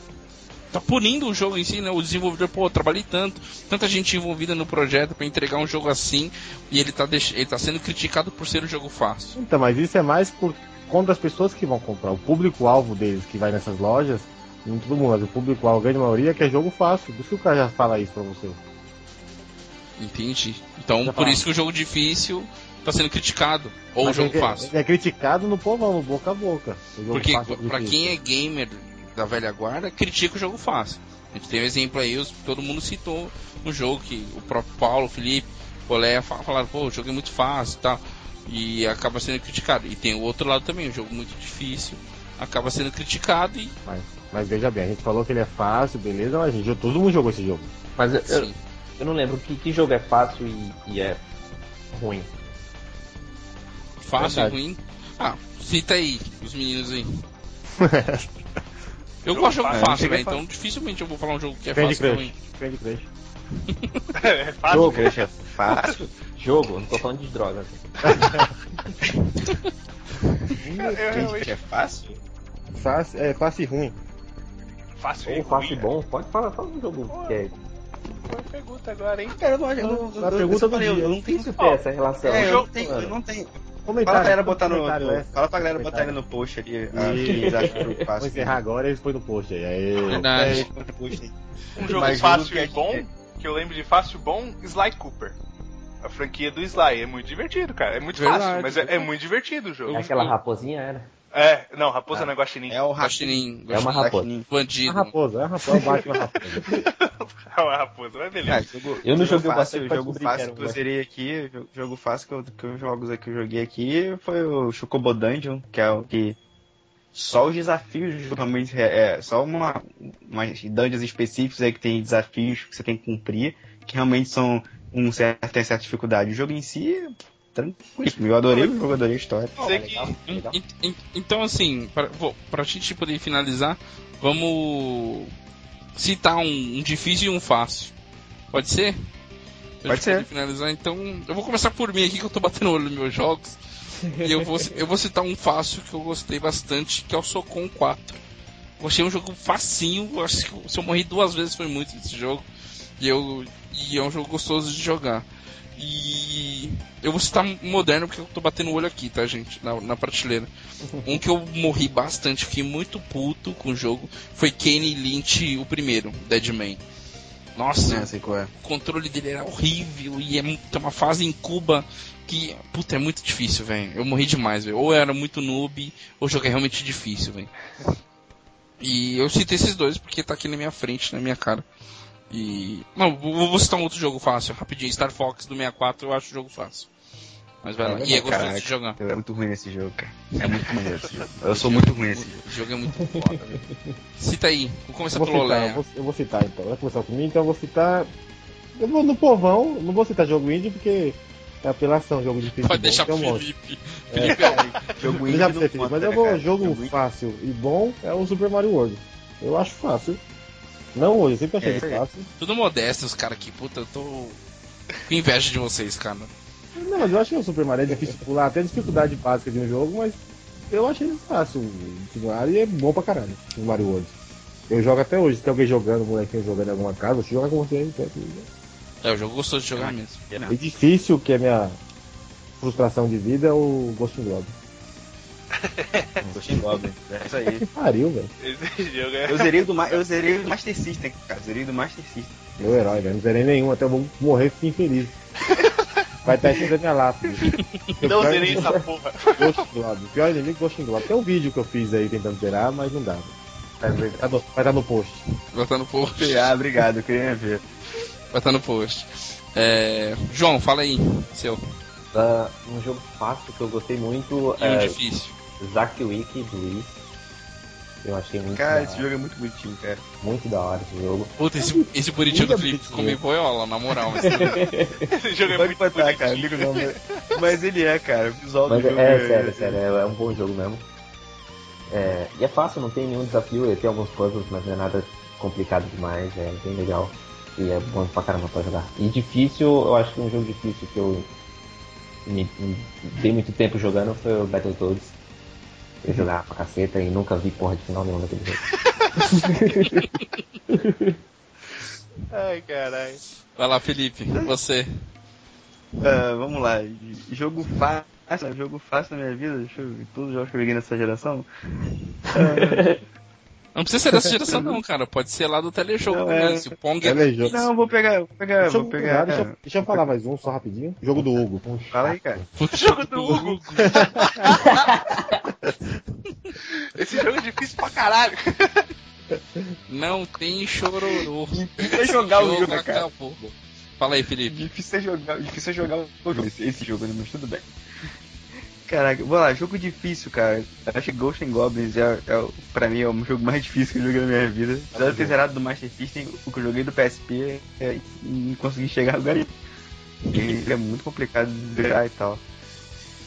tá punindo o jogo em si, né? O desenvolvedor, pô, eu trabalhei tanto, tanta gente envolvida no projeto pra entregar um jogo assim, e ele tá, deix... ele tá sendo criticado por ser um jogo fácil. Então, mas isso é mais por conta das pessoas que vão comprar. O público-alvo deles que vai nessas lojas, não todo mundo, mas o público-alvo, a grande maioria, quer jogo fácil. Por isso que o cara já fala isso pra você. Entende? Então, Já por fala. isso que o jogo difícil tá sendo criticado. Ou o Mas jogo ele, fácil. é criticado no povão, no boca a boca. O Porque fácil, pra difícil. quem é gamer da velha guarda, critica o jogo fácil. A gente tem um exemplo aí, os- todo mundo citou um jogo que o próprio Paulo, o Felipe, o Léa fa- falaram, pô, o jogo é muito fácil e tal. E acaba sendo criticado. E tem o outro lado também, um jogo muito difícil. Acaba sendo criticado e. Mas, mas veja bem, a gente falou que ele é fácil, beleza, mas gente, todo mundo jogou esse jogo. Mas eu, eu, não lembro que, que jogo é fácil e, e é ruim. Fácil Verdade. e ruim. Ah, cita aí, os meninos aí. Eu Jogo gosto de jogo fácil, fácil, né? Então dificilmente eu vou falar um jogo que é Candy fácil e ruim. Candy Crush. É fácil. Jogo, é fácil. Jogo, não tô falando de drogas. Eu, eu realmente é fácil? Fácil, é fácil e ruim. fácil e Ou fácil e ruim, bom, pode falar, fala um jogo que é. né? Boa pergunta agora, hein? Cara, eu não, eu A eu, pergunta eu, do falei, eu dia. não tenho Isso tem essa relação. É, né? eu não tenho, eu não tenho. Comentário. Fala pra galera botar no. é. Fala pra galera botar ali no post ali. ah, E- que eles acham que é Vou fácil. encerrar agora e eles põem no post aí. Verdade. É, aí. Um jogo Mas fácil que e é- bom, que eu lembro de fácil bom, Sly Cooper. A franquia do Sly. É muito divertido, cara. É muito Verdade. fácil, mas é, é muito divertido o jogo. É aquela raposinha, era? É, não, Raposa não é Guaxinim. É o Guaxinim, É uma raposa. Guaxinim. Bandido. raposa, é a raposa, é o Batman raposa. É uma raposa, mas Ah, beleza. jogo- Eu não jogo joguei fácil, bastante pra jogo fácil que eu zerei aqui, jo- jogo fácil que eu, que eu jogos que eu joguei aqui foi o Chocobo Dungeon, que é o que só os desafios realmente é, é só uma umas dungeons específicos aí que tem desafios que você tem que cumprir, que realmente são um certo tem certa dificuldade. O jogo em si é tranquilo. Eu adorei o jogo, adorei a história. Sei que En- en- en- Então, assim, pra, vou- pra gente poder finalizar, vamos citar um, um difícil e um fácil. Pode ser? Pra Pode ser. finalizar, então, eu vou começar por mim aqui, que eu tô batendo o olho nos meus jogos. e eu vou, eu vou citar um fácil que eu gostei bastante, que é o Socon 4. Eu achei um jogo facinho, acho que se eu morri duas vezes foi muito esse jogo. E, eu, e é um jogo gostoso de jogar. E eu vou citar moderno porque eu tô batendo o olho aqui, tá, gente? Na, na prateleira. Um que eu morri bastante, fiquei muito puto com o jogo, foi Kane Lynch, o primeiro, Deadman. Nossa, sei qual é. o controle dele era horrível e é tem uma fase em Cuba que, puta, é muito difícil, velho. Eu morri demais, velho. Ou eu era muito noob, ou o jogo é realmente difícil, velho. E eu citei esses dois porque tá aqui na minha frente, na minha cara. E. Não, vou citar um outro jogo fácil, rapidinho. Star Fox do 64 eu acho o jogo fácil. Mas vai É lá. E é gostoso de jogar. É muito ruim nesse jogo, cara. É muito maneiro esse jogo. Eu sou muito ruim nesse jogo. O jogo é muito foda, velho. Cita aí. Vou começar Eu vou, pelo citar, eu, vou, eu vou citar então. Vai começar comigo, então eu vou citar. Eu vou no povão, não vou citar jogo indie porque é apelação, jogo difícil. Pode bom, deixar tem pro. Felipe. É. Felipe é o Jogo indie já não sei, Felipe, mas eu vou cara? jogo Jogo indie- fácil e bom é o Super Mario World. Eu acho fácil. Não hoje, eu sempre achei É, é. fácil. tudo modesto, os caras aqui. Puta, eu tô com inveja de vocês, cara. Não, mas eu acho que o Super Mario é difícil de pular, até a dificuldade básica de um jogo, mas eu achei ele fácil. O Super Mario é bom pra caralho, o Mario World. Eu jogo até hoje, se tem alguém jogando, molequinho jogando em alguma casa, se joga com você aí, perto. É, o jogo gostoso de jogar mesmo. E difícil, que é minha frustração de vida, é o Ghost in Globe. Ghost in Goblin. É isso aí. Que pariu, velho. é. Eu zerei, do, Ma- eu zerei do Master System, cara. Zerei do Master System. Meu herói, velho. Não zerei nenhum, até eu vou morrer e fiquei infeliz. Vai estar escrito na minha lápide. Não zerei essa porra. Ghost Globe. Pior inimigo Ghost Globe. Tem um vídeo que eu fiz aí tentando zerar, mas não dá. Vai estar no, vai tá no post. Vai estar no post. Ah, obrigado, eu queria ver. Vai estar no post. É, João, fala aí, seu. Ah, um jogo fácil que eu gostei muito E um é difícil. Zack Wiki do Wii. Eu achei muito, Cara, da, esse jogo é muito bonitinho, cara. muito da hora esse jogo. Puta, esse, esse bonitinho do Felipe bonitinho. come boiola, na moral. Mas... Esse jogo é Pode muito botar, cara, bonitinho. ligo não, mas, mas ele é, cara. O visual Mas do é, jogo é sério, sério, é, é um bom jogo mesmo. É, e é fácil, não tem nenhum desafio, ele tem alguns puzzles, mas não é nada complicado demais, é bem legal. E é bom pra caramba pra jogar. E difícil, eu acho que um jogo difícil que eu me, me dei muito tempo jogando foi o Battletoads. Eu jogava pra caceta e nunca vi porra de final nenhum daquele jogo. Ai, caralho. Vai lá, Felipe, você. Ah, vamos lá. Jogo fácil, jogo fácil na minha vida. Deixa eu ver. Todos os jogos que eu joguei nessa geração. Não precisa ser dessa geração, não, cara. Pode ser lá do telejogo Não, também. é- Se o Pong é. Telejogo. Não, vou pegar, vou pegar, Deixa eu, vou pegar. deixa, eu- deixa eu falar mais um, só rapidinho. Jogo do Hugo. Fala aí, cara. Jogo do Hugo. Esse jogo é difícil pra caralho. Não tem chororô. Difícil é jogar o jogo, cara. acabou. Fala aí, Felipe. Difícil é jogar, difícil é jogar o jogo, esse, esse jogo, né? Mas tudo bem. Caraca, vou lá, jogo difícil, cara. Eu Acho que Ghost and Goblins é, é, pra mim é o jogo mais difícil que eu joguei na minha vida. Apesar de ter zerado do Master System, o que eu joguei do PSP é, não consegui chegar a lugar nenhum. Ele é muito complicado de zerar e tal.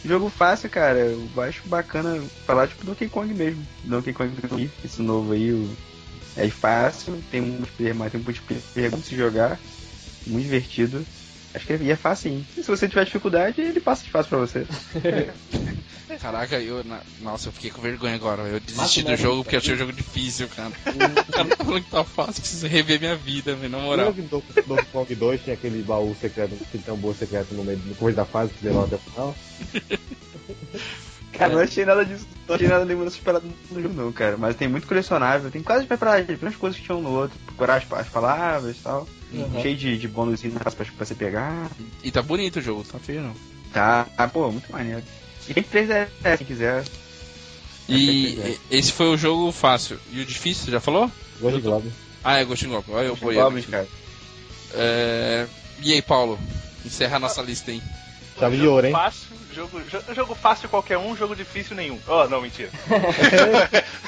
Jogo fácil, cara. Eu acho bacana falar tipo Donkey Kong mesmo. Donkey Kong esse novo aí, o- é fácil, tem um multiplayer, mas tem um multiplayer bom se jogar. Muito divertido. Acho que é, fácil. E se você tiver dificuldade, ele passa de fácil pra você. Caraca, eu. na- Nossa, eu fiquei com vergonha agora. Eu desisti Mata do jogo porque eu achei o jogo difícil, cara. O cara tá falando que tá fácil, preciso rever minha vida, velho, na moral. No Donkey Donkey Kong 2 tinha aquele baú secreto, aquele tambor secreto no meio no começo da fase que levava até o final? Cara, não achei nada disso. Não achei nada nenhuma superado no jogo, não, cara. Mas tem muito colecionável. Tem quase pra as mesmas coisas que tinham no outro. Procurar as, as palavras e tal. Cheio de, de bônus pra, pra você pegar. E tá bonito o jogo, tá feio não. Tá, ah, pô, muito maneiro. E tem 3 é, se quiser. E esse foi o jogo fácil. E o difícil, já falou? Ghost Globo. Ah, é Ghost Goblin. Olha eu cara. É... E aí, Paulo? Encerra a nossa lista aí. Chave de ouro, hein? Fácil, jogo, jo- jogo fácil qualquer um, jogo difícil nenhum. Oh, não, mentira.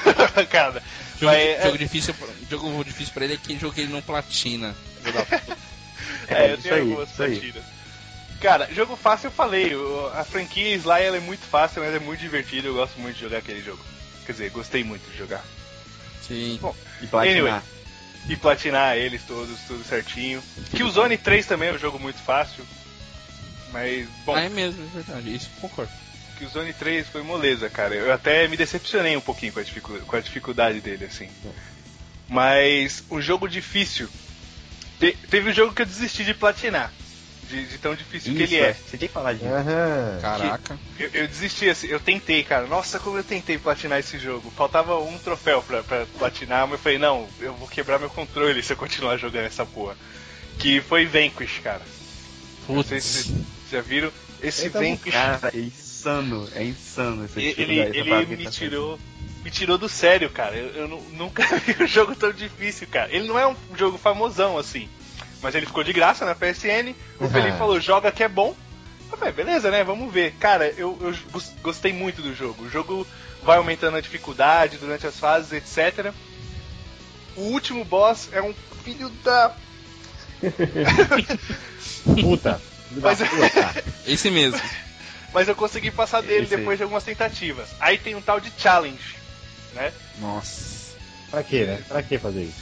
Cara, Jogo, é- jogo difícil, jogo difícil pra ele é que jogo que ele não platina. É, eu isso tenho aí, algumas partidas. Cara, jogo fácil eu falei. o- A franquia Sly ela é muito fácil, mas é muito divertido. Eu gosto muito de jogar aquele jogo. Quer dizer, gostei muito de jogar. Sim. E platinar. Anyway. E platinar eles todos, tudo certinho. Killzone 3 também é um jogo muito fácil. Mas, bom, Ah, é mesmo, é verdade. Isso eu concordo. Killzone 3 foi moleza, cara. Eu até me decepcionei um pouquinho com a, dificu- com a dificuldade dele, assim. Mas um jogo difícil. Te- teve um jogo que eu desisti de platinar. De, de tão difícil que ele é. Você tem que falar disso. Aham. Caraca. Eu, eu desisti, assim, eu tentei, cara. Nossa, como eu tentei platinar esse jogo. Faltava um troféu pra, pra platinar, mas eu falei, não, eu vou quebrar meu controle se eu continuar jogando essa porra. Que foi Vanquish, cara. Não sei se Putz. vocês já viram. Esse Eita, Vanquish. Cara, é insano. É insano Ele, dificuldade, essa ele parada que me tá tirou. Me tirou do sério, cara. Eu, eu nu- nunca vi um jogo tão difícil, cara. Ele não é um jogo famosão assim. Mas ele ficou de graça na PSN. O Felipe falou, joga que é bom. Eu falei, beleza, né? Vamos ver. Cara, eu, eu gos- gostei muito do jogo. O jogo vai aumentando a dificuldade durante as fases, etc. O último boss é um filho da. Puta. Filho da Mas- puta. Esse mesmo. Mas eu consegui passar dele Esse aí. depois de algumas tentativas. Aí tem um tal de challenge, né? Nossa. Pra quê, né? Pra que fazer isso?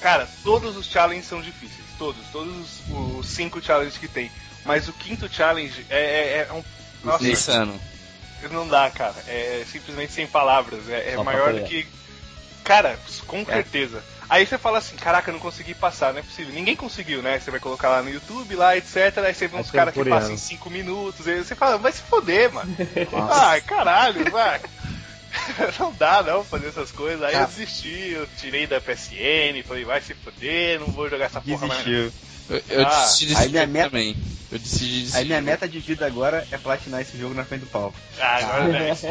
Cara, todos os challenges são difíceis. Todos. Todos os, os cinco challenges que tem. Mas o quinto challenge é, é- é um. Nossa, Insano. não dá, cara. É simplesmente sem palavras. É, é maior do que. Cara, com É. Aí você fala assim, caraca, eu não consegui passar, não é possível. Ninguém conseguiu, né? Você vai colocar lá no YouTube, lá, etc. Aí você vê uns caras que passam em 5 minutos. Aí você fala, vai se foder, mano. Ai, caralho, vai. Não dá não fazer essas coisas. Aí eu desisti, eu tirei da PSN, falei, vai se foder, não vou jogar essa porra mais. Eu, eu Ah, decidi aí minha meta- também. Eu decidi desse Aí minha jogo. meta de vida agora é platinar esse jogo na frente do palco. Ah, agora é 10.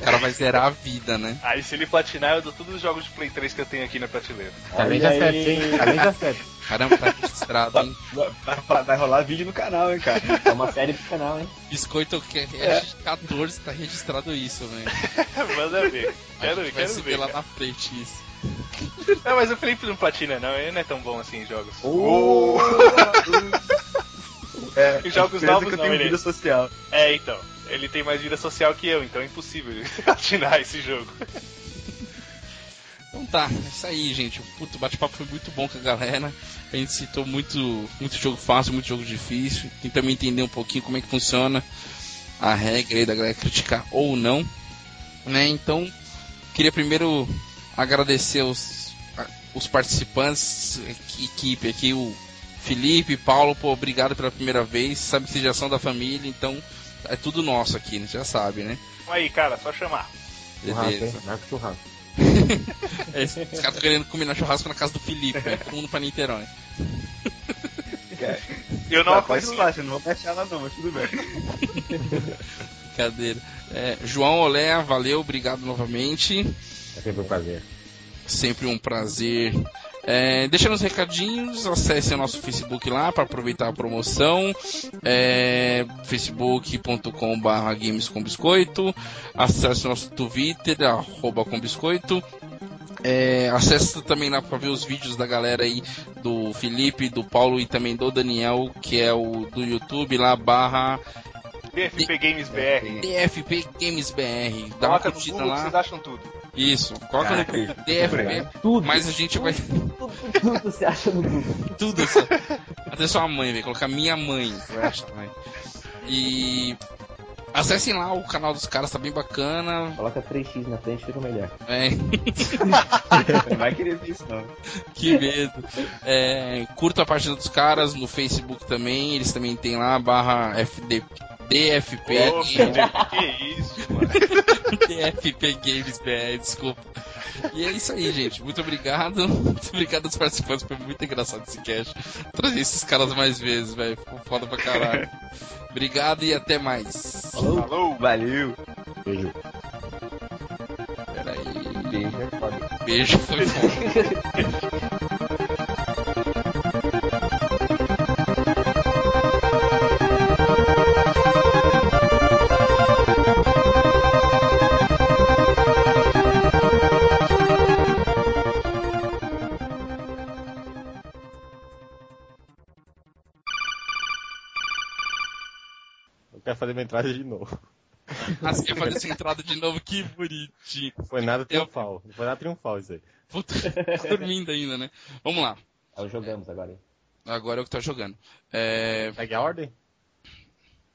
O cara vai zerar a vida, né? Aí se ele platinar, eu dou todos os jogos de Play 3 que eu tenho aqui na prateleira. Olha sete, aí. hein? Além de sete. Caramba, tá registrado, hein? Vai, vai- vai rolar vídeo no canal, hein, cara. É uma série pro canal, hein? Biscoito Cast 14 tá registrado isso, velho. Manda ver. Quero, vai quero se ver. ver lá cara. na frente isso. Não, mas o Felipe não platina, não. Ele não é tão bom assim em jogos. Oh! é, Em jogos novos que eu não, tenho ele- vida social. É, então. Ele tem mais vida social que eu, então é impossível ele platinar esse jogo. Então tá, é isso aí, gente. O puto bate-papo foi muito bom com a galera. A gente citou muito, muito jogo fácil, muito jogo difícil. Tem também entender um pouquinho como é que funciona a regra aí da galera criticar ou não. Né? Então, queria primeiro agradecer os, os participantes, equi- equipe aqui, o Felipe, Paulo, pô, obrigado pela primeira vez. Sabe que vocês já são da família, então é tudo nosso aqui, né? Já sabe, né? Aí, cara, só chamar. Churrasco, hein? Churrasco. É, Os caras estão querendo combinar churrasco na casa do Felipe, né? Todo mundo pra Niterói. Eu não Tá, pode você não vou baixar ela não, mas tudo bem. Brincadeira. É, João Olé, valeu, obrigado novamente. É sempre um prazer. Sempre um prazer. É, deixa nos recadinhos, acesse o nosso Facebook lá para aproveitar a promoção. É, facebook.com.br games com biscoito. Acesse o nosso Twitter, arroba com biscoito. É, acesse também lá para ver os vídeos da galera aí do Felipe, do Paulo e também do Daniel, que é o do YouTube lá, barra DFP Games BR. DFP Games BR. Dá uma Coloca no curtida Google que lá. vocês acham tudo. Isso, coloca no Caraca, Google DFP, Tudo. mas a gente vai. Tudo, tudo você acha no Google. Tudo. Até sua mãe, vai colocar minha mãe. você vai achar, vai. E. Acessem lá o canal dos caras, tá bem bacana. Coloca 3x na frente, fica melhor. É, Não vai querer ver isso, não. que medo. É, curta a página dos caras no Facebook também. Eles também tem lá barra FD, DFP, Games, que isso, mano. DFP Games BR, desculpa. E é isso aí, gente. Muito obrigado. Muito obrigado aos participantes. Foi muito engraçado esse cast. Trazer esses caras mais vezes, velho. Ficou foda pra caralho. Obrigado e até mais. Falou. Valeu. Beijo. Pera aí. Beijo, é foda. Beijo, foi foda. Fazer minha entrada de novo. Ah, você quer fazer essa entrada de novo? Que bonitinho. Foi nada triunfal. Não foi nada triunfal isso aí. Puta, tá dormindo ainda, né? Vamos lá. Jogamos agora. Agora é o que tá jogando. É... Segue a ordem?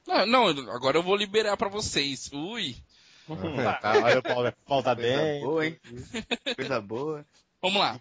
Não, não, agora eu vou liberar pra vocês. Ui. tá, olha o Paulo, Paulo tá Coisa bem. boa, hein? Coisa boa. Vamos lá.